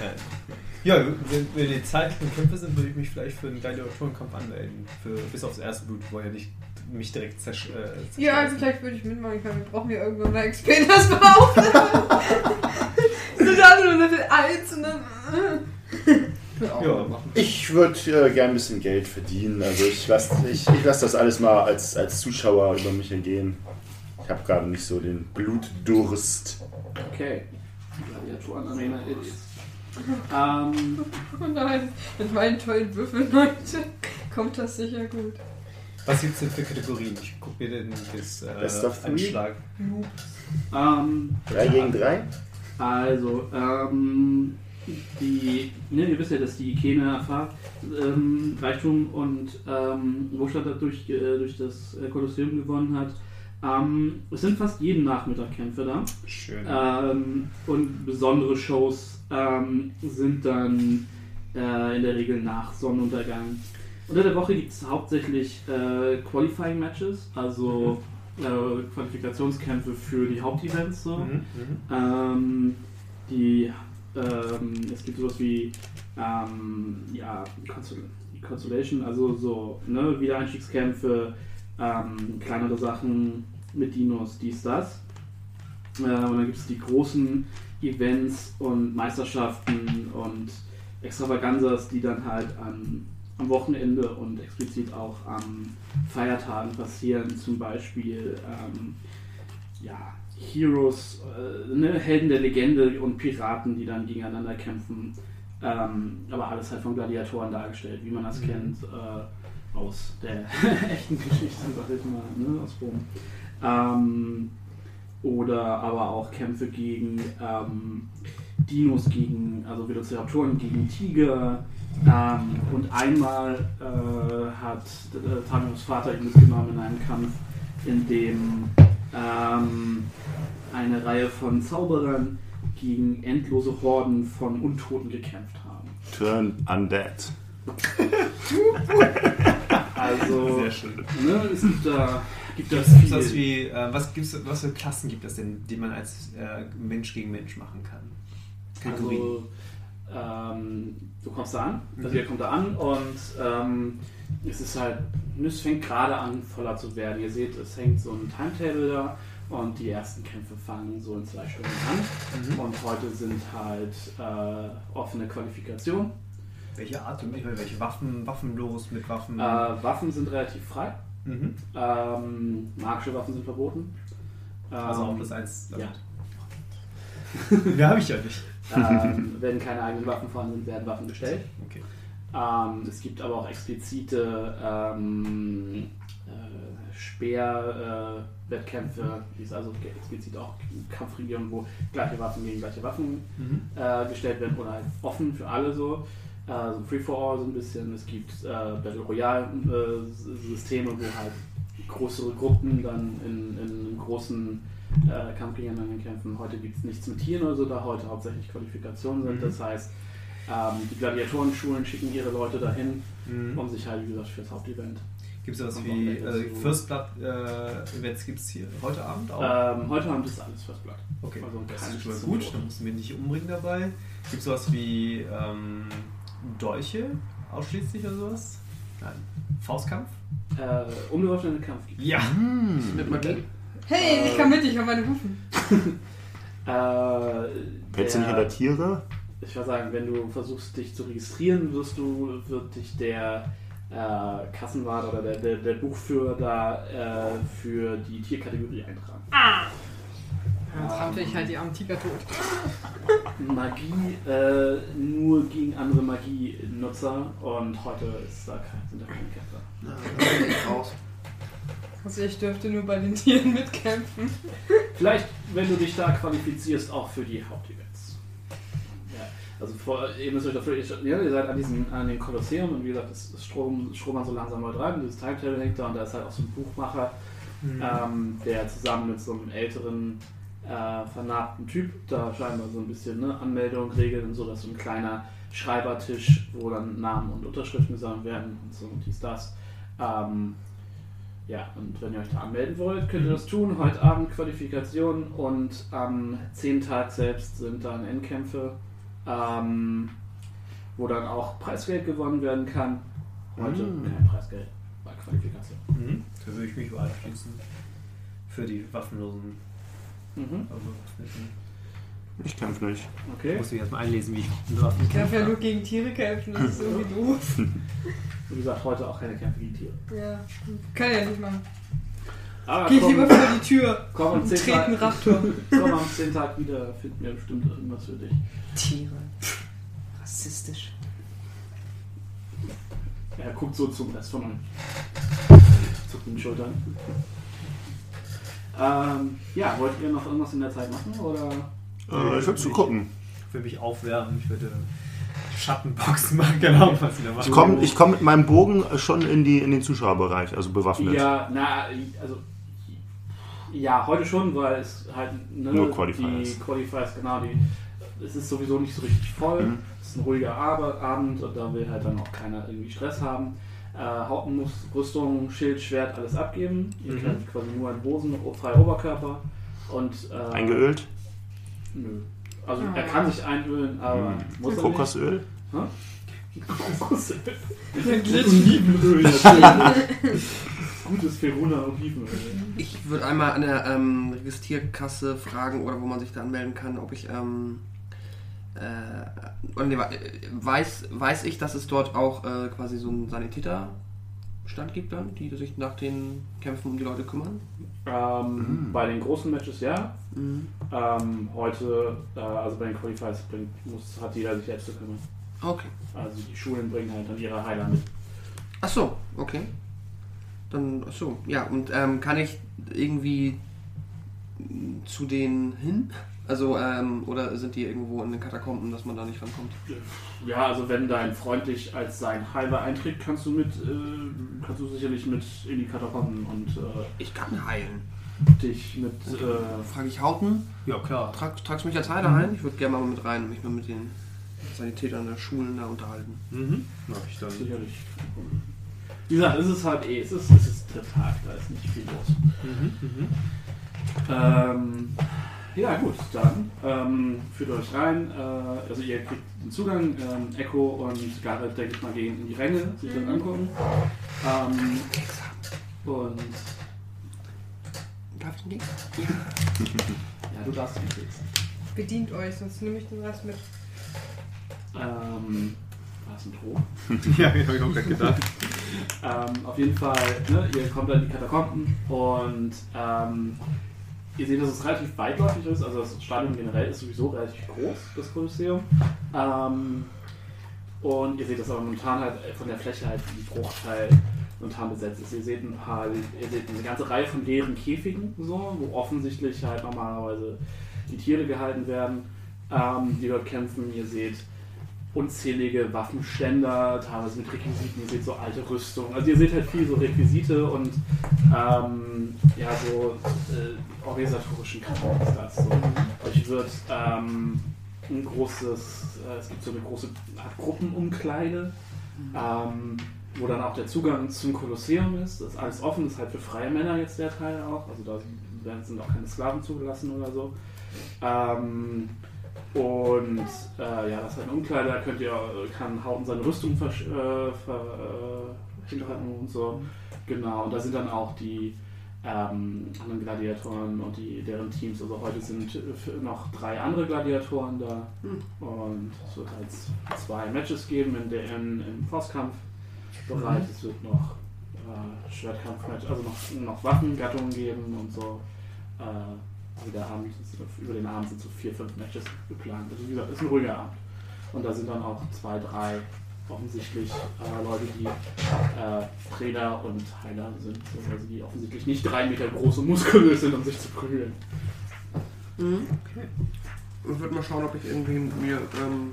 Ja, wenn, wenn die zeitlichen Kämpfe sind, würde ich mich vielleicht für einen Gladiatorenkampf anmelden. Für, bis aufs erste Blut, wo er nicht mich direkt zersch äh, Ja, zerschmeißen. vielleicht würde ich mitmachen können. Wir brauchen ja irgendwann mal XP, das war auch. Sind alle nur Level 1 und dann. äh. Ja, machen. Ich würde äh, gern ein bisschen Geld verdienen. Also ich lasse ich, ich lass das alles mal als, als Zuschauer über mich ergehen. Ich habe gerade nicht so den Blutdurst. Okay. Gladiatoren Arena it is. Ähm, Oh nein, mit meinen tollen Würfeln heute kommt das sicher gut. Was gibt es denn für Kategorien? Ich gucke mir den das, äh, Best of? Anschlag. ähm, 3 gegen 3? Also, ähm, die, ne, ihr wisst ja, dass die Ikene erfahrt, ähm, Reichtum und ähm, Wohlstand dadurch, äh, durch das äh, Kolosseum gewonnen hat. Ähm, es sind fast jeden Nachmittag Kämpfe da. Schön. Ähm, und besondere Shows ähm, sind dann äh, in der Regel nach Sonnenuntergang. Unter der Woche gibt es hauptsächlich äh, Qualifying Matches, also äh, Qualifikationskämpfe für die Hauptevents. So. Mhm, mhm. Ähm, die, ähm, es gibt sowas wie ähm, ja, Consol Consolation, also so ne, Wiedereinstiegskämpfe, ähm, kleinere Sachen mit Dinos, dies, das. Äh, und dann gibt es die großen Events und Meisterschaften und Extravaganzas, die dann halt an, am Wochenende und explizit auch an Feiertagen passieren. Zum Beispiel ähm, ja, Heroes, äh, ne, Helden der Legende und Piraten, die dann gegeneinander kämpfen. Ähm, aber alles halt von Gladiatoren dargestellt, wie man das Mhm. kennt äh, aus der echten Geschichte, sag ich mal, ne, aus Rom. Ähm, oder aber auch Kämpfe gegen ähm, Dinos, gegen, also Velociraptoren gegen Tiger. Ähm, und einmal äh, hat äh, Tamios Vater ihn mitgenommen in einen Kampf, in dem ähm, eine Reihe von Zauberern gegen endlose Horden von Untoten gekämpft haben. Turn Undead. Also, Sehr schön. ne, es gibt da, gibt Gibt's was, wie, äh, was, gibt's, was für Klassen gibt es denn, die man als äh, Mensch gegen Mensch machen kann? Kategorien. Also, ähm, du kommst da an, also Mhm. ihr kommt da an und ähm, es ist halt, es fängt gerade an voller zu werden. Ihr seht, es hängt so ein Timetable da und die ersten Kämpfe fangen so in zwei Stunden an. Mhm. Und heute sind halt äh, offene Qualifikationen. Welche Art und ich meine, welche Waffen, waffenlos mit Waffen? Äh, Waffen sind relativ frei. Mhm. Ähm, magische Waffen sind verboten. Also Ähm, auch das eins. ja. Mehr habe ich ja nicht. ähm, wenn keine eigenen Waffen vorhanden sind, werden Waffen gestellt. Okay. Ähm, es gibt aber auch explizite ähm, äh, Speer-Wettkämpfe, die es also explizit auch Kampfregionen, wo gleiche Waffen gegen gleiche Waffen Mhm. äh, gestellt werden oder halt offen für alle so. Also Free for All so ein bisschen. Es gibt äh, Battle Royale äh, wo halt größere Gruppen dann in, in großen äh, Kampf gegeneinander kämpfen. Heute gibt es nichts mit Tieren oder so, da heute hauptsächlich Qualifikationen sind. Mhm. Das heißt, ähm, die Gladiatorenschulen schicken ihre Leute dahin, Mhm. um sich halt, wie gesagt, für das Hauptevent. Gibt es sowas wie äh, First Blood äh, Events gibt es hier heute Abend auch? Ähm, heute Abend ist alles First Blood. okay, also das ist schon mal gut, dann mussten wir nicht umbringen dabei. Gibt es sowas wie ähm, Dolche ausschließlich oder sowas? Nein. Faustkampf? Äh, unbewaffneten Kampf Ja! Mit Magie. Hey, ich kann mit, ich habe meine Hufen. äh, Plätze nicht Tiere? Ich würde sagen, wenn du versuchst, dich zu registrieren, wirst du, wird dich der äh, Kassenwart oder der, der, der Buchführer da äh, für die Tierkategorie eintragen. Dann trampel ich halt die armen Tiger tot. Magie äh, nur gegen andere Magienutzer und heute ist da kein, sind da keine Kämpfer. Ich raus. Also ich dürfte nur bei den Tieren mitkämpfen. Vielleicht, wenn du dich da qualifizierst, auch für die Hauptevents. Ja, also vor, ihr müsst euch dafür, ja, ihr seid an, diesem, an dem Kolosseum und wie gesagt, es ist Strom, Strom so langsam mal rein, dieses Timetable hängt da und da ist halt auch so ein Buchmacher, ähm, der zusammen mit so einem älteren, äh, vernarbten Typ da scheinbar so ein bisschen ne, Anmeldung regeln und so, dass so ein kleiner Schreibertisch, wo dann Namen und Unterschriften gesammelt werden und so und dies, das. Ähm, ja, und wenn ihr euch da anmelden wollt, könnt ihr das tun. Heute Abend Qualifikation und am 10. Tag selbst sind dann Endkämpfe, ähm, wo dann auch Preisgeld gewonnen werden kann. Heute Mm. kein Preisgeld bei Qualifikation. Mhm. Da würde ich mich überall schließen. Für die waffenlosen. Mhm. Also. Ich kämpfe nicht. Ich Okay. muss mich erstmal einlesen, wie ich Waffen Ich darf ja kämpfe. nur gegen Tiere kämpfen, das ist irgendwie doof. Wie gesagt, heute auch keine Kämpfe gegen Tiere. Ja, kann ich ja nicht machen. Aber Geh ich komm, lieber vor die Tür komm am und 10. trete einen Tag, Raptor. komm am 10. Tag wieder, finden wir bestimmt irgendwas für dich. Tiere. Rassistisch. Er guckt so zum Rest von euch. Zuckt den Schultern. Ähm, ja, wollt ihr noch irgendwas in der Zeit machen? Oder? Äh, ich würde zugucken. Ich würde mich aufwärmen, ich würde Schattenboxen machen, genau, was sie da machen. Ich komme ich komm mit meinem Bogen schon in, die, in den Zuschauerbereich, also bewaffnet. Ja, na, also. Ja, heute schon, weil es halt. Ne, Nur Qualifiers. Die Qualifiers, genau. Die, es ist sowieso nicht so richtig voll. Mhm. Es ist ein ruhiger Ab- Abend und da will halt dann auch keiner irgendwie Stress haben. Äh, Haupten muss Rüstung, Schild, Schwert, alles abgeben. Ihr Mhm. könnt quasi nur in Hosen, frei Oberkörper. Und, äh, Eingeölt? Nö. Also er kann sich einölen, aber Mhm. muss er Kokosöl? nicht. Kokosöl. Olivenöl natürlich. Gutes Feruna Olivenöl. Ich würde einmal an der ähm, Registrierkasse fragen oder wo man sich da anmelden kann, ob ich ähm, äh, nee, äh, weiß, weiß ich, dass es dort auch äh, quasi so einen Sanitäterstand gibt dann, die sich nach den Kämpfen um die Leute kümmern. Ähm, Mhm. Bei den großen Matches ja. Mhm. Ähm, heute, äh, also bei den Qualifiers bringt, muss, hat jeder sich selbst zu kümmern. Okay. Also die Schulen bringen halt dann ihre Heiler mit. Ach so, okay. Dann, ach so, ja, und ähm, kann ich irgendwie zu denen hin? Also, ähm, oder sind die irgendwo in den Katakomben, dass man da nicht rankommt? Ja, also wenn dein Freund dich als sein Heiler einträgt, kannst du mit, äh, kannst du sicherlich mit in die Katakomben und äh, Ich kann heilen. dich mit, äh, Frage ich Hauten, Ja, klar. trag, tragst du mich als Heiler ein? Ich würde gerne mal mit rein und mich mal mit den Sanitätern der Schulen da unterhalten. Mhm. Mach ich dann. sicherlich. Wie gesagt, es ist halt eh, es ist, es ist der Tag, da ist nicht viel los. Mhm. Mhm. Ähm, ja gut, dann ähm, führt euch rein. Äh, also ihr kriegt den Zugang. Ähm, Echo und Gareth, denke ich mal, gehen in die Ränge, sich das angucken. Ähm, und Darf ich nicht? ja, du darfst den Keks. Bedient euch, sonst nehme ich den Rest mit. Ähm, war das ein Droh? ja, hab ich auch gerade gedacht. Ähm, auf jeden Fall, ne, ihr kommt dann in die Katakomben und ähm, ihr seht, dass es relativ weitläufig ist. Also das Stadion generell ist sowieso relativ groß, das Kolosseum. Ähm, und ihr seht, dass aber momentan halt von der Fläche halt ein Bruchteil momentan besetzt ist. Ihr seht ein paar, ihr seht eine ganze Reihe von leeren Käfigen, so, wo offensichtlich halt normalerweise die Tiere gehalten werden, ähm, die dort kämpfen. Ihr seht unzählige Waffenständer, teilweise mit Requisiten, ihr seht so alte Rüstung. Also ihr seht halt viel so Requisite und ähm, ja, so äh, organisatorischen Kram ist das. So. Euch wird ähm, ein großes, äh, es gibt so eine große Art Gruppenumkleide, ähm, wo dann auch der Zugang zum Kolosseum ist. Das ist alles offen, das ist halt für freie Männer jetzt der Teil auch. Also da sind- sind auch keine Sklaven zugelassen oder so. Ähm, und äh, ja, das ist ein Umkleider, da könnt ihr, kann Hauten seine Rüstung versch- äh, ver, äh, und so. Genau, und da sind dann auch die ähm, anderen Gladiatoren und die, deren Teams. Also heute sind f- noch drei andere Gladiatoren da. Und es wird halt zwei Matches geben in der, in, im Faustkampfbereich. Es wird noch äh, Schwertkampfmatch, also noch, noch Waffengattungen geben und so. Äh, Also der Abend ist, über den Abend sind so vier, fünf Matches geplant. Also wie gesagt, ist ein ruhiger Abend. Und da sind dann auch zwei, drei offensichtlich äh, Leute, die äh, Trainer und Heiler sind, also die offensichtlich nicht drei Meter groß und muskulös sind, um sich zu prügeln. Mhm. Okay. Ich würde mal schauen, ob ich irgendwie mir ähm,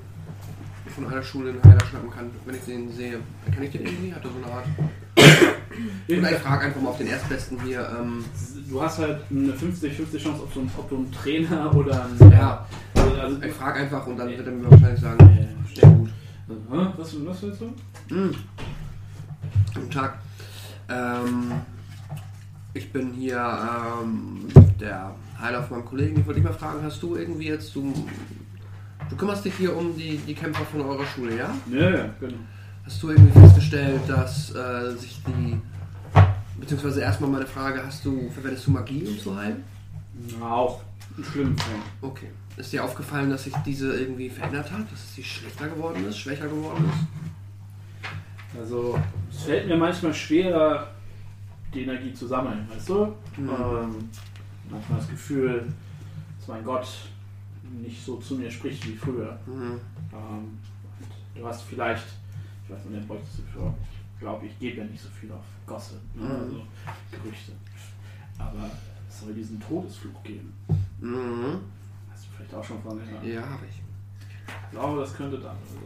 von einer Schule einen Heiler schnappen kann, wenn ich den sehe. Kann ich den irgendwie? Hat er so eine Art? Oder ich frage einfach mal auf den Erstbesten hier. Ähm, Du hast halt eine 50-50 Chance, ob du, ein- ob du einen Trainer oder einen. Ja. Also, ich frage einfach und dann wird er mir wahrscheinlich sagen, äh, sehr gut. Was, was willst du? Mhm. Guten Tag. Ähm, ich bin hier ähm, der Heiler von meinem Kollegen. Ich wollte dich mal fragen, hast du irgendwie jetzt, du, du kümmerst dich hier um die, die Kämpfer von eurer Schule, ja? Ja, ja, genau. Hast du irgendwie festgestellt, dass äh, sich die, beziehungsweise erstmal meine Frage, hast du, verwendest du Magie, um zu heilen? Na, auch ein schlimmen Fall. Okay. Ist dir aufgefallen, dass sich diese irgendwie verändert hat? Dass sie schlechter geworden ist, schwächer geworden ist? Also, es fällt mir manchmal schwerer, die Energie zu sammeln, weißt du? Mhm. Ähm, manchmal das Gefühl, dass mein Gott nicht so zu mir spricht wie früher. Mhm. Ähm, du hast vielleicht, ich weiß nicht, bräuchtest du für, glaube, ich gebe ja nicht so viel auf Gossip, ne? Mhm. also Gerüchte. Aber es soll diesen Todesfluch geben. Mhm. Hast du vielleicht auch schon von gehört? Ja, habe ich. Ich glaube, das könnte dann. Also,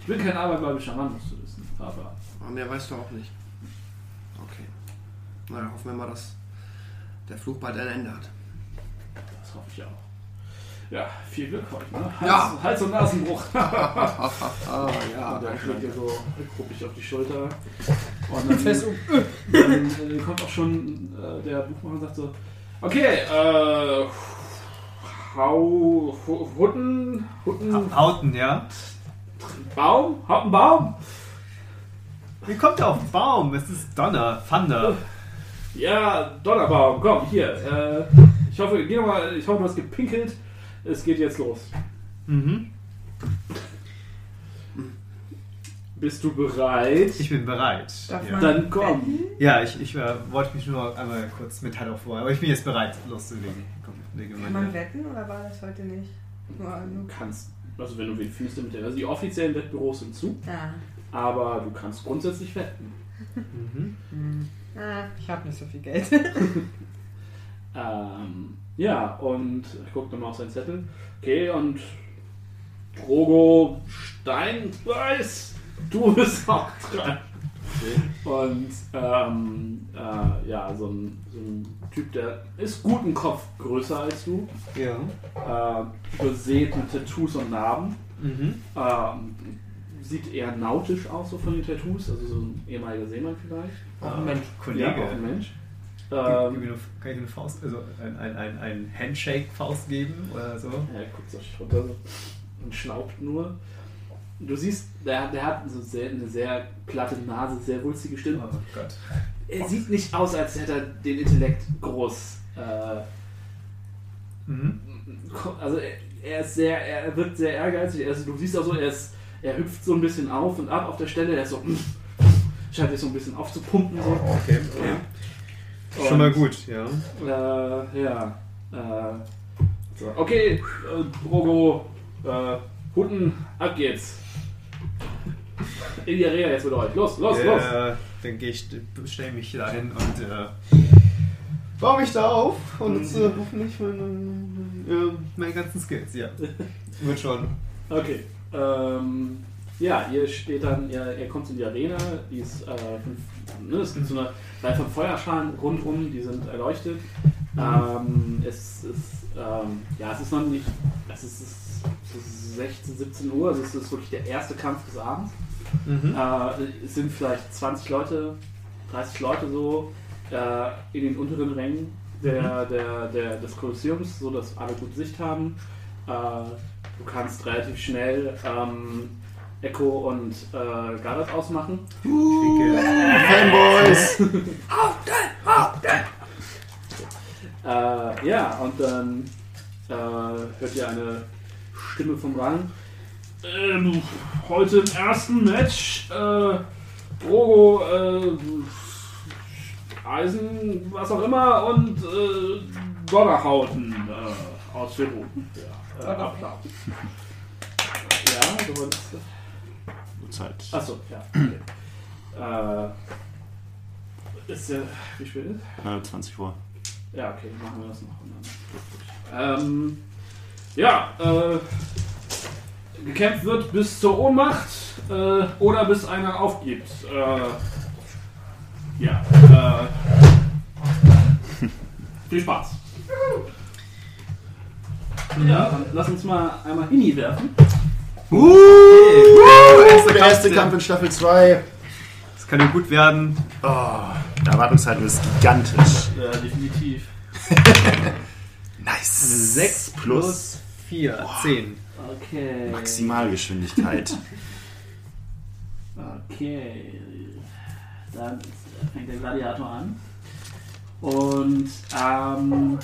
ich bin kein abergläubischer Mann, musst du wissen. Aber mehr weißt du auch nicht. Okay. Na, dann hoffen wir mal, dass der Fluch bald ein Ende hat. das hoffe ich auch. Ja, viel Glück euch, ne? Hals, Ja. Hals- und Nasenbruch. Ah, ja, und dann schlägt ihr so ruppig auf die Schulter. Und dann, dann äh, kommt auch schon äh, der Buchmacher und sagt so: Okay, äh. Hau. Hu- Hutten. Hutten. Ha- Hauten, ja? Baum? Haut einen Baum? Wie kommt er auf den Baum? Es ist Donner, Thunder. Ja, Donnerbaum, komm, hier. Äh, ich hoffe, geh noch mal, ich hoffe, du hast gepinkelt. Es geht jetzt los. Mhm. Bist du bereit? Ich bin bereit. Darf ja. man- Dann komm. Ja, ich, ich äh, wollte mich nur einmal kurz mitteilen auf vorher, aber ich bin jetzt bereit, loszulegen. Komm, lege Kann man wetten oder war das heute nicht? Nur, nur Du kannst, also wenn du wen findest, mit der, also die offiziellen Wettbüros sind zu, ah. aber du kannst grundsätzlich wetten. Mhm. ah, ich habe nicht so viel Geld. Ähm, ja, und ich gucke nochmal auf seinen Zettel. Okay, und Drogo Steinbeiß, du bist auch dran. Und ähm, äh, ja, so ein, so ein Typ, der ist guten Kopf größer als du. Ja. Äh, übersät mit Tattoos und Narben. Mhm. Ähm, sieht eher nautisch aus, so von den Tattoos, also so ein ehemaliger Seemann vielleicht. Auch ein Mensch. Kollege. Ja, auch ein Mensch. Gib, gib Ähm, eine, kann ich eine Faust, also ein, ein, ein, ein Handshake-Faust geben oder so? er guckt so runter und schnaubt nur. Du siehst, der, der hat so sehr, eine sehr platte Nase, sehr wulstige Oh Stimme. Gott. Er sieht nicht aus, als hätte er den Intellekt groß. Äh, Mhm. also er, er ist sehr, er wirkt sehr ehrgeizig. Ist, du siehst auch so, er, ist, er hüpft so ein bisschen auf und ab auf der Stelle. Er ist so, scheint sich so ein bisschen aufzupumpen. So. Okay. Und, Schon mal gut, ja. Äh, ja. Äh, so. Okay, äh, Drogo, äh, Hunden, ab geht's. In die Arena jetzt mit euch. Los, los, los. Ja, dann gehe ich, stelle mich da hin und äh, baue mich da auf und äh, hoffentlich meine, äh, meine ganzen Skills, ja. Wird schon. Okay. Ähm, ja, ihr steht dann, ihr, ihr kommt in die Arena, die ist, äh, fünf, ne, es gibt so eine Reihe von Feuerschalen rundum, die sind erleuchtet. Ähm, es ist, ähm, ja, es ist noch nicht, es ist, es ist so 16, 17 Uhr, also es ist wirklich der erste Kampf des Abends. Mhm. Äh, es sind vielleicht 20 Leute, 30 Leute so äh, in den unteren Rängen der, der, der, des Kolosseums, so dass alle gut Sicht haben. Äh, du kannst relativ schnell ähm, Echo und äh, Gareth ausmachen. Fanboys! Äh, ja, und dann äh, hört ihr eine Stimme vom Rang. Ähm, heute im ersten Match, äh, Drogo, äh, Eisen, was auch immer, und äh, Donnerhauten äh, aus Peru. Ja, äh, Applaus. Ja, du wolltest. Zeit. Achso, ja. Okay. Äh, ist der. Wie spät ist? Äh, 20 Uhr. Ja, okay, machen wir das noch. Und dann ähm, ja, äh, gekämpft wird bis zur Ohnmacht äh, oder bis einer aufgibt. Äh, ja, äh, viel Spaß. Ja, dann lass uns mal einmal Hini werfen. Uh, erster der erste Kampf. Kampf in Staffel 2. Das kann ja gut werden. Oh, die Erwartungshaltung ist gigantisch. Ja, definitiv. Nice. 6 plus 4, 10. Okay. Maximalgeschwindigkeit. Okay. Dann fängt der Gladiator an. Und ähm,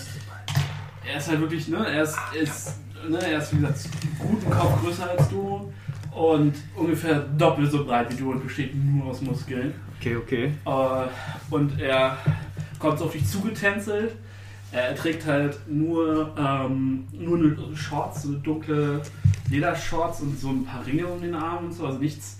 er ist halt wirklich, ne, er ist, ist, ne, er ist wie gesagt einen guten Kopf größer als du und ungefähr doppelt so breit wie du und besteht nur aus Muskeln. Okay, okay. Äh, und er kommt so auf dich zugetänzelt. Er trägt halt nur, ähm, nur eine Shorts, so eine dunkle Ledershorts und so ein paar Ringe um den Arm und so, also nichts,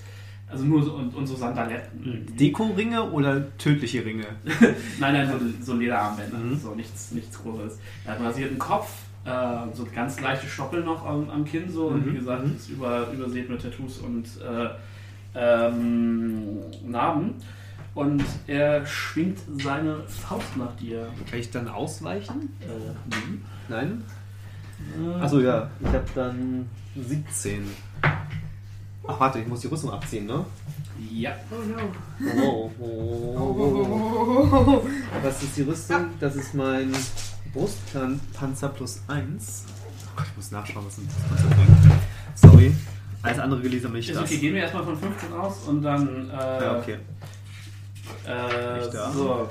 also nur so, und, und so Sandaletten. Deko-Ringe oder tödliche Ringe? Nein, nein, so, so Lederarmbänder, Mhm. so nichts, nichts Großes. Er hat einen rasierten Kopf, äh, so ganz leichte Stoppel noch am, am Kinn so und wie Mhm, gesagt, mhm. ist über, übersät mit Tattoos und äh, ähm, Narben. Und er schwingt seine Faust nach dir. Kann ich dann ausweichen? Äh, mhm. Nein? Äh, Achso, ja. Ich habe dann 17. Ach, warte, ich muss die Rüstung abziehen, ne? Ja. Oh, oh, oh. Was ist die Rüstung? Das ist mein Brustpanzer plus 1. Oh Gott, ich muss nachschauen, was ein Brustpanzer bringt. Sorry. Alles andere gelesen habe ich Ist das. okay, gehen wir erstmal von 15 aus und dann. Äh, Ja, okay. Äh, Ich da? so.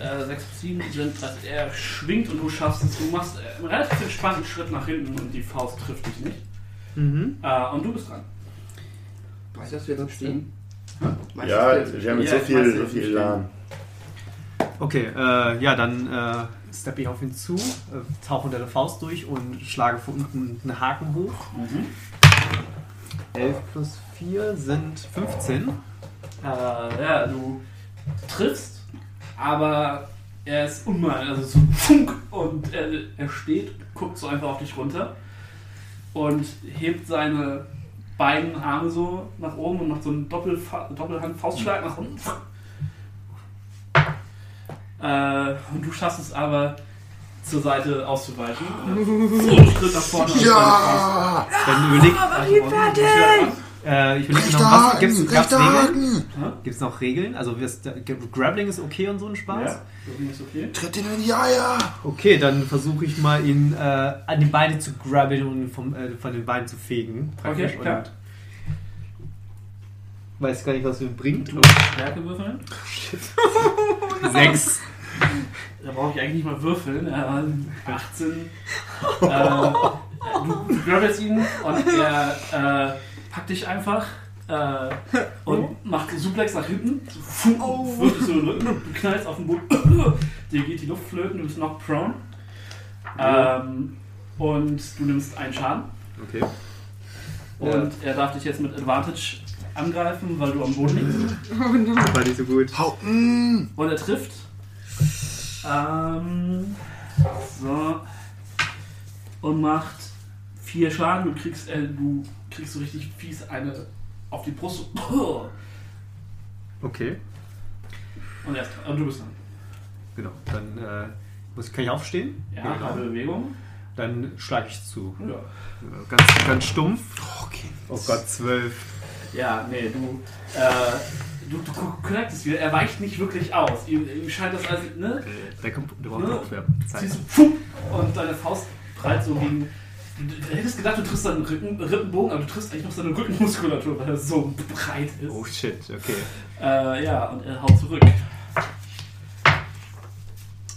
Äh, 6 plus 7 sind, also er schwingt und du schaffst es. Du machst äh, einen relativ entspannten Schritt nach hinten und die Faust trifft dich nicht. Mhm. Äh, und du bist dran. Weißt du, dass wir jetzt stehen? Weißt Ja, dass wir haben Ja, jetzt so ich weiß, viel, so viel. Elan. Okay, äh, ja, dann äh, steppe ich auf ihn zu, äh, tauche unter der Faust durch und schlage von unten einen Haken hoch. Mhm. 11 plus 4 sind 15. Äh, ja, du triffst, aber er ist unmal, also so funk und er, er steht, guckt so einfach auf dich runter und hebt seine beiden Arme so nach oben und macht so einen Doppelfa Doppelhand-Faustschlag nach unten. Äh, und du schaffst es aber zur Seite auszuweichen. Und Schritt nach vorne. und Ja! Dann überleg, deine äh, ich überlege noch, was gibt's, gab's Regeln? Gibt es noch Regeln? Also wir's, da- Grappling ist okay und so ein Spaß? Ja, das ist okay. Tritt ihn in die Eier! Okay, dann versuche ich mal ihn äh, an die Beine zu grabbeln und ihn vom, äh, von den Beinen zu fegen. praktisch. Okay, klar. Und weiß gar nicht, was mir bringt. Du Stärke würfeln. Sechs. Da brauche ich eigentlich nicht mal würfeln. Er war 18. äh, du grabbelst ihn und er äh, packt dich einfach äh, und macht Suplex nach hinten. So, fuh, wirft so den Rücken, du knallst auf den Boden. Dir geht die Luft flöten, du bist noch prone. Ähm, und du nimmst einen Schaden. Okay. Und er darf dich jetzt mit Advantage angreifen, weil du am Boden liegst. Das war nicht so gut. Hauten! Und er trifft. Ähm, so. Und macht vier Schaden. Du kriegst, äh, du kriegst so richtig fies eine auf die Brust. Okay, Und, erst, und du bist dran. genau. Dann äh, muss, kann ich aufstehen. Ja, Genau. Bewegung. Dann schlage ich zu. Ja. Äh, Ganz, ganz stumpf. Okay. Oh Gott, zwölf. Ja, nee, du. Äh, du, du connectest wieder. Er weicht nicht wirklich aus. Ihm, ihm scheint das also. Ne? Der, kommt, Ne? aufwärmen. Zeit. Ziehst du pfupp, und deine Faust prallt so gegen. Du, du hättest gedacht, du triffst seinen Rücken, Rippenbogen, aber du triffst eigentlich noch seine Rückenmuskulatur, weil er so breit ist. Oh shit, okay. Äh, ja, und er haut zurück.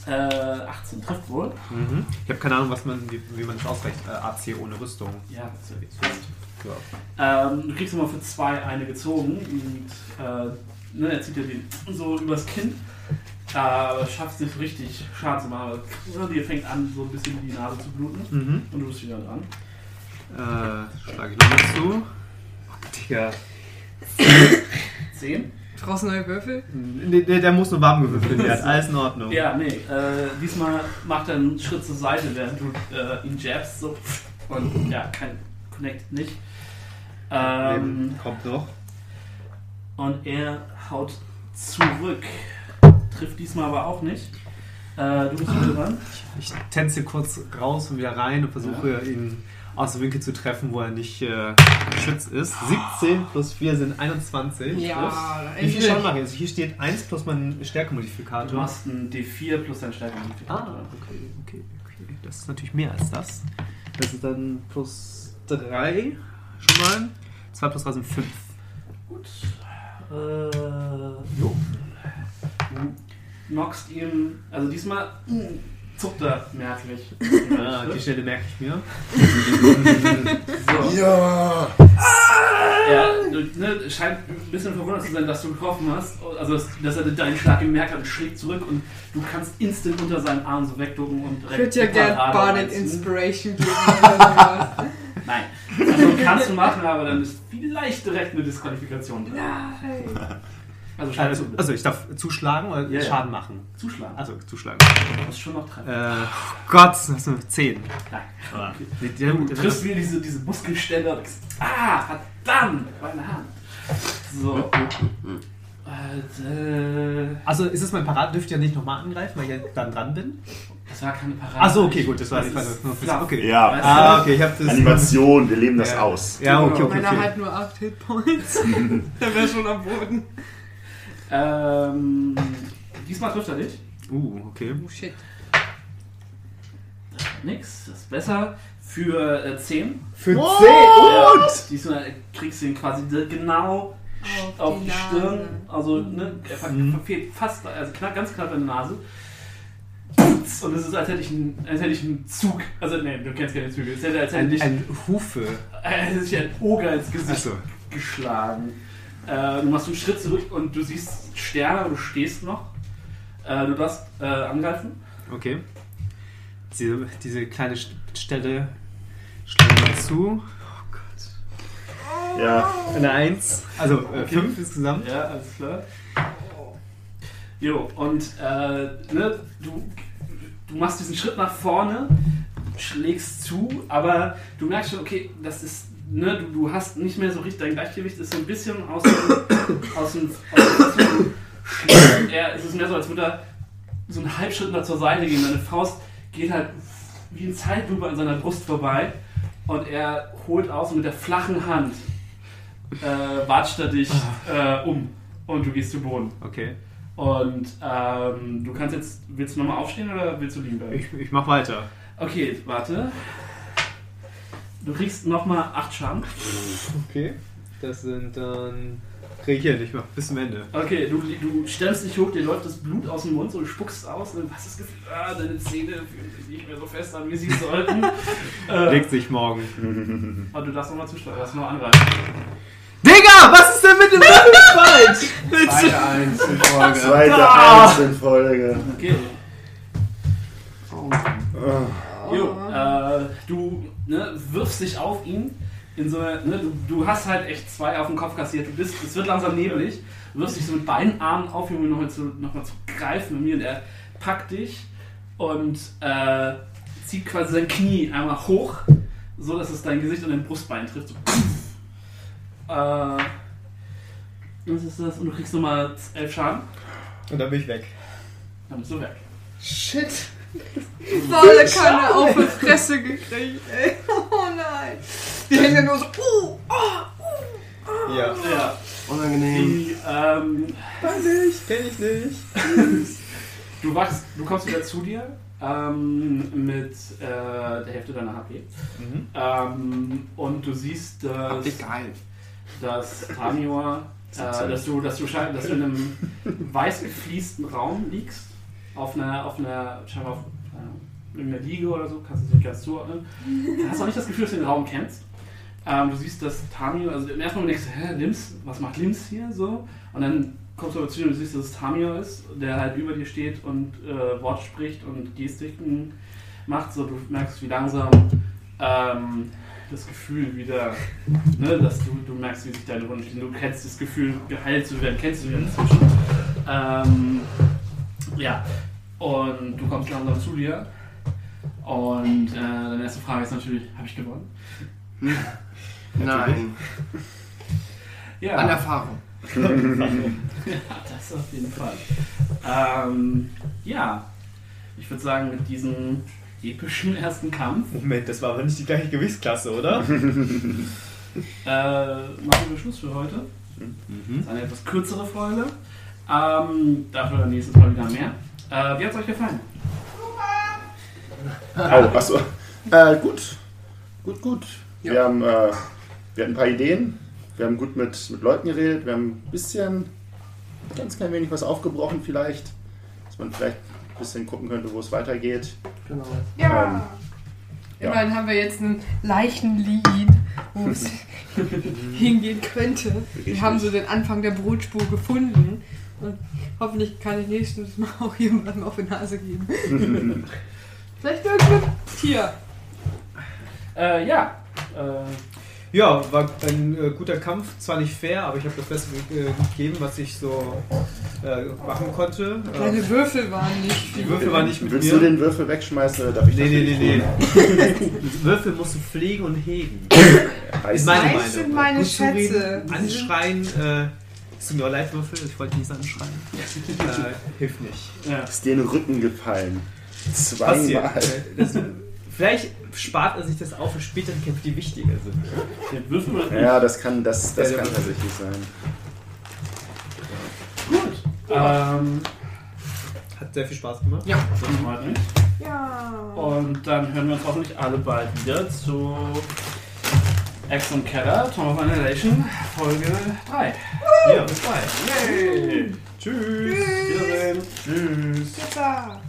Äh, 18 trifft wohl. Mhm. Ich habe keine Ahnung, was man, wie, wie man das ausreicht. Äh, AC ohne Rüstung. Ja, das ist ja. Ja. Ähm, du kriegst immer für zwei eine gezogen und äh, ne, er zieht dir den so übers Kinn Aber es schafft nicht so richtig Schaden zu machen. Dir fängt an, so ein bisschen die Nase zu bluten. Mhm. Und du bist wieder dran. Äh, schlage ich nochmal zu. Digga. 10. Brauchst du neue Würfel? Nee, der, der muss nur warm gewürfelt werden. Alles in Ordnung. Ja, nee. Äh, diesmal macht er einen Schritt zur Seite, während du äh, ihn jabst. So. Und ja, kein Connect nicht. Ähm, kommt noch. und er haut zurück. Trifft diesmal aber auch nicht. Äh, du bist wieder dran. Ich tänze kurz raus und wieder rein und versuche ihn aus dem Winkel zu treffen, wo er nicht äh, geschützt ist. 17 plus 4 sind 21. Ja, Wie viel Schaden mache ich? Also hier steht 1 plus mein Du Stärkemodifikator. machst einen D4 plus dein Ah, Stärke-Modifikator. okay, okay, okay. Das ist natürlich mehr als das. Das ist dann plus 3 schon mal. 2 plus 3 sind 5. Gut. Äh, jo. Du knockst ihm, also diesmal zuckt er merklich. Ah, die Stelle merke ich mir. So. Ja! Er du, ne, scheint ein bisschen verwundert zu sein, dass du getroffen hast. Also, dass, er deinen Schlag gemerkt hat und schlägt zurück und du kannst instant unter seinen Arm so wegducken und Ich würde ja die gerne Parade Barnet reißen. Inspiration geben. Nein. Also kannst du machen, aber dann ist vielleicht direkt eine Disqualifikation drin. Nein. Also, Also, zu, also ich darf zuschlagen oder ja. Schaden machen? zuschlagen. Also zuschlagen. Du musst schon noch treffen. Äh, oh Gott, das sind 10. Nein. Okay. Nee, der- Du triffst wieder diese, diese Muskelstelle und denkst, ah, verdammt, meine Hand. So. Und, äh, Also ist es mein Parat? Dürft ihr nicht nochmal angreifen, weil ich ja dann dran bin? das war keine Parade. Achso, okay, gut, das war Das die. Okay. Ja? Ah, okay, ich hab das. Animation, wir leben das Ja. aus. Ja, okay, okay. Meiner okay. hat nur 8 Hitpoints. Der wäre schon am Boden. Ähm, diesmal trifft er dich. Uh, okay. Oh shit. Nix, das ist besser. Für äh, 10. Für Ja, diesmal kriegst du ihn quasi genau auf die, Nase. Stirn. Also, ne, er ver Mhm. verfehlt fast, also knapp, ganz knapp in der Nase. Und es ist, als hätte ich einen, als hätte ich einen Zug. Also, ne, du kennst keine Züge. Es hätte, als hätte Ein, ich, ein Hufe. er hätte sich ein Oger ins Gesicht Achso. geschlagen. Äh, du machst einen Schritt zurück und du siehst Sterne, du stehst noch. Äh, du darfst äh, angreifen. Okay. Diese, diese kleine St- Stelle schlagen wir zu. Ja, Eine 1. Also 5 insgesamt. Ja, alles klar. Jo, und äh, ne, du, du machst diesen Schritt nach vorne, schlägst zu, aber du merkst schon, okay, das ist, ne, du, du hast nicht mehr so richtig, dein Gleichgewicht ist so ein bisschen aus dem, aus dem, aus dem. Er, es ist mehr so, als würde er so einen Halbschritt nach zur Seite gehen. Seine Faust geht halt wie ein Zeitlupe an seiner Brust vorbei und er holt aus und mit der flachen Hand äh, watscht er dich äh, um und du gehst zu Boden. Okay. Und ähm, du kannst jetzt, willst du nochmal aufstehen oder willst du liegen bleiben? Ich, ich mach weiter. Okay, warte. Du kriegst nochmal 8 Schaden. Okay. Das sind dann. Krieg ich hin, ich mach bis zum Ende. Okay, du, du stellst dich hoch, dir läuft das Blut aus dem Mund, so du spuckst aus und hast das Gefühl, ah, deine Zähne fühlen sich nicht mehr so fest an, wie sie sollten. äh, Legt sich morgen. aber du darfst nochmal zuschlagen, du darfst noch angreifen. Digga, was ist denn mit dem Würfel falsch? Zweite Eins in Folge. zweite Ah! Eins in Folge. Okay, Ah. Jo, äh, du ne, wirfst dich auf ihn. In so einer, ne, du, du hast halt echt zwei auf den Kopf kassiert. Du bist, es wird langsam nebelig. Du wirfst dich so mit beiden Armen auf um ihn nochmal zu, noch mal zu greifen mit mir. Und er packt dich und äh, zieht quasi sein Knie einmal hoch, so dass es dein Gesicht und dein Brustbein trifft. So, äh, was ist das? Und du kriegst nochmal elf Schaden. Und dann bin ich weg. Dann bist du weg. Shit. Volle Kanne auf die Fresse gekriegt, ey. Oh nein. Die hängen nur so, uh, oh, Ja. Ja, Unangenehm. die, ähm, nicht, kenn ich nicht. Du wachst, du kommst wieder zu dir ähm, mit äh, der Hälfte deiner HP. Mhm. Ähm, und du siehst, Hab dass, dich geheilt. Dass Tamior, äh, dass, du, dass, du, dass du in einem weiß gefliesten Raum liegst, auf einer, auf einer, scheinbar auf äh, irgendeiner Liege oder so, kannst du es nicht ganz zuordnen. Du hast auch nicht das Gefühl, dass du den Raum kennst. Ähm, du siehst, dass Tamior, also im ersten Moment denkst du, hä, Lims, was macht Lims hier so? Und dann kommst du aber zu dir und du siehst, dass es Tamio ist, der halt über dir steht und äh, Worte spricht und Gestiken macht. So, du merkst, wie langsam ähm, das Gefühl wieder, ne, dass du, du merkst, wie sich deine Wunden stehen. Du kennst das Gefühl, geheilt zu werden, kennst du ja inzwischen. Ähm, ja, und du kommst langsam zu dir. Und äh, deine erste Frage ist natürlich, habe ich gewonnen? Nein. Ja. An Erfahrung. ja, das auf jeden Fall. Ähm, ja, ich würde sagen, mit diesem epischen ersten Kampf Moment, das war aber nicht die gleiche Gewichtsklasse, oder? äh, machen wir Schluss für heute. Das ist eine etwas kürzere Folge. Ähm, dafür nächstes Mal wieder mehr. Äh, wie hat es euch gefallen? Oh, achso. Äh, gut. Gut, gut. Ja. Wir, haben, äh, wir hatten ein paar Ideen. Wir haben gut mit, mit Leuten geredet. Wir haben ein bisschen, ganz klein wenig was aufgebrochen vielleicht. Dass man vielleicht ein bisschen gucken könnte, wo es weitergeht. Genau. Ja. Ähm, ja. Immerhin haben wir jetzt einen leichten Lied, wo es hingehen könnte. Wir haben so den Anfang der Brotspur gefunden. Und hoffentlich kann ich nächstes Mal auch jemandem auf die Nase geben. Vielleicht irgendein Tier. Äh, ja. Äh, Ja, war ein äh, guter Kampf. Zwar nicht fair, aber ich habe das Beste äh, gegeben, was ich so äh, machen konnte. Deine Äh, Würfel waren nicht die viel. Würfel waren nicht mit Willst mir. du den Würfel wegschmeißen oder darf ich Nee, das nee, nee, dich nee. Würfel musst du pflegen und hegen. Heißt Ist meine Meinung. sind meine Gut Schätze. Anschreien, äh, es tut mir auch leid, Würfel, ich wollte nicht anschreien. äh, hilft nicht. ja. ist dir in den Rücken gefallen. Passiert. Zweimal. Vielleicht spart er sich das auf für spätere Kämpfe, die wichtiger sind. Ja, das kann, das, das Ja, kann tatsächlich sein. Gut. Ähm, Hat sehr viel Spaß gemacht. Ja. das freut mich. Ja. Und dann hören wir uns hoffentlich alle bald wieder zu Ex und Keller, Tom of Annihilation, Folge 3. Ja, bis bald. Yay! Tschüss! Wiedersehen! Tschüss! Pizza.